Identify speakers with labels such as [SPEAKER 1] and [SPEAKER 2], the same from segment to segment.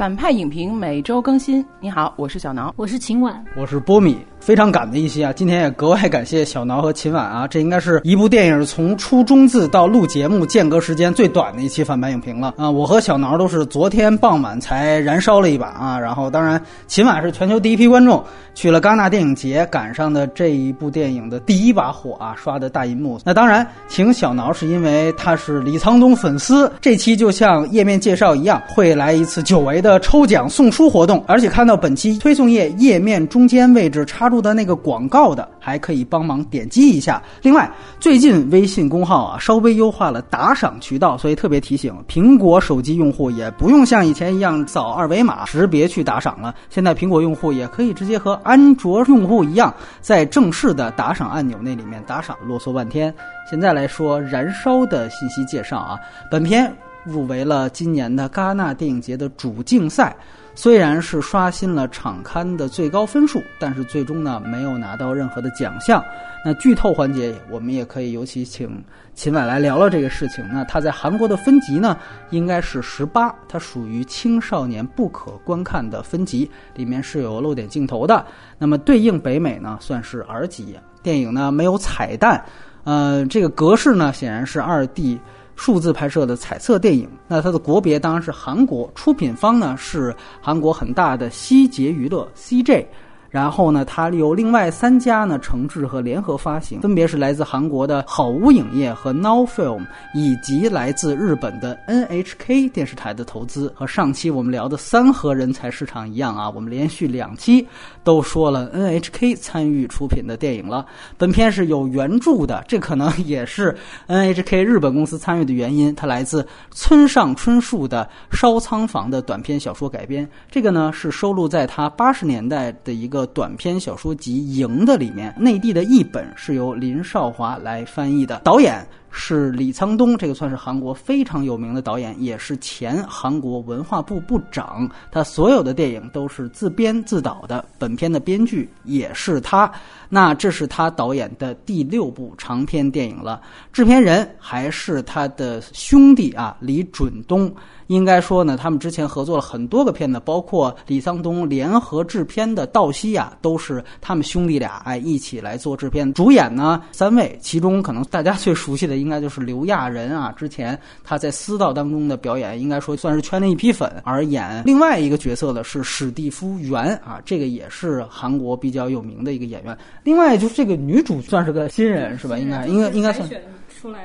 [SPEAKER 1] 反派影评每周更新。你好，我是小囊，
[SPEAKER 2] 我是秦婉，
[SPEAKER 3] 我是波米。非常赶的一期啊，今天也格外感谢小挠和秦晚啊，这应该是一部电影从出中字到录节目间隔时间最短的一期反派影评了啊。我和小挠都是昨天傍晚才燃烧了一把啊，然后当然秦晚是全球第一批观众去了戛纳电影节赶上的这一部电影的第一把火啊，刷的大银幕。那当然请小挠是因为他是李沧东粉丝，这期就像页面介绍一样，会来一次久违的抽奖送书活动，而且看到本期推送页页面中间位置插。入的那个广告的，还可以帮忙点击一下。另外，最近微信公号啊稍微优化了打赏渠道，所以特别提醒苹果手机用户也不用像以前一样扫二维码识别去打赏了。现在苹果用户也可以直接和安卓用户一样，在正式的打赏按钮那里面打赏。啰嗦半天，现在来说燃烧的信息介绍啊，本片入围了今年的戛纳电影节的主竞赛。虽然是刷新了场刊的最高分数，但是最终呢没有拿到任何的奖项。那剧透环节，我们也可以尤其请秦晚来聊聊这个事情。那他在韩国的分级呢，应该是十八，它属于青少年不可观看的分级，里面是有露点镜头的。那么对应北美呢，算是 R 级电影呢，没有彩蛋。呃，这个格式呢，显然是二 D。数字拍摄的彩色电影，那它的国别当然是韩国，出品方呢是韩国很大的希捷娱乐 CJ。然后呢，它由另外三家呢承制和联合发行，分别是来自韩国的好屋影业和 Now Film，以及来自日本的 NHK 电视台的投资。和上期我们聊的三和人才市场一样啊，我们连续两期都说了 NHK 参与出品的电影了。本片是有原著的，这可能也是 NHK 日本公司参与的原因。它来自村上春树的《烧仓房》的短篇小说改编，这个呢是收录在他八十年代的一个。短篇小说集《赢》的里面，内地的译本是由林少华来翻译的，导演是李沧东，这个算是韩国非常有名的导演，也是前韩国文化部部长。他所有的电影都是自编自导的，本片的编剧也是他。那这是他导演的第六部长篇电影了，制片人还是他的兄弟啊，李准东。应该说呢，他们之前合作了很多个片子，包括李沧东联合制片的《道西亚》，都是他们兄弟俩哎一起来做制片。主演呢三位，其中可能大家最熟悉的应该就是刘亚仁啊，之前他在《私道》当中的表演，应该说算是圈了一批粉。而演另外一个角色的是史蒂夫·元啊，这个也是韩国比较有名的一个演员。另外就是这个女主算是个新人是吧？应该应该应该算。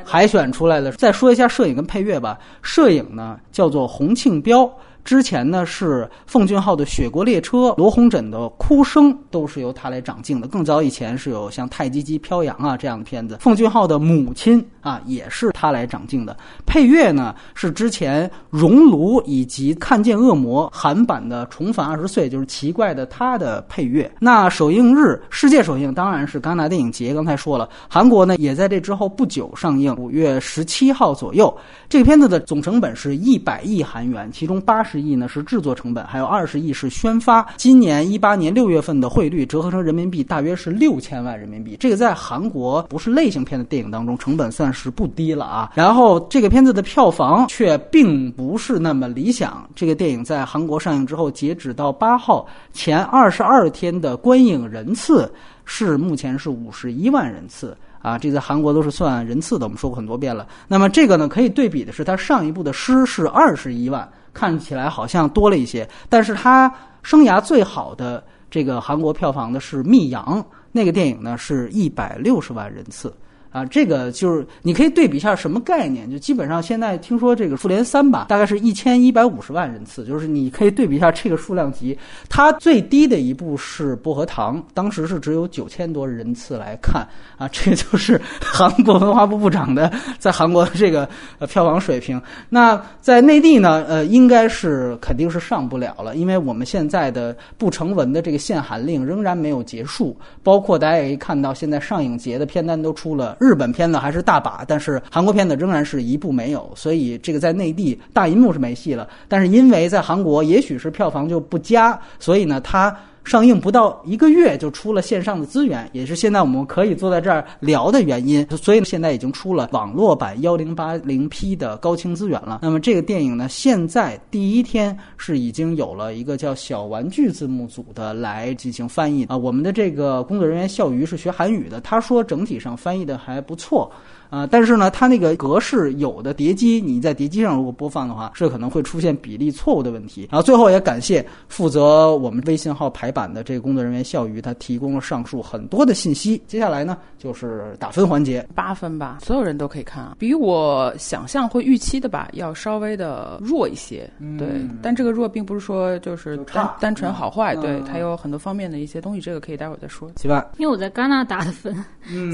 [SPEAKER 3] 海选出来的。再说一下摄影跟配乐吧。摄影呢叫做洪庆彪。之前呢是奉俊昊的《雪国列车》，罗红枕的《哭声》都是由他来掌镜的。更早以前是有像《太极鸡飘扬》啊这样的片子，奉俊昊的母亲啊也是他来掌镜的。配乐呢是之前《熔炉》以及《看见恶魔》韩版的《重返二十岁》，就是奇怪的他的配乐。那首映日，世界首映当然是戛纳电影节。刚才说了，韩国呢也在这之后不久上映，五月十七号左右。这个片子的总成本是一百亿韩元，其中八十。亿呢是制作成本，还有二十亿是宣发。今年一八年六月份的汇率折合成人民币大约是六千万人民币。这个在韩国不是类型片的电影当中，成本算是不低了啊。然后这个片子的票房却并不是那么理想。这个电影在韩国上映之后，截止到八号前二十二天的观影人次是目前是五十一万人次。啊，这在韩国都是算人次的，我们说过很多遍了。那么这个呢，可以对比的是，他上一部的《诗》是二十一万，看起来好像多了一些。但是他生涯最好的这个韩国票房的是《密阳》，那个电影呢是一百六十万人次。啊，这个就是你可以对比一下什么概念？就基本上现在听说这个《复联三》吧，大概是一千一百五十万人次，就是你可以对比一下这个数量级。它最低的一部是《薄荷糖》，当时是只有九千多人次来看啊，这就是韩国文化部部长的在韩国的这个呃票房水平。那在内地呢，呃，应该是肯定是上不了了，因为我们现在的不成文的这个限韩令仍然没有结束，包括大家也可以看到，现在上影节的片单都出了。日本片子还是大把，但是韩国片子仍然是一部没有，所以这个在内地大银幕是没戏了。但是因为在韩国，也许是票房就不佳，所以呢，它上映不到一个月就出了线上的资源，也是现在我们可以坐在这儿聊的原因。所以现在已经出了网络版幺零八零 P 的高清资源了。那么这个电影呢，现在第一天是已经有了一个叫小玩具字幕组的来进行翻译啊。我们的这个工作人员笑鱼是学韩语的，他说整体上翻译的还不错。啊，但是呢，它那个格式有的碟机，你在碟机上如果播放的话，是可能会出现比例错误的问题。然后最后也感谢负责我们微信号排版的这个工作人员笑鱼，他提供了上述很多的信息。接下来呢，就是打分环节，
[SPEAKER 1] 八分吧，所有人都可以看啊，比我想象会预期的吧要稍微的弱一些。对，但这个弱并不是说就是单单纯好坏，对，它有很多方面的一些东西，这个可以待会儿再说。
[SPEAKER 3] 七万，
[SPEAKER 2] 因为我在戛纳打的分，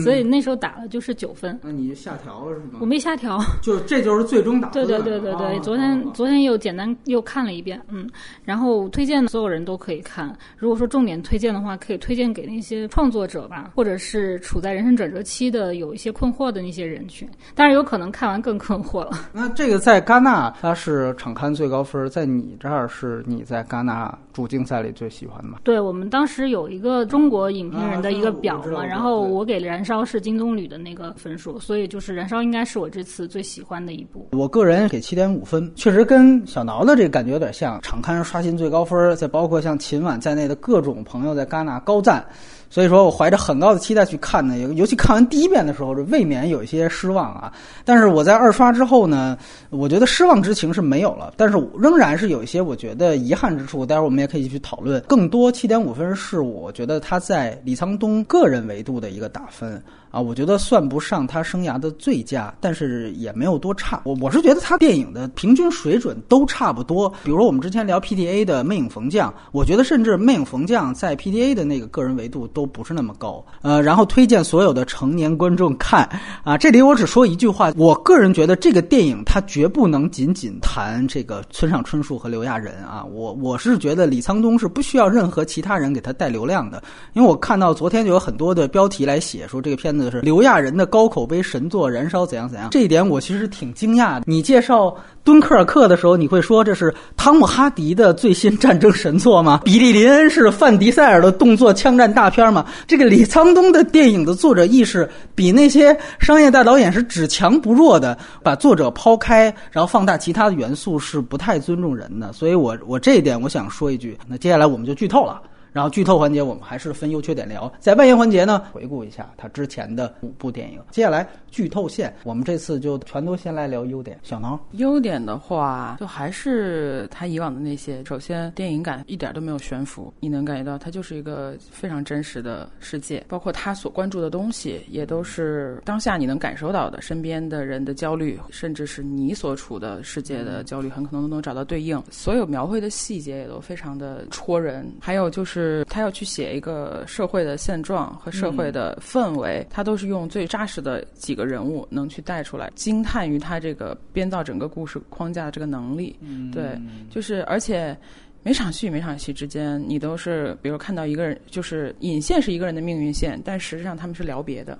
[SPEAKER 2] 所以那时候打了就是九分。
[SPEAKER 3] 你下调了是吗？
[SPEAKER 2] 我没下调，
[SPEAKER 3] 就这就是最终打
[SPEAKER 2] 对对对对对，昨天昨天又简单又看了一遍，嗯，然后推荐所有人都可以看。如果说重点推荐的话，可以推荐给那些创作者吧，或者是处在人生转折期的有一些困惑的那些人群。当然有可能看完更困惑了。
[SPEAKER 3] 那这个在戛纳它是场刊最高分，在你这儿是你在戛纳主竞赛里最喜欢的嘛？
[SPEAKER 2] 对我们当时有一个中国影评人的一个表嘛，然后我给《燃烧》是金棕榈的那个分数，所以就是《燃烧》应该是我这次最喜欢的一部。
[SPEAKER 3] 我个人给七点五分，确实跟小挠的这个感觉有点像。场刊刷新最高分，再包括像秦晚在内的各种朋友在戛纳高赞。所以说我怀着很高的期待去看呢，尤其看完第一遍的时候，这未免有一些失望啊。但是我在二刷之后呢，我觉得失望之情是没有了，但是仍然是有一些我觉得遗憾之处。待会儿我们也可以去讨论。更多七点五分是我觉得他在李沧东个人维度的一个打分啊，我觉得算不上他生涯的最佳，但是也没有多差。我我是觉得他电影的平均水准都差不多。比如说我们之前聊 PDA 的《魅影逢将》，我觉得甚至《魅影逢将》在 PDA 的那个个人维度都。不是那么高，呃，然后推荐所有的成年观众看啊。这里我只说一句话，我个人觉得这个电影它绝不能仅仅谈这个村上春树和刘亚仁啊。我我是觉得李沧东是不需要任何其他人给他带流量的，因为我看到昨天就有很多的标题来写说这个片子就是刘亚仁的高口碑神作《燃烧》怎样怎样，这一点我其实挺惊讶的。你介绍。敦刻尔克的时候，你会说这是汤姆哈迪的最新战争神作吗？比利林恩是范迪塞尔的动作枪战大片吗？这个李沧东的电影的作者意识比那些商业大导演是只强不弱的，把作者抛开，然后放大其他的元素是不太尊重人的。所以我我这一点我想说一句，那接下来我们就剧透了。然后剧透环节我们还是分优缺点聊，在外延环节呢，回顾一下他之前的五部电影。接下来剧透线，我们这次就全都先来聊优点。小挠，
[SPEAKER 1] 优点的话，就还是他以往的那些。首先，电影感一点都没有悬浮，你能感觉到它就是一个非常真实的世界，包括他所关注的东西，也都是当下你能感受到的，身边的人的焦虑，甚至是你所处的世界的焦虑，很可能都能找到对应。所有描绘的细节也都非常的戳人。还有就是。是他要去写一个社会的现状和社会的氛围，他都是用最扎实的几个人物能去带出来，惊叹于他这个编造整个故事框架的这个能力。对，就是而且每场戏每场戏之间，你都是比如看到一个人，就是引线是一个人的命运线，但实际上他们是聊别的。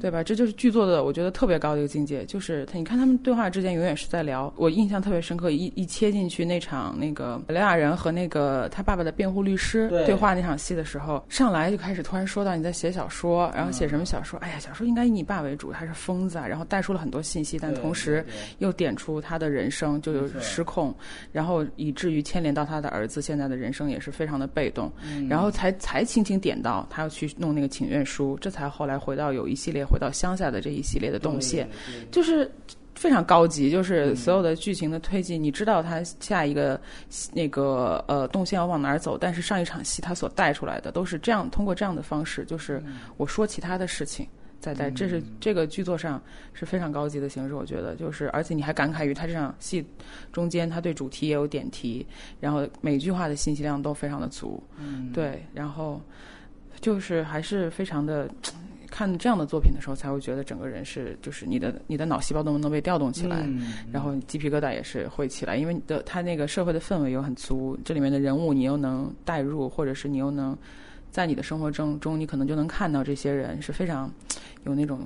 [SPEAKER 1] 对吧？这就是剧作的，我觉得特别高的一个境界。就是他，你看他们对话之间永远是在聊。我印象特别深刻，一一切进去那场那个雷亚人和那个他爸爸的辩护律师对话那场戏的时候，上来就开始突然说到你在写小说，然后写什么小说？哎呀，小说应该以你爸为主，他是疯子啊！然后带出了很多信息，但同时又点出他的人生就有失控，然后以至于牵连到他的儿子现在的人生也是非常的被动，然后才才轻轻点到他要去弄那个请愿书，这才后来回到有一。系列回到乡下的这一系列的动线，就是非常高级，就是所有的剧情的推进，你知道他下一个那个呃动线要往哪儿走，但是上一场戏他所带出来的都是这样，通过这样的方式，就是我说其他的事情再带，这是这个剧作上是非常高级的形式，我觉得就是而且你还感慨于他这场戏中间他对主题也有点题，然后每句话的信息量都非常的足，对，然后就是还是非常的。看这样的作品的时候，才会觉得整个人是，就是你的你的脑细胞都能被调动起来，然后鸡皮疙瘩也是会起来，因为你的他那个社会的氛围又很足，这里面的人物你又能代入，或者是你又能在你的生活中中，你可能就能看到这些人是非常有那种，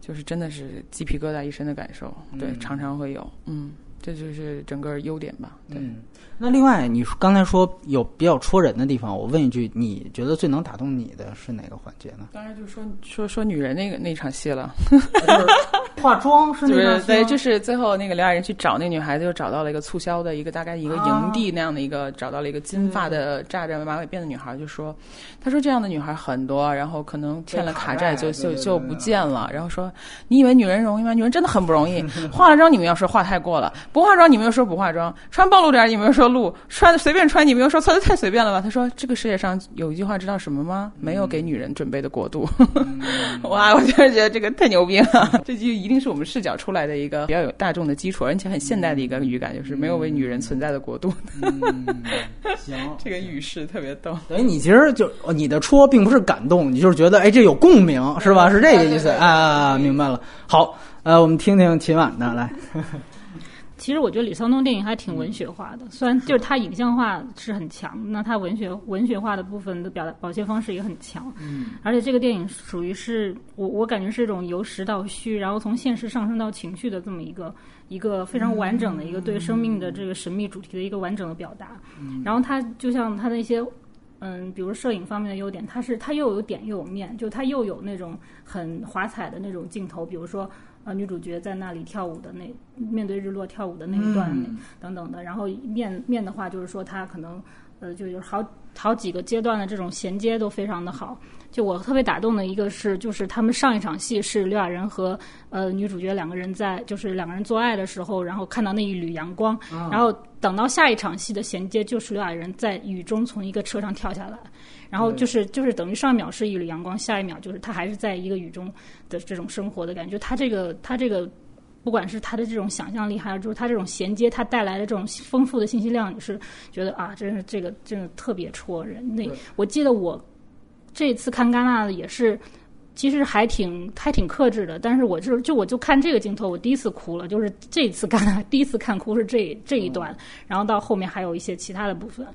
[SPEAKER 1] 就是真的是鸡皮疙瘩一身的感受，对，常常会有，嗯。这就是整个优点吧。对，
[SPEAKER 3] 嗯，那另外你刚才说有比较戳人的地方，我问一句，你觉得最能打动你的是哪个环节呢？
[SPEAKER 1] 当然就是说说说女人那个那场戏了，
[SPEAKER 3] 就是化妆是
[SPEAKER 1] 就
[SPEAKER 3] 那个
[SPEAKER 1] 是对，就是最后那个刘亚仁去找那个女孩子，又找到了一个促销的一个大概一个营地那样的一个，找到了一个金发的扎着马尾辫的女孩，就说，他说这样的女孩很多，然后可能欠了卡债就就就不见了，然后说你以为女人容易吗？女人真的很不容易，化了妆你们要说化太过了，不化妆你们又说不化妆，穿暴露点儿你们又说露，穿随便穿你不用说穿的太随便了吧？他说这个世界上有一句话知道什么吗？没有给女人准备的国度。哇，我就是觉得这个太牛逼了，这句一定是我们视角出来的一个比较有大众的基础，而且很现代的一个语感，就是没有为女人存在的国度。
[SPEAKER 3] 嗯，行，
[SPEAKER 1] 这个语势特别逗。
[SPEAKER 3] 等于你其实就哦你的戳并不是感动，你就是觉得哎这有共鸣是吧？是这个意思啊，明白了。好，呃，我们听听秦晚的来。
[SPEAKER 2] 其实我觉得李沧东电影还挺文学化的，虽然就是他影像化是很强，那他文学文学化的部分的表达表现方式也很强。嗯，而且这个电影属于是我我感觉是一种由实到虚，然后从现实上升到情绪的这么一个一个非常完整的一个对生命的这个神秘主题的一个完整的表达。然后他就像他的一些。嗯，比如摄影方面的优点，它是它又有点又有面，就它又有那种很华彩的那种镜头，比如说呃女主角在那里跳舞的那面对日落跳舞的那一段、
[SPEAKER 3] 嗯。
[SPEAKER 2] 等等的，然后面面的话就是说他可能呃就有好好几个阶段的这种衔接都非常的好。就我特别打动的一个是，就是他们上一场戏是刘亚仁和呃女主角两个人在就是两个人做爱的时候，然后看到那一缕阳光，然后等到下一场戏的衔接就是刘亚仁在雨中从一个车上跳下来，然后就是就是等于上一秒是一缕阳光，下一秒就是他还是在一个雨中的这种生活的感觉。他这个他这个。不管是他的这种想象力，还有就是他这种衔接，他带来的这种丰富的信息量，你是觉得啊，真是这个真的特别戳人。那我记得我这次看戛纳的也是，其实还挺还挺克制的，但是我就就我就看这个镜头，我第一次哭了，就是这次戛纳 第一次看哭是这这一段，然后到后面还有一些其他的部分，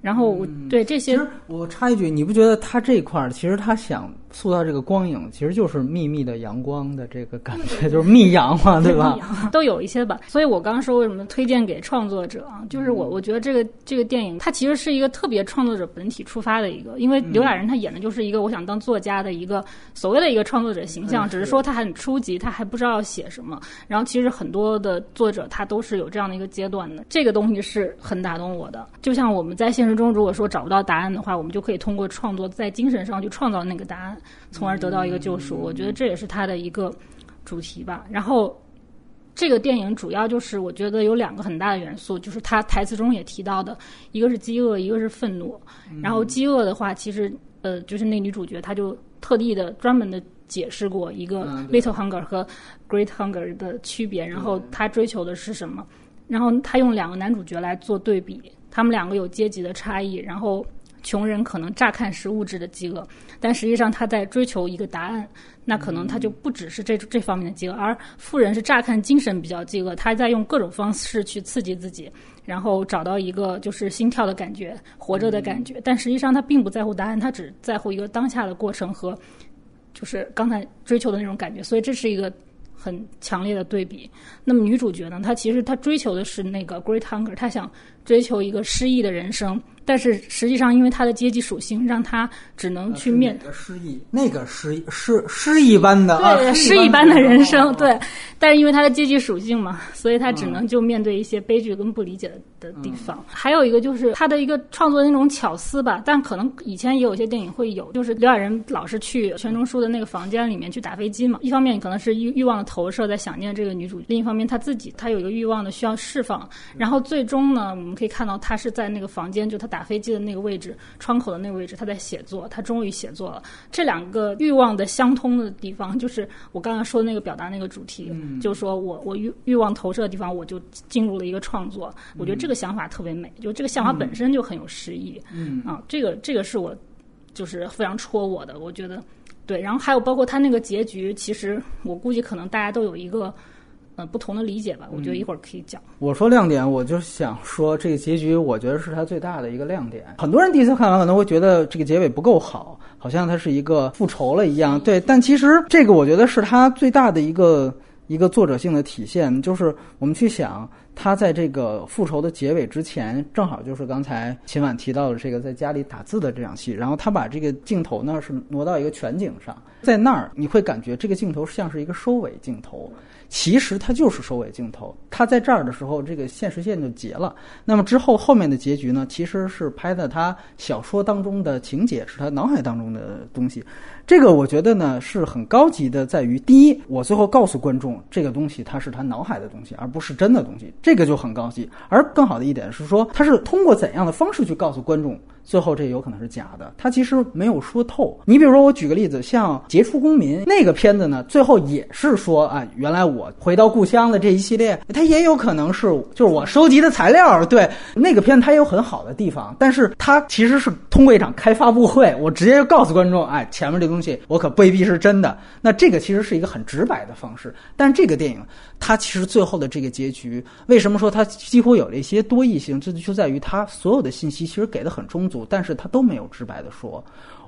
[SPEAKER 2] 然后我对这些
[SPEAKER 3] 其实我插一句，你不觉得他这一块儿，其实他想塑造这个光影，其实就是秘密的阳光的这个感觉，就是密阳嘛，对吧？
[SPEAKER 2] 都有一些吧。所以我刚刚说为什么推荐给创作者啊，就是我我觉得这个这个电影它其实是一个特别创作者本体出发的一个，因为刘亚仁他演的就是一个我想当作家的一个所谓的一个创作者形象，只是说他很初级，他还不知道要写什么。然后其实很多的作者他都是有这样的一个阶段的，这个东西是很打动我的。就像我们在现实中如果说找不到答案的话，我们就可以通过创作在精神上去创造那个答案，从而得到一个救赎。我觉得这也是他的一个主题吧。然后这个电影主要就是我觉得有两个很大的元素，就是他台词中也提到的，一个是饥饿，一个是愤怒。然后饥饿的话，其实呃，就是那女主角她就特地的专门的解释过一个 little hunger 和 great hunger 的区别，然后她追求的是什么？然后她用两个男主角来做对比，他们两个有阶级的差异，然后。穷人可能乍看是物质的饥饿，但实际上他在追求一个答案，那可能他就不只是这这方面的饥饿，而富人是乍看精神比较饥饿，他在用各种方式去刺激自己，然后找到一个就是心跳的感觉、活着的感觉，但实际上他并不在乎答案，他只在乎一个当下的过程和就是刚才追求的那种感觉，所以这是一个很强烈的对比。那么女主角呢，她其实她追求的是那个 great hunger，她想追求一个诗意的人生，但是实际上因为他的阶级属性，让他只能去面
[SPEAKER 3] 哪个诗意，那个诗诗诗一般的啊，
[SPEAKER 2] 对诗
[SPEAKER 3] 诗
[SPEAKER 2] 一般的人生，
[SPEAKER 3] 哦
[SPEAKER 2] 对。但是因为他的阶级属性嘛，所以他只能就面对一些悲剧跟不理解的的地方。还有一个就是他的一个创作的那种巧思吧，但可能以前也有一些电影会有，就是刘亚仁老是去全钟书的那个房间里面去打飞机嘛。一方面可能是欲欲望的投射，在想念这个女主；另一方面他自己他有一个欲望的需要释放。然后最终呢，我们可以看到他是在那个房间，就他打飞机的那个位置，窗口的那个位置，他在写作，他终于写作了。这两个欲望的相通的地方，就是我刚刚说的那个表达那个主题，就是说我我欲欲望投射的地方，我就进入了一个创作。我觉得这个想法特别美，就这个想法本身就很有诗意。
[SPEAKER 3] 嗯
[SPEAKER 2] 啊，这个这个是我就是非常戳我的，我觉得对。然后还有包括他那个结局，其实我估计可能大家都有一个呃不同的理解吧。我觉得一会儿可以讲。
[SPEAKER 3] 我说亮点，我就想说这个结局，我觉得是它最大的一个亮点。很多人第一次看完可能会觉得这个结尾不够好，好像它是一个复仇了一样。对，但其实这个我觉得是它最大的一个一个作者性的体现，就是我们去想，他在这个复仇的结尾之前，正好就是刚才秦晚提到的这个在家里打字的这场戏，然后他把这个镜头呢是挪到一个全景上，在那儿你会感觉这个镜头像是一个收尾镜头。其实它就是收尾镜头，它在这儿的时候，这个现实线就结了。那么之后后面的结局呢，其实是拍的他小说当中的情节，是他脑海当中的东西。这个我觉得呢是很高级的，在于第一，我最后告诉观众这个东西它是他脑海的东西，而不是真的东西，这个就很高级。而更好的一点是说，他是通过怎样的方式去告诉观众。最后这有可能是假的，他其实没有说透。你比如说，我举个例子，像《杰出公民》那个片子呢，最后也是说啊，原来我回到故乡的这一系列，它也有可能是就是我收集的材料。对，那个片它有很好的地方，但是它其实是通过一场开发布会，我直接告诉观众，哎，前面这东东西我可未必是真的。那这个其实是一个很直白的方式，但这个电影。它其实最后的这个结局，为什么说它几乎有了一些多义性？这就在于它所有的信息其实给的很充足，但是它都没有直白的说。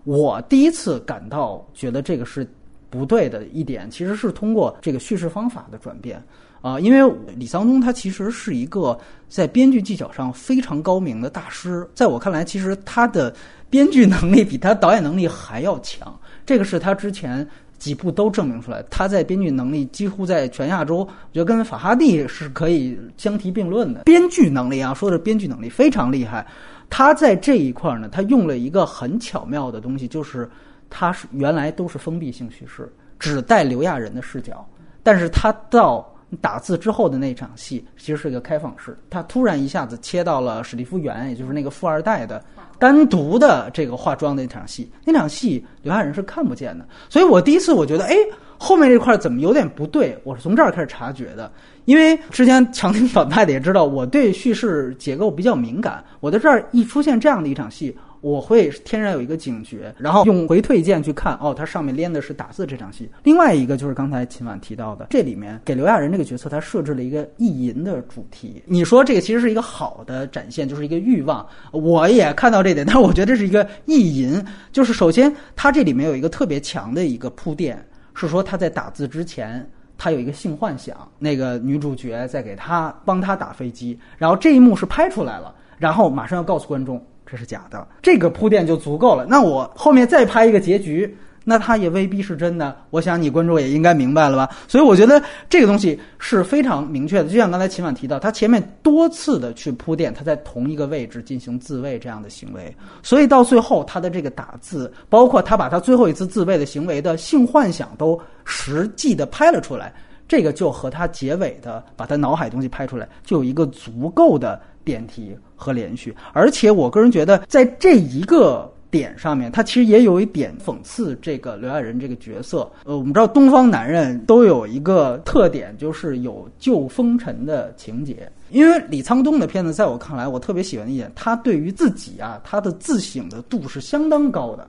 [SPEAKER 3] 我第一次感到觉得这个是不对的一点，其实是通过这个叙事方法的转变啊，因为李沧东他其实是一个在编剧技巧上非常高明的大师，在我看来，其实他的编剧能力比他导演能力还要强，这个是他之前。几部都证明出来，他在编剧能力几乎在全亚洲，我觉得跟法哈蒂是可以相提并论的。编剧能力啊，说的编剧能力非常厉害。他在这一块呢，他用了一个很巧妙的东西，就是他是原来都是封闭性叙事，只带刘亚仁的视角，但是他到。打字之后的那场戏其实是一个开放式，他突然一下子切到了史蒂夫·元，也就是那个富二代的单独的这个化妆的那场戏。那场戏刘亚仁是看不见的，所以我第一次我觉得，哎，后面这块怎么有点不对？我是从这儿开始察觉的，因为之前强听反派的也知道我对叙事结构比较敏感，我在这儿一出现这样的一场戏。我会天然有一个警觉，然后用回退键去看，哦，它上面连的是打字这场戏。另外一个就是刚才秦晚提到的，这里面给刘亚仁这个角色，他设置了一个意淫的主题。你说这个其实是一个好的展现，就是一个欲望。我也看到这点，但是我觉得这是一个意淫。就是首先，他这里面有一个特别强的一个铺垫，是说他在打字之前，他有一个性幻想，那个女主角在给他帮他打飞机，然后这一幕是拍出来了，然后马上要告诉观众。这是假的，这个铺垫就足够了。那我后面再拍一个结局，那它也未必是真的。我想你观众也应该明白了吧？所以我觉得这个东西是非常明确的。就像刚才秦晚提到，他前面多次的去铺垫，他在同一个位置进行自卫这样的行为，所以到最后他的这个打字，包括他把他最后一次自卫的行为的性幻想都实际的拍了出来，这个就和他结尾的把他脑海东西拍出来，就有一个足够的点题。和连续，而且我个人觉得，在这一个点上面，他其实也有一点讽刺这个刘亚仁这个角色。呃，我们知道东方男人都有一个特点，就是有旧风尘的情节。因为李沧东的片子，在我看来，我特别喜欢的一点，他对于自己啊，他的自省的度是相当高的。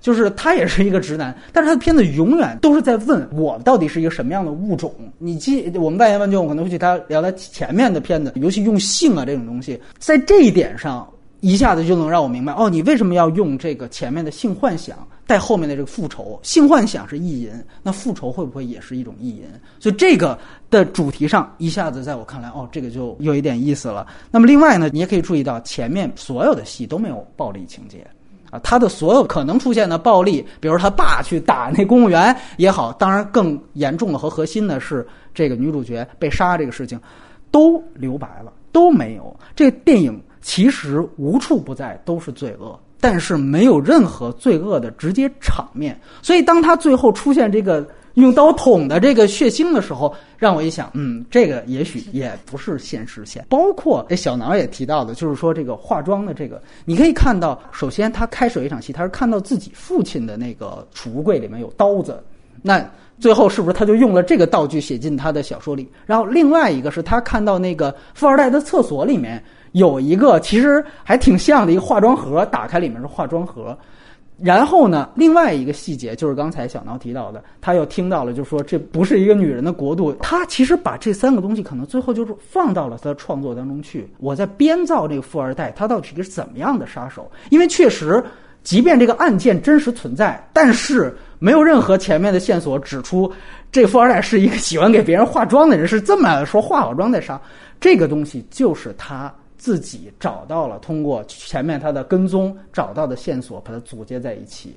[SPEAKER 3] 就是他也是一个直男，但是他的片子永远都是在问我到底是一个什么样的物种。你记我们外言万卷，我可能会去他聊他前面的片子，尤其用性啊这种东西，在这一点上一下子就能让我明白哦，你为什么要用这个前面的性幻想带后面的这个复仇？性幻想是意淫，那复仇会不会也是一种意淫？所以这个的主题上一下子在我看来，哦，这个就有一点意思了。那么另外呢，你也可以注意到前面所有的戏都没有暴力情节。啊，他的所有可能出现的暴力，比如他爸去打那公务员也好，当然更严重的和核心的是这个女主角被杀这个事情，都留白了，都没有。这电影其实无处不在都是罪恶，但是没有任何罪恶的直接场面。所以当他最后出现这个。用刀捅的这个血腥的时候，让我一想，嗯，这个也许也不是现实线。包括这小南也提到的，就是说这个化妆的这个，你可以看到，首先他开始有一场戏，他是看到自己父亲的那个储物柜里面有刀子，那最后是不是他就用了这个道具写进他的小说里？然后另外一个是他看到那个富二代的厕所里面有一个其实还挺像的一个化妆盒，打开里面是化妆盒。然后呢，另外一个细节就是刚才小挠提到的，他又听到了，就说这不是一个女人的国度。他其实把这三个东西可能最后就是放到了他的创作当中去。我在编造这个富二代，他到底是怎么样的杀手？因为确实，即便这个案件真实存在，但是没有任何前面的线索指出这富二代是一个喜欢给别人化妆的人，是这么说化好妆再杀。这个东西就是他自己找到了，通过前面他的跟踪找到的线索，把它组接在一起。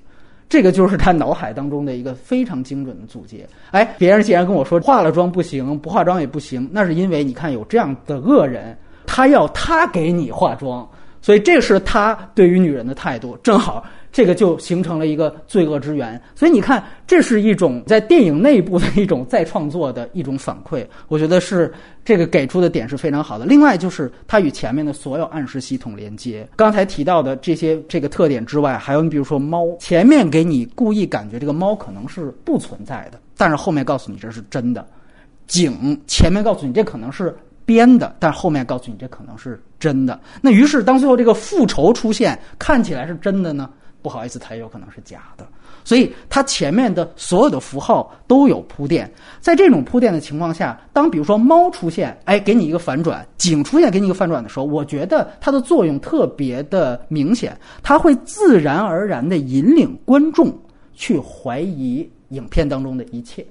[SPEAKER 3] 这个就是他脑海当中的一个非常精准的组接。哎，别人既然跟我说化了妆不行，不化妆也不行，那是因为你看有这样的恶人，他要他给你化妆，所以这是他对于女人的态度，正好。这个就形成了一个罪恶之源，所以你看，这是一种在电影内部的一种再创作的一种反馈。我觉得是这个给出的点是非常好的。另外就是它与前面的所有暗示系统连接，刚才提到的这些这个特点之外，还有你比如说猫，前面给你故意感觉这个猫可能是不存在的，但是后面告诉你这是真的。井前面告诉你这可能是编的，但后面告诉你这可能是真的。那于是当最后这个复仇出现，看起来是真的呢？不好意思，它也有可能是假的，所以它前面的所有的符号都有铺垫。在这种铺垫的情况下，当比如说猫出现，哎，给你一个反转；井出现，给你一个反转的时候，我觉得它的作用特别的明显，它会自然而然的引领观众去怀疑影片当中的一切。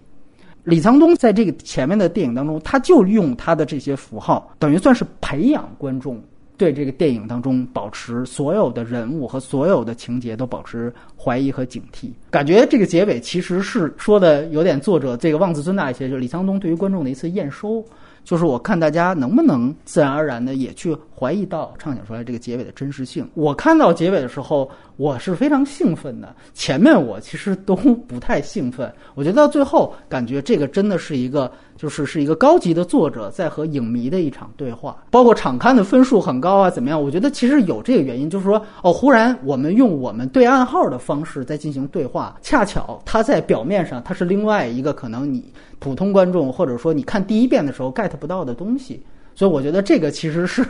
[SPEAKER 3] 李沧东在这个前面的电影当中，他就用他的这些符号，等于算是培养观众。对这个电影当中保持所有的人物和所有的情节都保持怀疑和警惕，感觉这个结尾其实是说的有点作者这个妄自尊大一些，就是李沧东对于观众的一次验收。就是我看大家能不能自然而然的也去怀疑到畅想出来这个结尾的真实性。我看到结尾的时候，我是非常兴奋的。前面我其实都不太兴奋。我觉得到最后，感觉这个真的是一个，就是是一个高级的作者在和影迷的一场对话。包括场刊的分数很高啊，怎么样？我觉得其实有这个原因，就是说，哦，忽然我们用我们对暗号的方式在进行对话，恰巧它在表面上它是另外一个可能你。普通观众或者说你看第一遍的时候 get 不到的东西，所以我觉得这个其实是，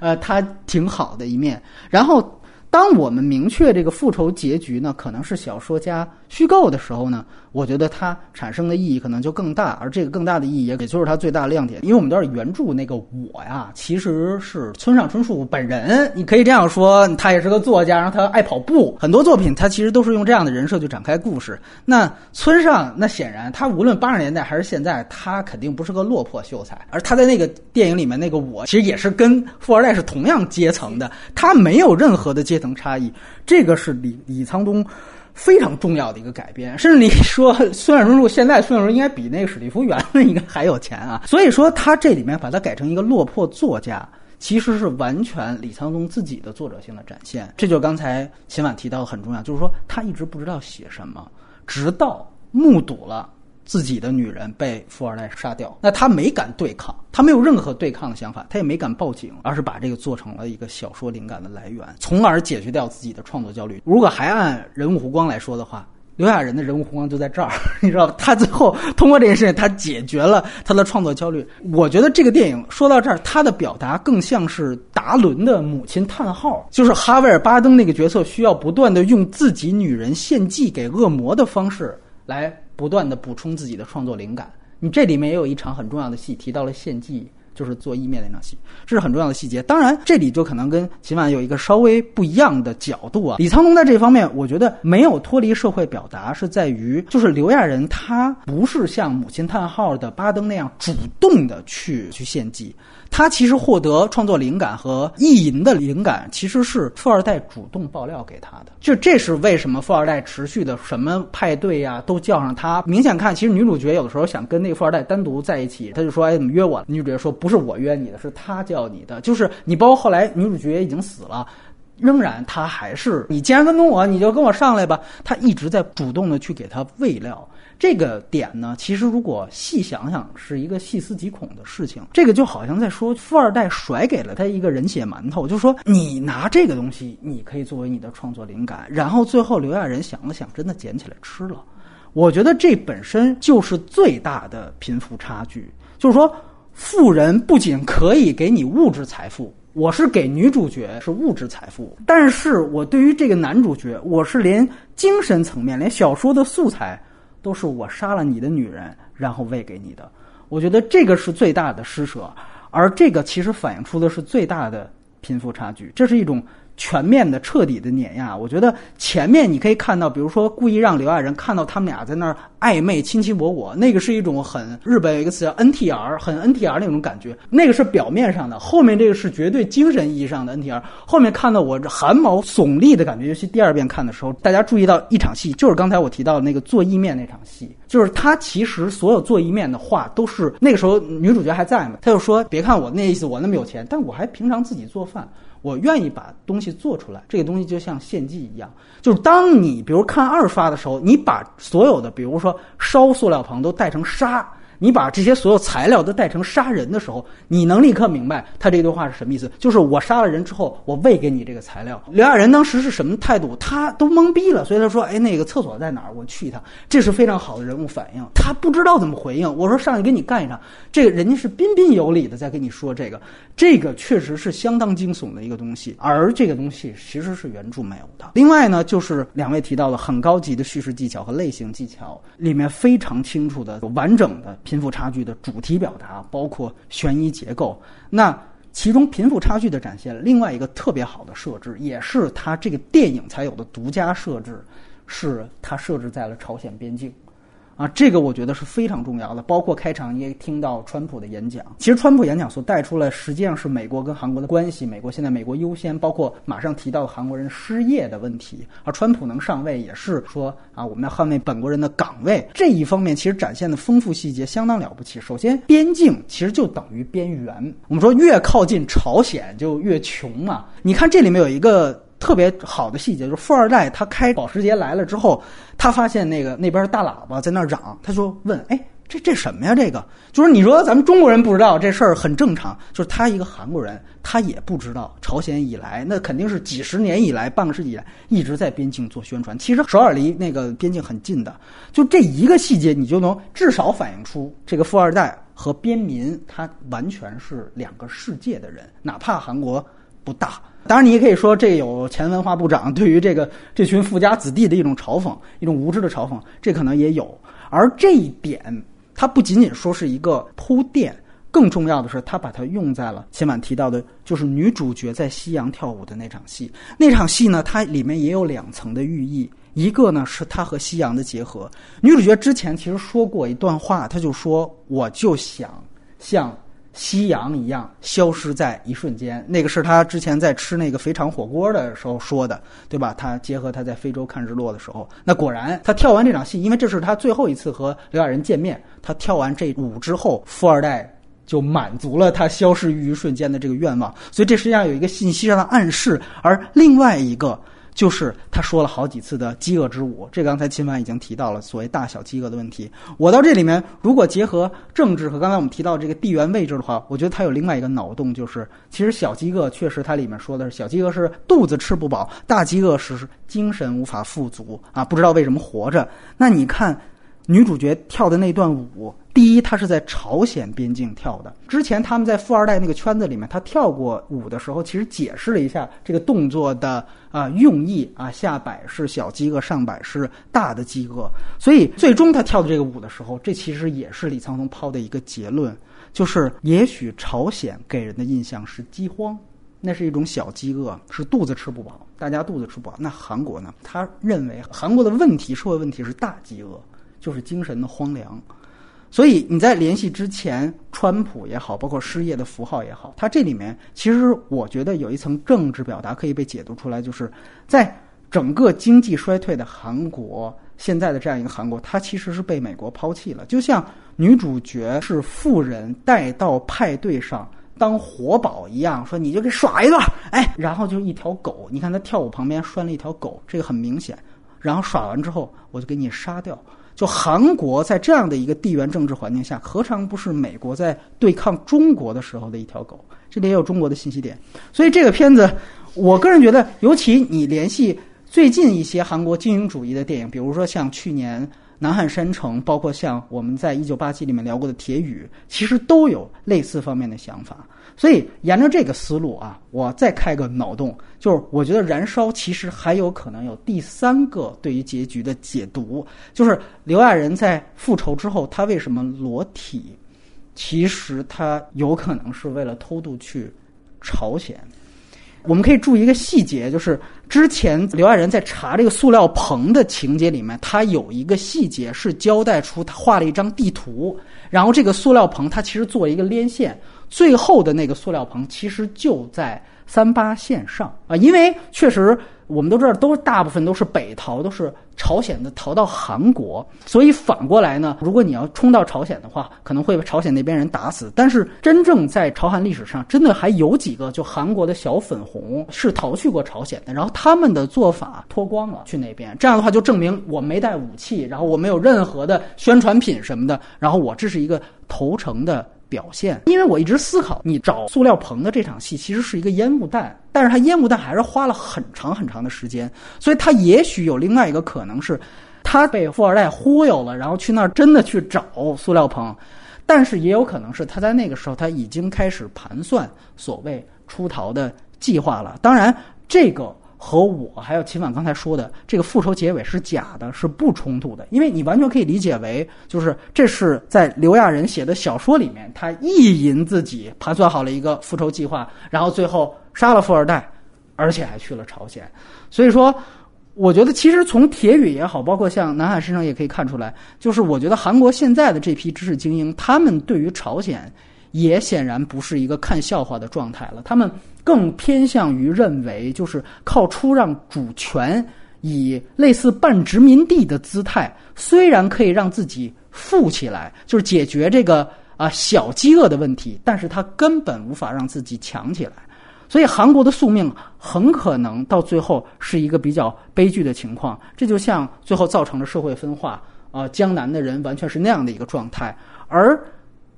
[SPEAKER 3] 呃，它挺好的一面。然后，当我们明确这个复仇结局呢，可能是小说家虚构的时候呢。我觉得它产生的意义可能就更大，而这个更大的意义也也就是它最大的亮点。因为我们都是原著那个我呀，其实是村上春树本人。你可以这样说，他也是个作家，然后他爱跑步，很多作品他其实都是用这样的人设去展开故事。那村上，那显然他无论八十年代还是现在，他肯定不是个落魄秀才。而他在那个电影里面那个我，其实也是跟富二代是同样阶层的，他没有任何的阶层差异。这个是李李沧东。非常重要的一个改编，甚至你说 孙尚树现在孙尚荣应该比那个史蒂夫·元应该还有钱啊！所以说他这里面把它改成一个落魄作家，其实是完全李沧东自己的作者性的展现。这就刚才秦晚提到的很重要，就是说他一直不知道写什么，直到目睹了。自己的女人被富二代杀掉，那他没敢对抗，他没有任何对抗的想法，他也没敢报警，而是把这个做成了一个小说灵感的来源，从而解决掉自己的创作焦虑。如果还按人物弧光来说的话，刘亚仁的人物弧光就在这儿，你知道吧？他最后通过这件事情，他解决了他的创作焦虑。我觉得这个电影说到这儿，他的表达更像是达伦的母亲叹号，就是哈维尔巴登那个角色需要不断的用自己女人献祭给恶魔的方式来。不断的补充自己的创作灵感。你这里面也有一场很重要的戏，提到了献祭，就是做意面那场戏，这是很重要的细节。当然，这里就可能跟秦晚有一个稍微不一样的角度啊。李沧东在这方面，我觉得没有脱离社会表达，是在于就是刘亚仁他不是像母亲叹号的巴登那样主动的去去献祭。他其实获得创作灵感和意淫的灵感，其实是富二代主动爆料给他的。就这是为什么富二代持续的什么派对呀，都叫上他。明显看，其实女主角有的时候想跟那个富二代单独在一起，他就说：“哎，怎么约我？”女主角说：“不是我约你的，是他叫你的。”就是你，包括后来女主角已经死了，仍然他还是你。既然跟踪我，你就跟我上来吧。他一直在主动的去给他喂料。这个点呢，其实如果细想想，是一个细思极恐的事情。这个就好像在说，富二代甩给了他一个人血馒头，就说你拿这个东西，你可以作为你的创作灵感。然后最后刘亚仁想了想，真的捡起来吃了。我觉得这本身就是最大的贫富差距。就是说，富人不仅可以给你物质财富，我是给女主角是物质财富，但是我对于这个男主角，我是连精神层面，连小说的素材。都是我杀了你的女人，然后喂给你的。我觉得这个是最大的施舍，而这个其实反映出的是最大的贫富差距。这是一种全面的、彻底的碾压。我觉得前面你可以看到，比如说故意让刘亚仁看到他们俩在那儿暧昧、卿卿我我，那个是一种很日本有一个词叫 NTR，很 NTR 那种感觉。那个是表面上的，后面这个是绝对精神意义上的 NTR。后面看到我这汗毛耸立的感觉，尤其第二遍看的时候，大家注意到一场戏，就是刚才我提到的那个做意面那场戏，就是他其实所有做意面的话都是那个时候女主角还在嘛，他就说：“别看我那意思，我那么有钱，但我还平常自己做饭。”我愿意把东西做出来，这个东西就像献祭一样。就是当你比如看二刷的时候，你把所有的，比如说烧塑料棚都带成沙。你把这些所有材料都带成杀人的时候，你能立刻明白他这段话是什么意思？就是我杀了人之后，我喂给你这个材料。刘亚仁当时是什么态度？他都懵逼了，所以他说：“哎，那个厕所在哪儿？我去一趟。”这是非常好的人物反应。他不知道怎么回应。我说：“上去跟你干一场。”这个人家是彬彬有礼的在跟你说这个，这个确实是相当惊悚的一个东西。而这个东西其实是原著没有的。另外呢，就是两位提到的很高级的叙事技巧和类型技巧，里面非常清楚的、完整的。贫富差距的主题表达，包括悬疑结构。那其中贫富差距的展现，另外一个特别好的设置，也是它这个电影才有的独家设置，是它设置在了朝鲜边境。啊，这个我觉得是非常重要的。包括开场你也听到川普的演讲，其实川普演讲所带出来，实际上是美国跟韩国的关系。美国现在美国优先，包括马上提到韩国人失业的问题。而川普能上位，也是说啊，我们要捍卫本国人的岗位。这一方面其实展现的丰富细节相当了不起。首先，边境其实就等于边缘。我们说越靠近朝鲜就越穷嘛。你看这里面有一个。特别好的细节就是富二代他开保时捷来了之后，他发现那个那边大喇叭在那嚷，他说问哎这这什么呀？这个就是你说咱们中国人不知道这事儿很正常，就是他一个韩国人他也不知道朝鲜以来那肯定是几十年以来半个世纪以来一直在边境做宣传。其实首尔离那个边境很近的，就这一个细节你就能至少反映出这个富二代和边民他完全是两个世界的人，哪怕韩国不大。当然，你也可以说这有前文化部长 对于这个这群富家子弟的一种嘲讽，一种无知的嘲讽，这可能也有。而这一点，它不仅仅说是一个铺垫，更重要的是，他把它用在了前晚提到的，就是女主角在夕阳跳舞的那场戏。那场戏呢，它里面也有两层的寓意，一个呢是她和夕阳的结合。女主角之前其实说过一段话，她就说：“我就想像。”夕阳一样消失在一瞬间，那个是他之前在吃那个肥肠火锅的时候说的，对吧？他结合他在非洲看日落的时候，那果然他跳完这场戏，因为这是他最后一次和刘亚仁见面，他跳完这舞之后，富二代就满足了他消失于一瞬间的这个愿望，所以这实际上有一个信息上的暗示，而另外一个。就是他说了好几次的饥饿之舞，这刚才秦晚已经提到了所谓大小饥饿的问题。我到这里面，如果结合政治和刚才我们提到这个地缘位置的话，我觉得它有另外一个脑洞，就是其实小饥饿确实它里面说的是小饥饿是肚子吃不饱，大饥饿是精神无法富足啊，不知道为什么活着。那你看。女主角跳的那段舞，第一，他是在朝鲜边境跳的。之前他们在富二代那个圈子里面，他跳过舞的时候，其实解释了一下这个动作的啊用意啊，下摆是小饥饿，上摆是大的饥饿。所以最终他跳的这个舞的时候，这其实也是李沧东抛的一个结论，就是也许朝鲜给人的印象是饥荒，那是一种小饥饿，是肚子吃不饱，大家肚子吃不饱。那韩国呢？他认为韩国的问题，社会问题是大饥饿。就是精神的荒凉，所以你在联系之前，川普也好，包括失业的符号也好，它这里面其实我觉得有一层政治表达可以被解读出来，就是在整个经济衰退的韩国，现在的这样一个韩国，它其实是被美国抛弃了。就像女主角是富人带到派对上当活宝一样，说你就给耍一段，哎，然后就一条狗，你看他跳舞旁边拴了一条狗，这个很明显，然后耍完之后我就给你杀掉。就韩国在这样的一个地缘政治环境下，何尝不是美国在对抗中国的时候的一条狗？这里也有中国的信息点。所以这个片子，我个人觉得，尤其你联系最近一些韩国精英主义的电影，比如说像去年。南汉山城，包括像我们在一九八七里面聊过的铁雨，其实都有类似方面的想法。所以沿着这个思路啊，我再开个脑洞，就是我觉得燃烧其实还有可能有第三个对于结局的解读，就是刘亚仁在复仇之后，他为什么裸体？其实他有可能是为了偷渡去朝鲜。我们可以注意一个细节，就是之前刘亚仁在查这个塑料棚的情节里面，他有一个细节是交代出他画了一张地图，然后这个塑料棚它其实做一个连线，最后的那个塑料棚其实就在三八线上啊，因为确实。我们都知道，都大部分都是北逃，都是朝鲜的逃到韩国，所以反过来呢，如果你要冲到朝鲜的话，可能会被朝鲜那边人打死。但是真正在朝韩历史上，真的还有几个就韩国的小粉红是逃去过朝鲜的，然后他们的做法脱光了去那边，这样的话就证明我没带武器，然后我没有任何的宣传品什么的，然后我这是一个投诚的。表现，因为我一直思考，你找塑料棚的这场戏其实是一个烟雾弹，但是他烟雾弹还是花了很长很长的时间，所以他也许有另外一个可能是，他被富二代忽悠了，然后去那儿真的去找塑料棚，但是也有可能是他在那个时候他已经开始盘算所谓出逃的计划了。当然，这个。和我还有秦晚刚才说的这个复仇结尾是假的，是不冲突的，因为你完全可以理解为，就是这是在刘亚仁写的小说里面，他意淫自己盘算好了一个复仇计划，然后最后杀了富二代，而且还去了朝鲜。所以说，我觉得其实从铁宇也好，包括像南海身上也可以看出来，就是我觉得韩国现在的这批知识精英，他们对于朝鲜也显然不是一个看笑话的状态了，他们。更偏向于认为，就是靠出让主权，以类似半殖民地的姿态，虽然可以让自己富起来，就是解决这个啊小饥饿的问题，但是他根本无法让自己强起来。所以韩国的宿命很可能到最后是一个比较悲剧的情况。这就像最后造成了社会分化啊，江南的人完全是那样的一个状态，而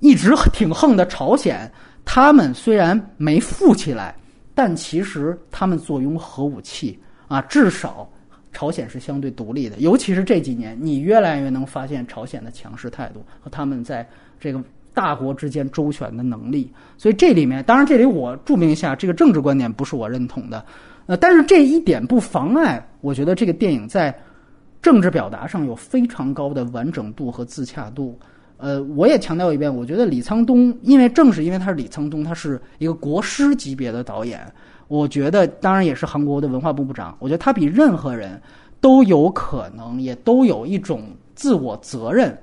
[SPEAKER 3] 一直挺横的朝鲜。他们虽然没富起来，但其实他们坐拥核武器啊，至少朝鲜是相对独立的。尤其是这几年，你越来越能发现朝鲜的强势态度和他们在这个大国之间周旋的能力。所以这里面，当然这里我注明一下，这个政治观点不是我认同的，呃，但是这一点不妨碍，我觉得这个电影在政治表达上有非常高的完整度和自洽度。呃，我也强调一遍，我觉得李沧东，因为正是因为他是李沧东，他是一个国师级别的导演，我觉得当然也是韩国的文化部部长，我觉得他比任何人都有可能，也都有一种自我责任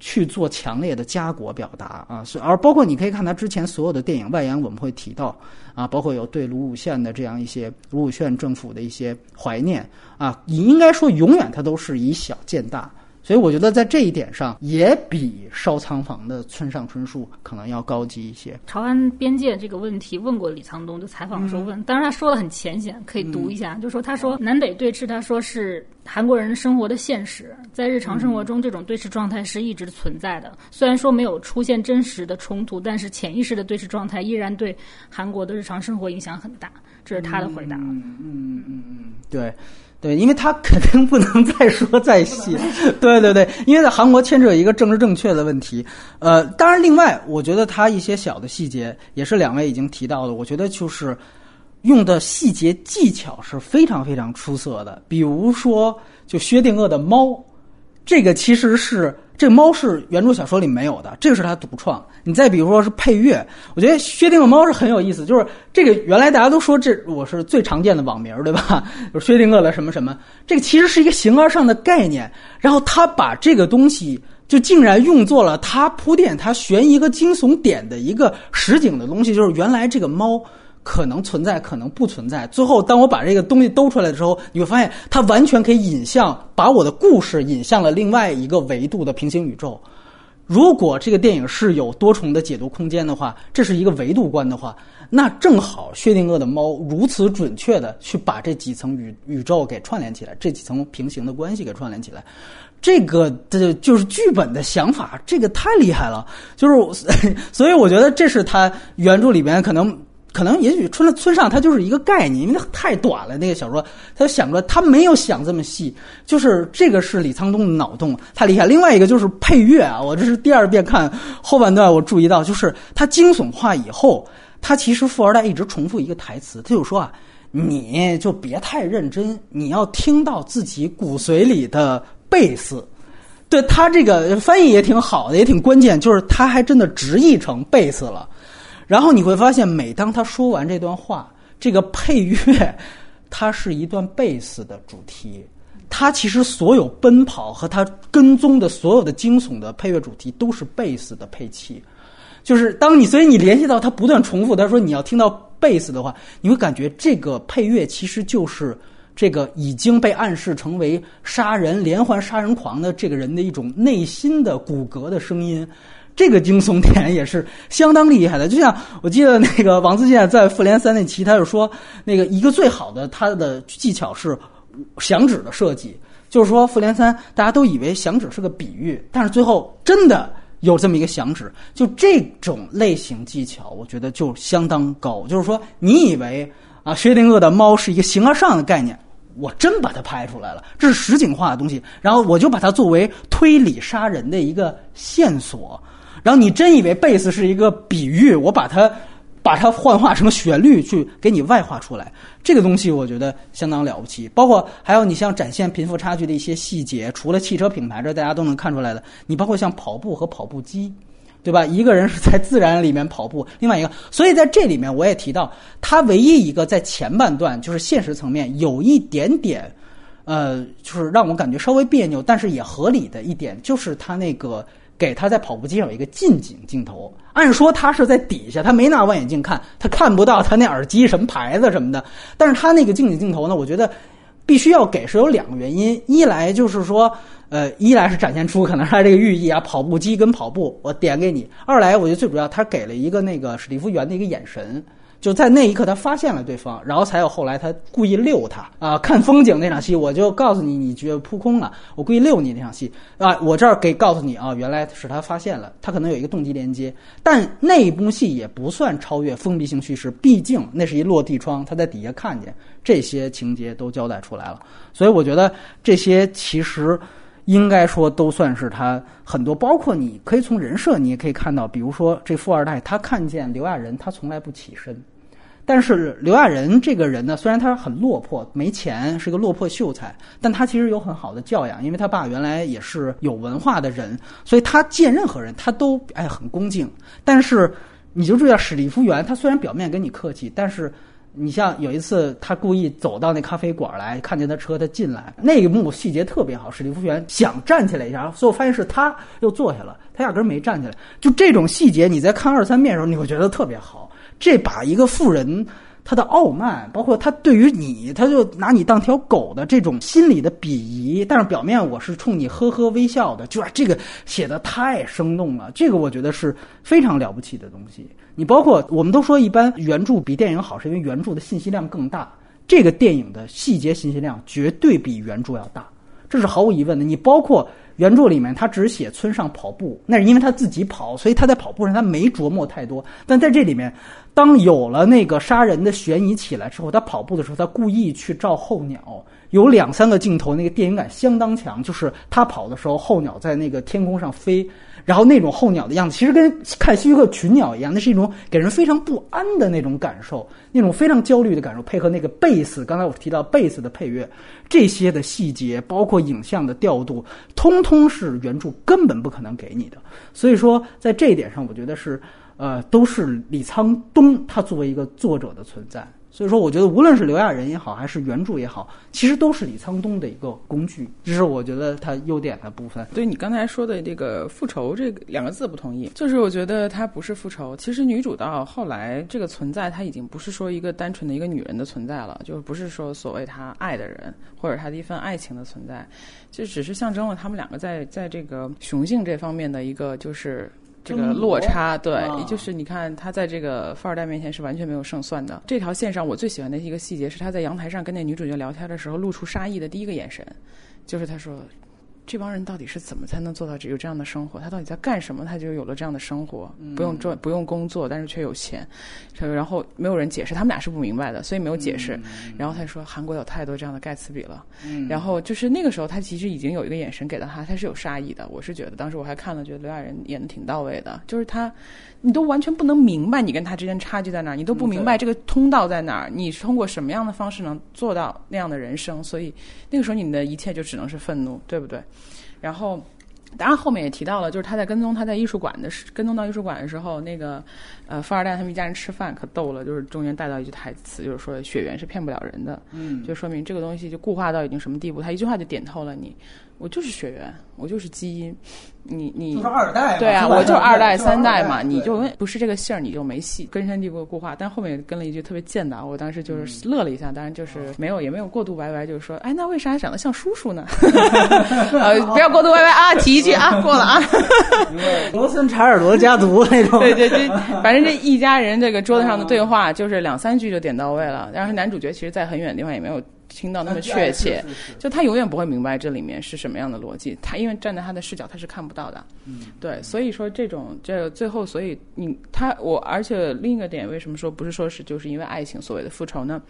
[SPEAKER 3] 去做强烈的家国表达啊。所以而包括你可以看他之前所有的电影外延，我们会提到啊，包括有对卢武铉的这样一些卢武铉政府的一些怀念啊，你应该说永远他都是以小见大。所以我觉得在这一点上，也比烧仓房的村上春树可能要高级一些。
[SPEAKER 2] 朝安边界这个问题问过李沧东，就采访的时候问，当然他说的很浅显，可以读一下，就说他说南北对峙，他说是韩国人生活的现实，在日常生活中这种对峙状态是一直存在的。虽然说没有出现真实的冲突，但是潜意识的对峙状态依然对韩国的日常生活影响很大。这是他的回答。
[SPEAKER 3] 嗯嗯嗯嗯，对。对，因为他肯定不能再说再细。对对对，因为在韩国牵扯一个政治正确的问题。呃，当然，另外，我觉得他一些小的细节也是两位已经提到的。我觉得就是用的细节技巧是非常非常出色的。比如说，就薛定谔的猫，这个其实是。这猫是原著小说里没有的，这个是他独创。你再比如说是配乐，我觉得薛定谔猫是很有意思。就是这个原来大家都说这我是最常见的网名，对吧？就薛定谔的什么什么，这个其实是一个形而上的概念。然后他把这个东西就竟然用作了他铺垫他悬疑和惊悚点的一个实景的东西，就是原来这个猫。可能存在，可能不存在。最后，当我把这个东西兜出来的时候，你会发现它完全可以引向，把我的故事引向了另外一个维度的平行宇宙。如果这个电影是有多重的解读空间的话，这是一个维度观的话，那正好薛定谔的猫如此准确的去把这几层宇宇宙给串联起来，这几层平行的关系给串联起来，这个的就是剧本的想法，这个太厉害了。就是，所以我觉得这是他原著里边可能。可能也许村村上他就是一个概念，因为他太短了。那个小说，他想着他没有想这么细，就是这个是李沧东的脑洞太厉害。另外一个就是配乐啊，我这是第二遍看后半段，我注意到就是他惊悚化以后，他其实富二代一直重复一个台词，他就说啊，你就别太认真，你要听到自己骨髓里的贝斯。对他这个翻译也挺好的，也挺关键，就是他还真的直译成贝斯了。然后你会发现，每当他说完这段话，这个配乐，它是一段贝斯的主题。它其实所有奔跑和它跟踪的所有的惊悚的配乐主题都是贝斯的配器。就是当你所以你联系到它不断重复，他说你要听到贝斯的话，你会感觉这个配乐其实就是这个已经被暗示成为杀人连环杀人狂的这个人的一种内心的骨骼的声音。这个惊悚点也是相当厉害的，就像我记得那个王自健在《复联三》那期，他就说那个一个最好的他的技巧是响指的设计，就是说《复联三》大家都以为响指是个比喻，但是最后真的有这么一个响指，就这种类型技巧，我觉得就相当高。就是说，你以为啊薛定谔的猫是一个形而上的概念，我真把它拍出来了，这是实景化的东西，然后我就把它作为推理杀人的一个线索。然后你真以为贝斯是一个比喻，我把它把它幻化成旋律去给你外化出来，这个东西我觉得相当了不起。包括还有你像展现贫富差距的一些细节，除了汽车品牌，这大家都能看出来的。你包括像跑步和跑步机，对吧？一个人是在自然里面跑步，另外一个，所以在这里面我也提到，他唯一一个在前半段就是现实层面有一点点，呃，就是让我感觉稍微别扭，但是也合理的一点，就是他那个。给他在跑步机上有一个近景镜头，按说他是在底下，他没拿望远镜看，他看不到他那耳机什么牌子什么的。但是他那个近景镜头呢，我觉得必须要给，是有两个原因：一来就是说，呃，一来是展现出可能他这个寓意啊，跑步机跟跑步，我点给你；二来，我觉得最主要，他给了一个那个史蒂夫·元的一个眼神。就在那一刻，他发现了对方，然后才有后来他故意溜他。啊，看风景那场戏，我就告诉你，你觉得扑空了，我故意溜你那场戏。啊，我这儿给告诉你啊，原来是他发现了，他可能有一个动机连接，但那一部戏也不算超越封闭性叙事，毕竟那是一落地窗，他在底下看见这些情节都交代出来了，所以我觉得这些其实应该说都算是他很多，包括你可以从人设你也可以看到，比如说这富二代他看见刘亚仁，他从来不起身。但是刘亚仁这个人呢，虽然他很落魄，没钱，是个落魄秀才，但他其实有很好的教养，因为他爸原来也是有文化的人，所以他见任何人他都哎很恭敬。但是你就注意到史蒂夫元，他虽然表面跟你客气，但是你像有一次他故意走到那咖啡馆来，看见他车，他进来，那一幕细节特别好。史蒂夫园想站起来一下，最后发现是他又坐下了，他压根儿没站起来。就这种细节，你在看二三遍的时候，你会觉得特别好。这把一个富人他的傲慢，包括他对于你，他就拿你当条狗的这种心理的鄙夷，但是表面我是冲你呵呵微笑的，就这个写的太生动了。这个我觉得是非常了不起的东西。你包括我们都说一般原著比电影好，是因为原著的信息量更大。这个电影的细节信息量绝对比原著要大，这是毫无疑问的。你包括。原著里面他只写村上跑步，那是因为他自己跑，所以他在跑步上他没琢磨太多。但在这里面，当有了那个杀人的悬疑起来之后，他跑步的时候，他故意去照候鸟，有两三个镜头，那个电影感相当强。就是他跑的时候，候鸟在那个天空上飞。然后那种候鸟的样子，其实跟看希区柯群鸟一样，那是一种给人非常不安的那种感受，那种非常焦虑的感受，配合那个贝斯，刚才我提到贝斯的配乐，这些的细节，包括影像的调度，通通是原著根本不可能给你的。所以说，在这一点上，我觉得是，呃，都是李沧东他作为一个作者的存在。所以说，我觉得无论是刘亚仁也好，还是原著也好，其实都是李沧东的一个工具。这是我觉得他优点的部分。
[SPEAKER 1] 对你刚才说的这个复仇这个两个字不同意，就是我觉得他不是复仇。其实女主到后来这个存在，她已经不是说一个单纯的一个女人的存在了，就不是说所谓她爱的人或者她的一份爱情的存在，就只是象征了他们两个在在这个雄性这方面的一个就是。这个落差，对，就是你看他在这个富二代面前是完全没有胜算的。这条线上，我最喜欢的一个细节是他在阳台上跟那女主角聊天的时候露出杀意的第一个眼神，就是他说。这帮人到底是怎么才能做到有这样的生活？他到底在干什么？他就有了这样的生活，不用赚，不用工作，但是却有钱。然后没有人解释，他们俩是不明白的，所以没有解释。然后他说：“韩国有太多这样的盖茨比了。”然后就是那个时候，他其实已经有一个眼神给到他，他是有杀意的。我是觉得，当时我还看了，觉得刘亚仁演的挺到位的，就是他。你都完全不能明白你跟他之间差距在哪儿，你都不明白这个通道在哪儿，你是通过什么样的方式能做到那样的人生？所以那个时候你的一切就只能是愤怒，对不对？然后当然后面也提到了，就是他在跟踪他在艺术馆的时跟踪到艺术馆的时候，那个呃富二代他们一家人吃饭可逗了，就是中间带到一句台词，就是说血缘是骗不了人的，
[SPEAKER 3] 嗯，
[SPEAKER 1] 就说明这个东西就固化到已经什么地步，他一句话就点透了你，我就是血缘，我就是基因，你你
[SPEAKER 3] 就是二代，
[SPEAKER 1] 对啊，我就是二代三代嘛，你就不是这个姓儿，你就没戏，根深蒂固的固化。但后面跟了一句特别贱的，我当时就是乐了一下，当然就是没有也没有过度歪歪，就是说，哎，那为啥长得像叔叔呢？呃，不要过度歪歪啊，提一句啊，过了啊。
[SPEAKER 3] 罗森查尔罗家族那种，
[SPEAKER 1] 对对对，反正这一家人这个桌子上的对话就是两三句就点到位了，然后男主角其实，在很远的地方也没有听到那么确切，就他永远不会明白这里面是什么样的逻辑，他因为站在他的视角他是看不到的，
[SPEAKER 3] 嗯，
[SPEAKER 1] 对，所以说这种这最后，所以你他我，而且另一个点，为什么说不是说是就是因为爱情所谓的复仇呢？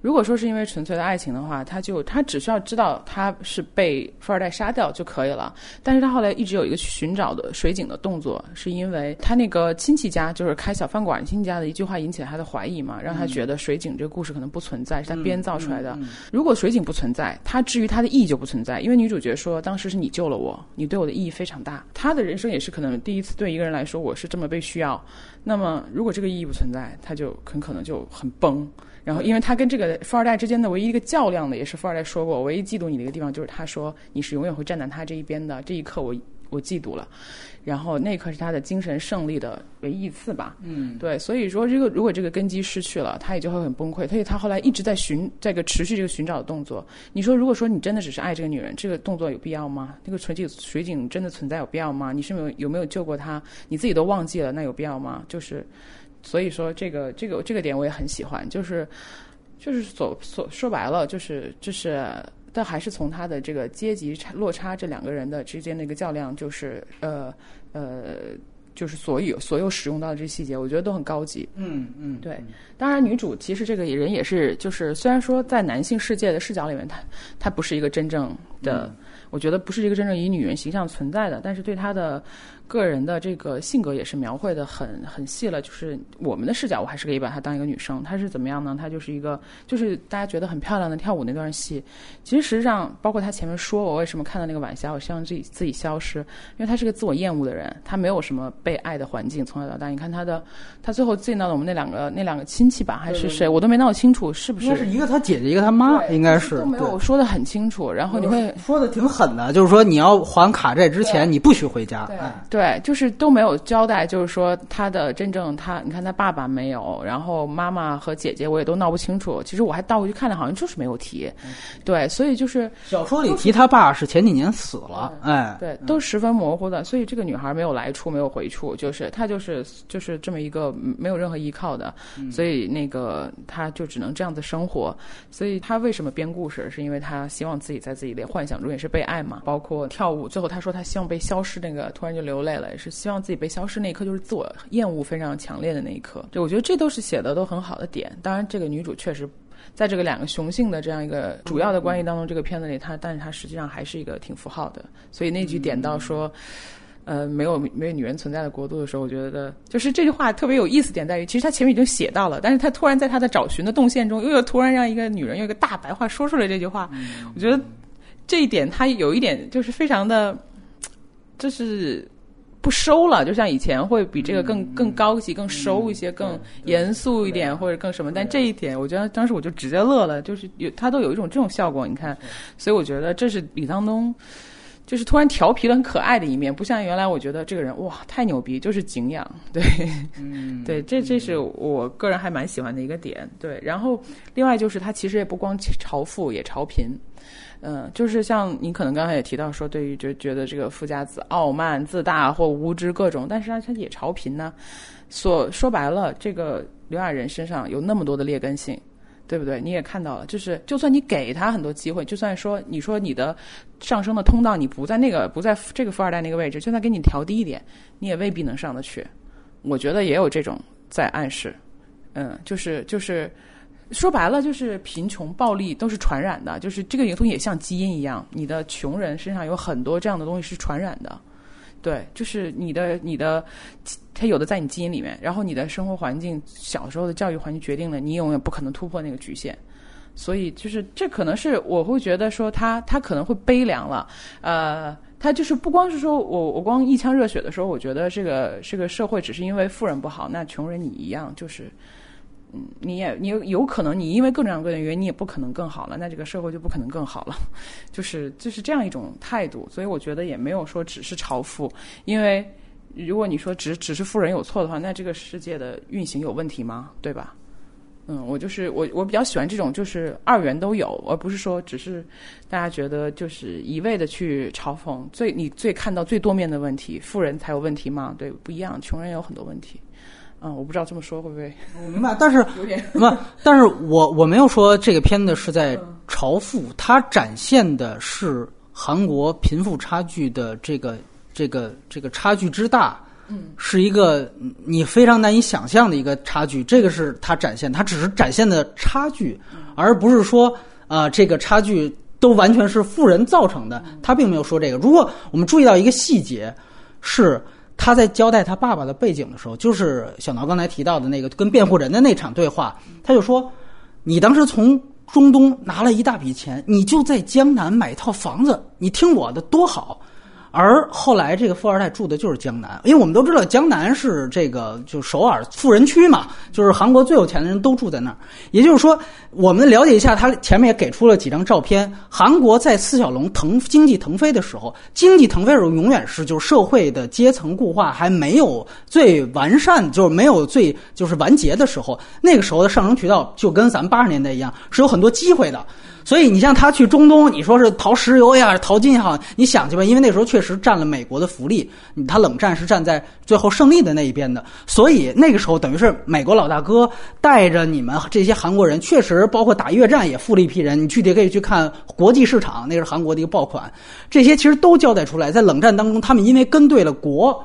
[SPEAKER 1] 如果说是因为纯粹的爱情的话，他就他只需要知道他是被富二代杀掉就可以了。但是他后来一直有一个寻找的水井的动作，是因为他那个亲戚家就是开小饭馆亲戚家的一句话引起了他的怀疑嘛，让他觉得水井这个故事可能不存在，是他编造出来的。
[SPEAKER 3] 嗯嗯
[SPEAKER 1] 如果水井不存在，他至于他的意义就不存在，因为女主角说当时是你救了我，你对我的意义非常大。他的人生也是可能第一次对一个人来说我是这么被需要，那么如果这个意义不存在，他就很可能就很崩。然后，因为他跟这个富二代之间的唯一一个较量的，也是富二代说过，我唯一嫉妒你的一个地方就是他说你是永远会站在他这一边的。这一刻我我嫉妒了，然后那一刻是他的精神胜利的唯一一次吧。
[SPEAKER 3] 嗯，
[SPEAKER 1] 对，所以说这个如果这个根基失去了，他也就会很崩溃。所以他后来一直在寻这个持续这个寻找的动作。你说，如果说你真的只是爱这个女人，这个动作有必要吗？那个水井水井真的存在有必要吗？你是没有有没有救过他？你自己都忘记了，那有必要吗？就是，所以说这个这个这个点我也很喜欢，就是就是所所说白了，就是就是。但还是从他的这个阶级差落差，这两个人的之间的一个较量，就是呃呃，就是所有所有使用到的这些细节，我觉得都很高级。
[SPEAKER 3] 嗯嗯，
[SPEAKER 1] 对，当然女主其实这个人也是，就是虽然说在男性世界的视角里面，她她不是一个真正的，我觉得不是一个真正以女人形象存在的，但是对她的个人的这个性格也是描绘的很很细了。就是我们的视角，我还是可以把她当一个女生。她是怎么样呢？她就是一个，就是大家觉得很漂亮的跳舞那段戏，其实实际上包括她前面说我为什么看到那个晚霞，我希望自己自己消失，因为她是个自我厌恶的人，她没有什么被爱的环境，从小到大。你看她的，她最后见到了我们那两个那两个亲戚吧，还是谁，我都没闹清楚是不
[SPEAKER 3] 应该是一个她姐姐，一个她妈，应该是
[SPEAKER 1] 都没有
[SPEAKER 3] 对
[SPEAKER 1] 说的很清楚。然后你会
[SPEAKER 3] 说的挺狠的，就是说你要还卡债之前，你不许回家。
[SPEAKER 1] 对
[SPEAKER 3] 哎
[SPEAKER 1] 对，就是都没有交代，就是说他的真正他，你看他爸爸没有，然后妈妈和姐姐我也都闹不清楚。其实我还倒回去看了，好像就是没有提。对，所以就是
[SPEAKER 3] 小说里提他爸是前几年死了，哎，
[SPEAKER 1] 对，都十分模糊的。所以这个女孩没有来处，没有回处，就是她就是就是这么一个嗯没有任何依靠的，所以那个她就只能这样子生活。所以她为什么编故事，是因为她希望自己在自己的幻想中也是被爱嘛。包括跳舞，最后她说她希望被消失，那个突然就流泪了，也是希望自己被消失那一刻，就是自我厌恶非常强烈的那一刻。对，我觉得这都是写的都很好的点。当然，这个女主确实。在这个两个雄性的这样一个主要的关系当中，这个片子里，她但是她实际上还是一个挺符号的，所以那句点到说，呃，没有没有女人存在的国度的时候，我觉得就是这句话特别有意思点在于，其实他前面已经写到了，但是他突然在他的找寻的动线中，又又突然让一个女人用一个大白话说出来这句话，我觉得这一点他有一点就是非常的，就是。不收了，就像以前会比这个更更高级、更收一些、更严肃一点，或者更什么。但这一点，我觉得当时我就直接乐了，就是有他都有一种这种效果，你看，所以我觉得这是李沧东，就是突然调皮了、很可爱的一面，不像原来我觉得这个人哇太牛逼，就是敬仰，对，
[SPEAKER 3] 嗯，
[SPEAKER 1] 对，这这是我个人还蛮喜欢的一个点，对。然后另外就是他其实也不光嘲富，也嘲贫。嗯，就是像你可能刚才也提到说，对于就觉得这个富家子傲慢自大或无知各种，但是他他也朝贫呢。所说白了，这个刘亚仁身上有那么多的劣根性，对不对？你也看到了，就是就算你给他很多机会，就算说你说你的上升的通道你不在那个不在这个富二代那个位置，就算给你调低一点，你也未必能上得去。我觉得也有这种在暗示，嗯，就是就是。说白了就是贫穷、暴力都是传染的，就是这个东西也像基因一样，你的穷人身上有很多这样的东西是传染的，对，就是你的你的，它有的在你基因里面，然后你的生活环境、小时候的教育环境决定了你永远不可能突破那个局限，所以就是这可能是我会觉得说他他可能会悲凉了，呃，他就是不光是说我我光一腔热血的时候，我觉得这个这个社会只是因为富人不好，那穷人你一样就是。嗯，你也你有有可能，你因为各种各样的原因，你也不可能更好了，那这个社会就不可能更好了，就是就是这样一种态度。所以我觉得也没有说只是嘲富，因为如果你说只只是富人有错的话，那这个世界的运行有问题吗？对吧？嗯，我就是我我比较喜欢这种就是二元都有，而不是说只是大家觉得就是一味的去嘲讽最你最看到最多面的问题，富人才有问题吗？对，不一样，穷人有很多问题。嗯，我不知道这么说会不会
[SPEAKER 3] 我明白，但是
[SPEAKER 1] 有点
[SPEAKER 3] 不，但是我我没有说这个片子是在嘲富，它展现的是韩国贫富差距的这个这个这个差距之大，
[SPEAKER 1] 嗯，
[SPEAKER 3] 是一个你非常难以想象的一个差距。这个是它展现，它只是展现的差距，而不是说啊、呃这个差距都完全是富人造成的。他并没有说这个。如果我们注意到一个细节，是他在交代他爸爸的背景的时候，就是小挠刚才提到的那个跟辩护人的那场对话，他就说：“你当时从中东拿了一大笔钱，你就在江南买一套房子，你听我的多好。”而后来这个富二代住的就是江南，因为我们都知道江南是这个就首尔富人区嘛，就是韩国最有钱的人都住在那儿。也就是说，我们了解一下，他前面也给出了几张照片。韩国在四小龙腾经济腾飞的时候，经济腾飞的时候永远是就是社会的阶层固化还没有最完善，就是没有最就是完结的时候，那个时候的上升渠道就跟咱们八十年代一样，是有很多机会的。所以你像他去中东，你说是淘石油呀、淘金也好，你想去吧，因为那时候确实占了美国的福利，他冷战是站在最后胜利的那一边的，所以那个时候等于是美国老大哥带着你们这些韩国人，确实包括打越战也富了一批人，你具体可以去看国际市场，那是韩国的一个爆款，这些其实都交代出来，在冷战当中，他们因为跟对了国，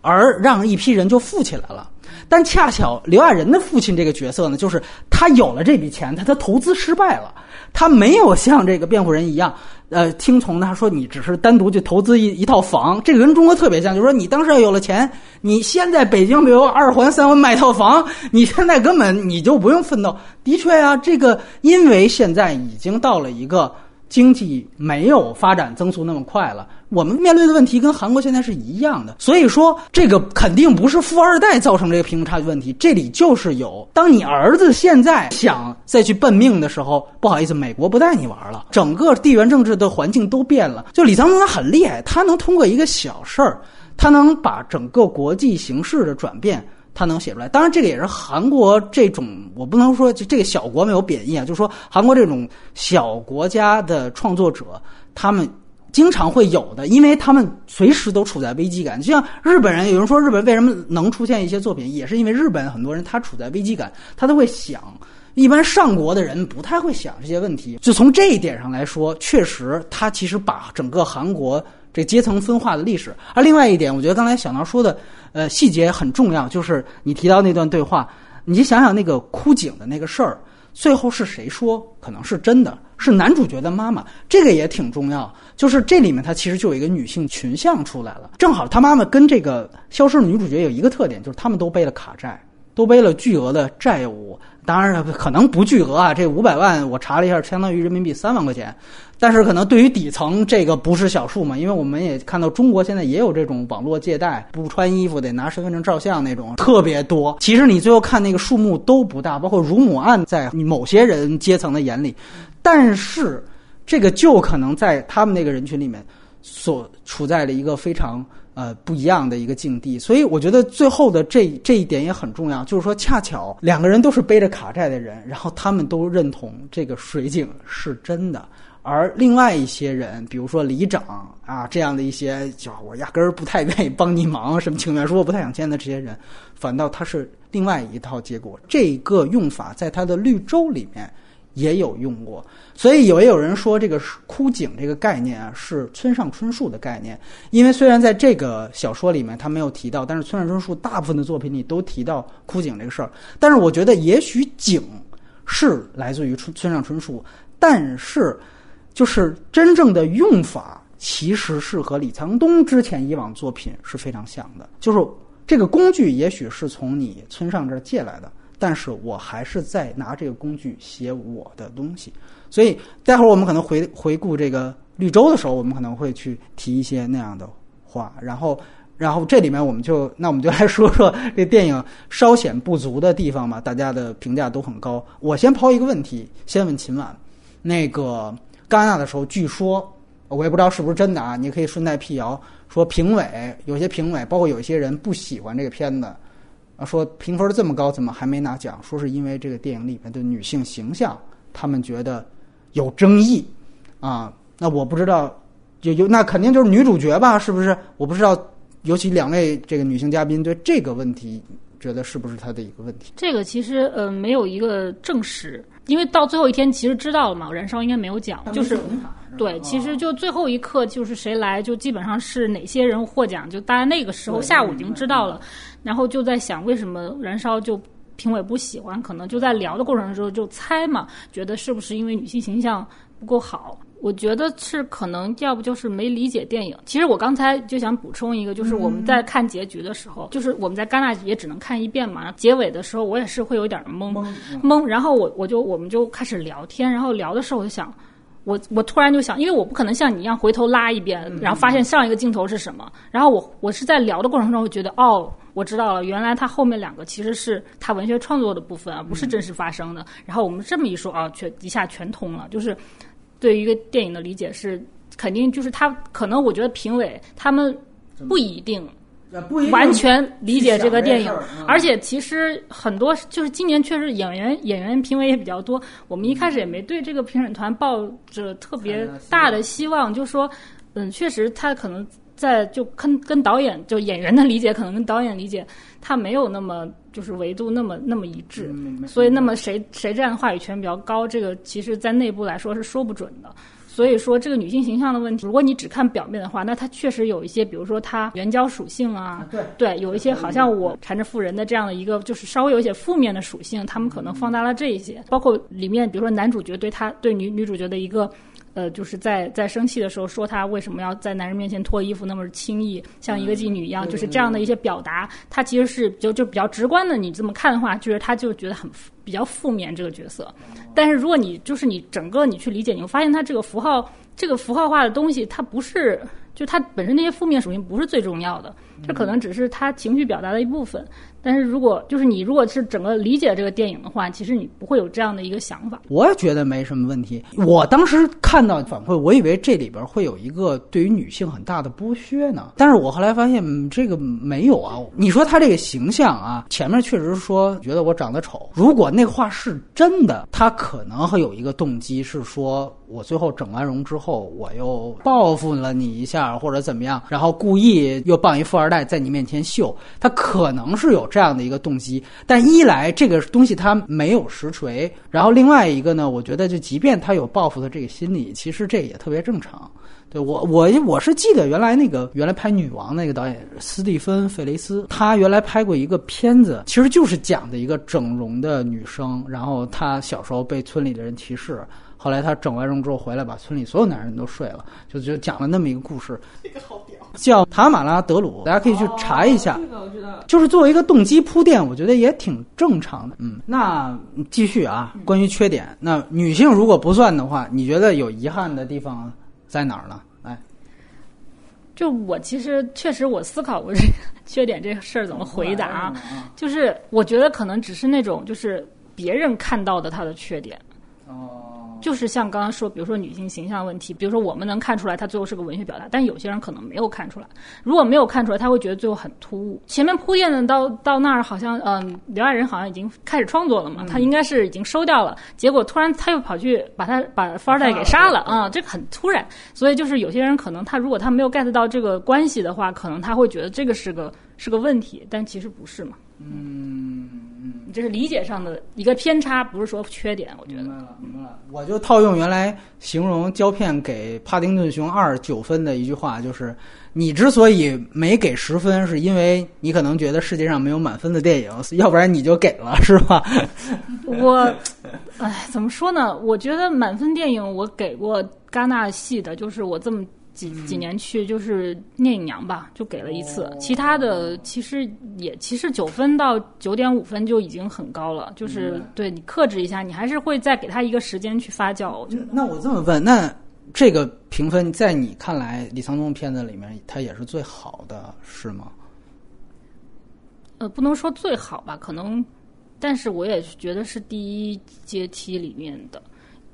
[SPEAKER 3] 而让一批人就富起来了。但恰巧刘亚仁的父亲这个角色呢，就是他有了这笔钱，他他投资失败了，他没有像这个辩护人一样，呃，听从他说你只是单独去投资一一套房，这个跟中国特别像，就是说你当时要有了钱，你先在北京比如二环三环买套房，你现在根本你就不用奋斗。的确啊，这个因为现在已经到了一个。经济没有发展增速那么快了，我们面对的问题跟韩国现在是一样的，所以说这个肯定不是富二代造成这个贫富差距问题，这里就是有，当你儿子现在想再去奔命的时候，不好意思，美国不带你玩了，整个地缘政治的环境都变了。就李沧东他很厉害，他能通过一个小事儿，他能把整个国际形势的转变。他能写出来，当然这个也是韩国这种，我不能说这个小国没有贬义啊，就是说韩国这种小国家的创作者，他们经常会有的，因为他们随时都处在危机感。就像日本人，有人说日本为什么能出现一些作品，也是因为日本很多人他处在危机感，他都会想。一般上国的人不太会想这些问题，就从这一点上来说，确实他其实把整个韩国这阶层分化的历史。而另外一点，我觉得刚才小挠说的，呃，细节很重要，就是你提到那段对话，你想想那个枯井的那个事儿，最后是谁说可能是真的？是男主角的妈妈，这个也挺重要。就是这里面它其实就有一个女性群像出来了，正好他妈妈跟这个消失的女主角有一个特点，就是他们都背了卡债，都背了巨额的债务。当然可能不巨额啊，这五百万我查了一下，相当于人民币三万块钱。但是可能对于底层这个不是小数嘛，因为我们也看到中国现在也有这种网络借贷，不穿衣服得拿身份证照相那种特别多。其实你最后看那个数目都不大，包括乳母案在某些人阶层的眼里，但是这个就可能在他们那个人群里面所处在了一个非常。呃，不一样的一个境地，所以我觉得最后的这这一点也很重要，就是说，恰巧两个人都是背着卡债的人，然后他们都认同这个水井是真的，而另外一些人，比如说里长啊这样的一些，就我压根儿不太愿意帮你忙，什么请愿书我不太想签的这些人，反倒他是另外一套结果。这个用法在他的绿洲里面也有用过。所以有也有人说，这个枯井这个概念啊，是村上春树的概念。因为虽然在这个小说里面他没有提到，但是村上春树大部分的作品里都提到枯井这个事儿。但是我觉得，也许井是来自于村村上春树，但是就是真正的用法，其实是和李沧东之前以往作品是非常像的。就是这个工具，也许是从你村上这儿借来的。但是我还是在拿这个工具写我的东西，所以待会儿我们可能回回顾这个绿洲的时候，我们可能会去提一些那样的话，然后。然后这里面我们就那我们就来说说这电影稍显不足的地方吧，大家的评价都很高。我先抛一个问题，先问秦晚，那个戛纳的时候，据说我也不知道是不是真的啊，你可以顺带辟谣，说评委有些评委，包括有一些人不喜欢这个片子，啊，说评分这么高，怎么还没拿奖？说是因为这个电影里面的女性形象，他们觉得有争议啊。那我不知道，有有那肯定就是女主角吧？是不是？我不知道。尤其两位这个女性嘉宾对这个问题，觉得是不是他的一个问题？
[SPEAKER 2] 这个其实呃没有一个证实，因为到最后一天其实知道了嘛，燃烧应该没有奖，就是对，其实就最后一刻就是谁来，就基本上是哪些人获奖，就大家那个时候下午已经知道了，然后就在想为什么燃烧就评委不喜欢，可能就在聊的过程中就猜嘛，觉得是不是因为女性形象不够好。我觉得是可能，要不就是没理解电影。其实我刚才就想补充一个，就是我们在看结局的时候，就是我们在戛纳也只能看一遍嘛。结尾的时候，我也是会有点懵懵。然后我我就我们就开始聊天，然后聊的时候我就想，我我突然就想，因为我不可能像你一样回头拉一遍，然后发现上一个镜头是什么。然后我我是在聊的过程中，我觉得哦，我知道了，原来他后面两个其实是他文学创作的部分，而不是真实发生的。然后我们这么一说啊，全一下全通了，就是。对于一个电影的理解是，肯定就是他可能我觉得评委他们不一定完全理解这个电影，而且其实很多就是今年确实演员演员评委也比较多，我们一开始也没对这个评审团抱着特别大的希望，就说嗯，确实他可能在就跟跟导演就演员的理解可能跟导演理解他没有那么。就是维度那么那么一致，所以那么谁谁这样的话语权比较高，这个其实在内部来说是说不准的。所以说这个女性形象的问题，如果你只看表面的话，那它确实有一些，比如说它援交属性啊，
[SPEAKER 3] 对
[SPEAKER 2] 对，有一些好像我缠着妇人的这样的一个，就是稍微有一些负面的属性，他们可能放大了这一些，包括里面比如说男主角对他对女女主角的一个。呃，就是在在生气的时候说她为什么要在男人面前脱衣服那么轻易，像一个妓女一样，就是这样的一些表达，她其实是就就比较直观的。你这么看的话，就是她就觉得很比较负面这个角色。但是如果你就是你整个你去理解，你会发现它这个符号这个符号化的东西，它不是就它本身那些负面属性不是最重要的，这可能只是他情绪表达的一部分。但是如果就是你如果是整个理解这个电影的话，其实你不会有这样的一个想法。
[SPEAKER 3] 我也觉得没什么问题。我当时看到反馈，我以为这里边会有一个对于女性很大的剥削呢。但是我后来发现这个没有啊。你说他这个形象啊，前面确实说觉得我长得丑。如果那话是真的，他可能会有一个动机是说我最后整完容之后，我又报复了你一下或者怎么样，然后故意又傍一富二代在你面前秀。他可能是有这。样的一个动机，但一来这个东西它没有实锤，然后另外一个呢，我觉得就即便他有报复的这个心理，其实这也特别正常。对我我我是记得原来那个原来拍女王那个导演斯蒂芬·费雷斯，他原来拍过一个片子，其实就是讲的一个整容的女生，然后她小时候被村里的人歧视。后来他整完容之后回来，把村里所有男人都睡了，就就讲了那么一个故事。
[SPEAKER 4] 这个好屌，
[SPEAKER 3] 叫塔马拉德鲁，大家可以去查一下。
[SPEAKER 1] 这个我知道。
[SPEAKER 3] 就是作为一个动机铺垫，我觉得也挺正常的。嗯，那继续啊，关于缺点，那女性如果不算的话，你觉得有遗憾的地方在哪儿呢？哎，
[SPEAKER 2] 就我其实确实我思考过这个 缺点这事儿怎么回答啊？就是我觉得可能只是那种就是别人看到的他的缺点。
[SPEAKER 3] 哦。
[SPEAKER 2] 就是像刚刚说，比如说女性形象问题，比如说我们能看出来，她最后是个文学表达，但有些人可能没有看出来。如果没有看出来，他会觉得最后很突兀。前面铺垫的到到那儿，好像嗯，刘亚仁好像已经开始创作了嘛，他应该是已经收掉了。结果突然他又跑去把他把富二代给杀了啊，这个很突然。所以就是有些人可能他如果他没有 get 到这个关系的话，可能他会觉得这个是个是个问题，但其实不是嘛。
[SPEAKER 3] 嗯嗯，
[SPEAKER 2] 这是理解上的一个偏差，不是说缺点。我觉得，
[SPEAKER 3] 明白了，明白了。我就套用原来形容胶片给《帕丁顿熊二》九分的一句话，就是你之所以没给十分，是因为你可能觉得世界上没有满分的电影，要不然你就给了，是吧？
[SPEAKER 2] 我，哎，怎么说呢？我觉得满分电影我给过戛纳系的，就是我这么。几几年去就是聂隐娘吧，就给了一次，其他的其实也其实九分到九点五分就已经很高了，就是对你克制一下，你还是会再给他一个时间去发酵。我觉得
[SPEAKER 3] 那我这么问，那这个评分在你看来，李沧东片子里面它也是最好的，是吗？
[SPEAKER 2] 呃，不能说最好吧，可能，但是我也觉得是第一阶梯里面的，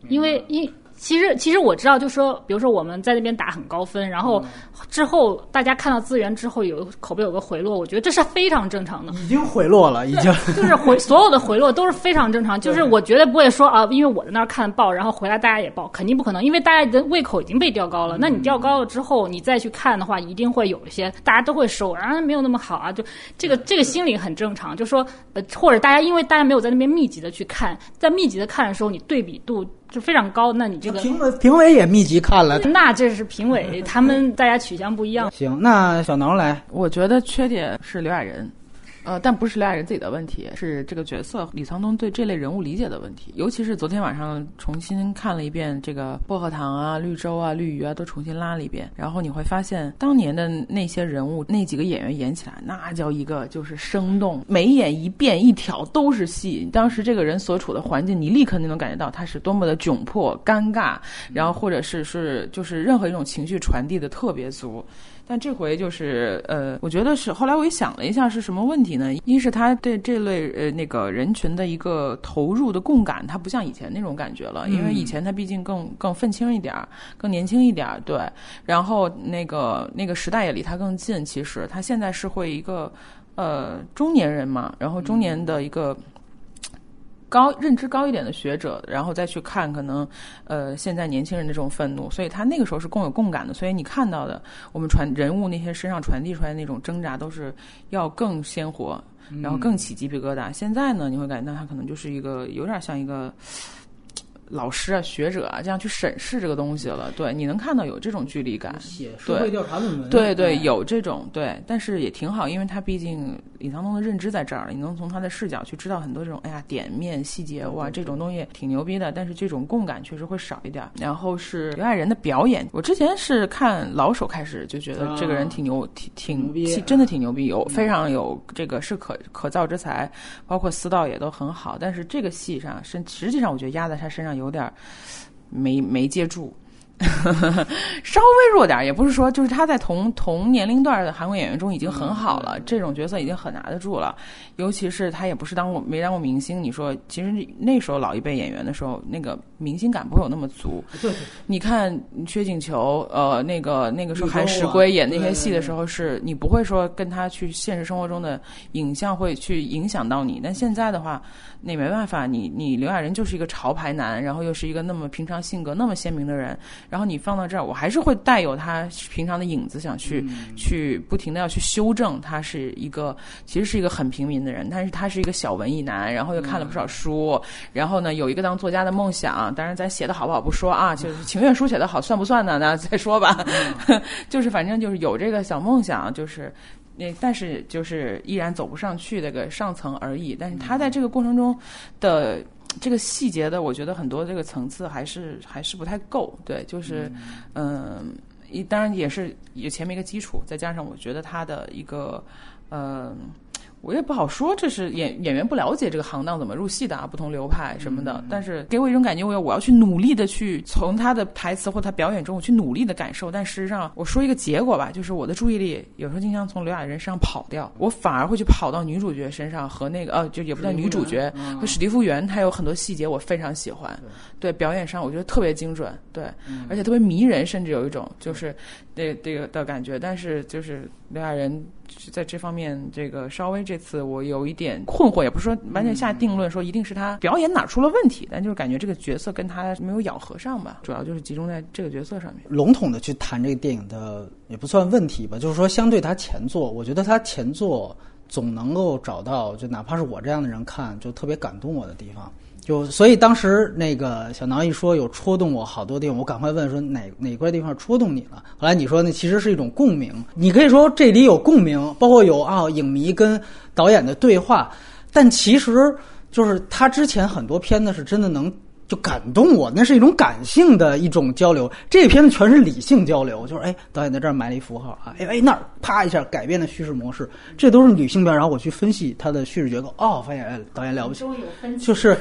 [SPEAKER 2] 因为因。其实，其实我知道，就说，比如说我们在那边打很高分，然后之后大家看到资源之后有口碑有个回落，我觉得这是非常正常的。
[SPEAKER 3] 已经回落了，已经
[SPEAKER 2] 就是回所有的回落都是非常正常。就是我绝对不会说啊，因为我在那儿看报，然后回来大家也报，肯定不可能，因为大家的胃口已经被调高了。那你调高了之后，你再去看的话，一定会有一些大家都会收，然后没有那么好啊。就这个这个心理很正常。就说呃，或者大家因为大家没有在那边密集的去看，在密集的看的时候，你对比度。就非常高，那你这个
[SPEAKER 3] 评委评委也密集看了，
[SPEAKER 2] 那这是评委他们大家取向不一样。
[SPEAKER 3] 行，那小能来，
[SPEAKER 1] 我觉得缺点是刘亚仁。呃，但不是刘亚仁自己的问题，是这个角色李沧东对这类人物理解的问题。尤其是昨天晚上重新看了一遍这个薄荷糖啊、绿洲啊、绿鱼啊，都重新拉了一遍，然后你会发现当年的那些人物，那几个演员演起来，那叫一个就是生动，眉眼一变一挑都是戏。当时这个人所处的环境，你立刻就能感觉到他是多么的窘迫、尴尬，然后或者是是就是任何一种情绪传递的特别足。但这回就是呃，我觉得是后来我也想了一下是什么问题呢？一是他对这类呃那个人群的一个投入的共感，他不像以前那种感觉了，因为以前他毕竟更更愤青一点儿，更年轻一点儿，对。然后那个那个时代也离他更近，其实他现在是会一个呃中年人嘛，然后中年的一个。高认知高一点的学者，然后再去看可能，呃，现在年轻人的这种愤怒，所以他那个时候是共有共感的。所以你看到的我们传人物那些身上传递出来的那种挣扎，都是要更鲜活，然后更起鸡皮疙瘩。现在呢，你会感觉到他可能就是一个有点像一个。老师啊，学者啊，这样去审视这个东西了，对，你能看到有这种距离感，
[SPEAKER 3] 写社会调查论文，
[SPEAKER 1] 对对，有这种对，但是也挺好，因为他毕竟李沧东的认知在这儿，你能从他的视角去知道很多这种，哎呀，点面细节哇，这种东西挺牛逼的，但是这种共感确实会少一点。然后是刘爱仁的表演，我之前是看老手开始就觉得这个人挺牛，挺挺真的挺牛逼，有非常有这个是可可造之才，包括思道也都很好，但是这个戏上身实际上我觉得压在他身上有。有点没没接住。稍微弱点，也不是说就是他在同同年龄段的韩国演员中已经很好了，这种角色已经很拿得住了。尤其是他也不是当过没当过明星，你说其实那时候老一辈演员的时候，那个明星感不会有那么足。
[SPEAKER 3] 对，
[SPEAKER 1] 你看薛景求，呃，那个那个时候韩石圭演那些戏的时候，是你不会说跟他去现实生活中的影像会去影响到你。但现在的话，那没办法，你你刘亚仁就是一个潮牌男，然后又是一个那么平常性格那么鲜明的人。然后你放到这儿，我还是会带有他平常的影子，想去去不停的要去修正。他是一个其实是一个很平民的人，但是他是一个小文艺男，然后又看了不少书，然后呢有一个当作家的梦想。当然咱写的好不好不说啊，就是情愿书写的好算不算呢？那再说吧。就是反正就是有这个小梦想，就是那但是就是依然走不上去那个上层而已。但是他在这个过程中的。这个细节的，我觉得很多这个层次还是还是不太够，对，就是，嗯，一当然也是有前面一个基础，再加上我觉得他的一个，嗯。我也不好说，这是演演员不了解这个行当怎么入戏的啊，不同流派什么的。但是给我一种感觉，我要我要去努力的去从他的台词或他表演中，我去努力的感受。但事实上，我说一个结果吧，就是我的注意力有时候经常从刘亚仁身上跑掉，我反而会去跑到女主角身上和那个呃，就也不叫女主角和史蒂夫元，他有很多细节我非常喜欢。对表演上，我觉得特别精准，对，而且特别迷人，甚至有一种就是这这个的感觉。但是就是刘亚仁。在这方面，这个稍微这次我有一点困惑，也不是说完全下定论，说一定是他表演哪出了问题，但就是感觉这个角色跟他没有咬合上吧，主要就是集中在这个角色上面。
[SPEAKER 3] 笼统的去谈这个电影的也不算问题吧，就是说相对他前作，我觉得他前作总能够找到，就哪怕是我这样的人看，就特别感动我的地方。就所以当时那个小囊一说有戳动我好多地方，我赶快问说哪哪块地方戳动你了？后来你说那其实是一种共鸣，你可以说这里有共鸣，包括有啊影迷跟导演的对话，但其实就是他之前很多片子是真的能就感动我，那是一种感性的一种交流。这片子全是理性交流，就是哎，导演在这儿埋了一符号啊，哎哎那儿啪一下改变了 叙事模式，这都是女性片。然后我去分析它的叙事结构，哦，发现哎导演了不起，就是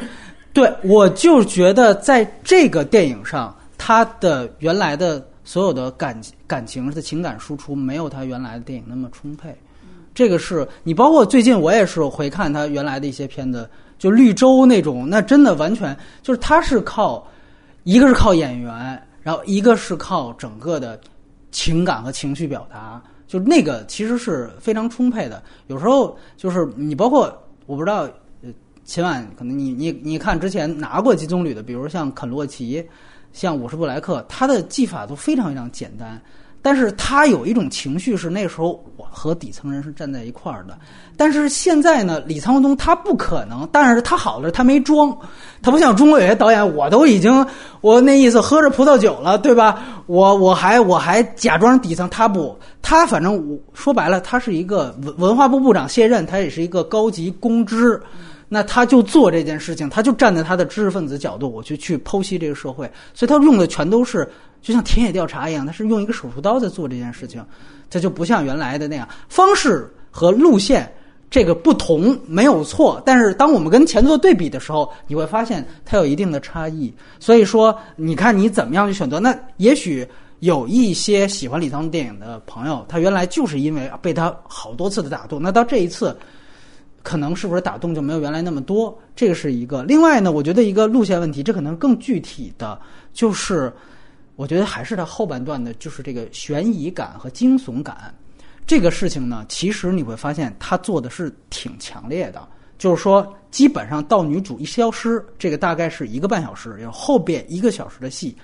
[SPEAKER 3] 对我就觉得在这个电影上，他的原来的所有的感感情的情感输出没有他原来的电影那么充沛。这个是你包括最近我也是回看他原来的一些片子。就绿洲那种，那真的完全就是他是靠，一个是靠演员，然后一个是靠整个的情感和情绪表达，就那个其实是非常充沛的。有时候就是你包括我不知道，秦晚可能你你你看之前拿过金棕榈的，比如像肯洛奇，像伍士布莱克，他的技法都非常非常简单。但是他有一种情绪，是那时候我和底层人是站在一块儿的。但是现在呢，李沧东他不可能，但是他好了，他没装，他不像中国有些导演，我都已经我那意思喝着葡萄酒了，对吧？我我还我还假装底层，他不，他反正说白了，他是一个文文化部部长卸任，他也是一个高级公知，那他就做这件事情，他就站在他的知识分子角度，我就去剖析这个社会，所以他用的全都是。就像田野调查一样，他是用一个手术刀在做这件事情，他就不像原来的那样方式和路线这个不同没有错，但是当我们跟前作对比的时候，你会发现它有一定的差异。所以说，你看你怎么样去选择？那也许有一些喜欢李沧电影的朋友，他原来就是因为被他好多次的打动，那到这一次，可能是不是打动就没有原来那么多？这个是一个。另外呢，我觉得一个路线问题，这可能更具体的就是。我觉得还是他后半段的，就是这个悬疑感和惊悚感，这个事情呢，其实你会发现他做的是挺强烈的。就是说，基本上到女主一消失，这个大概是一个半小时，有后边一个小时的戏，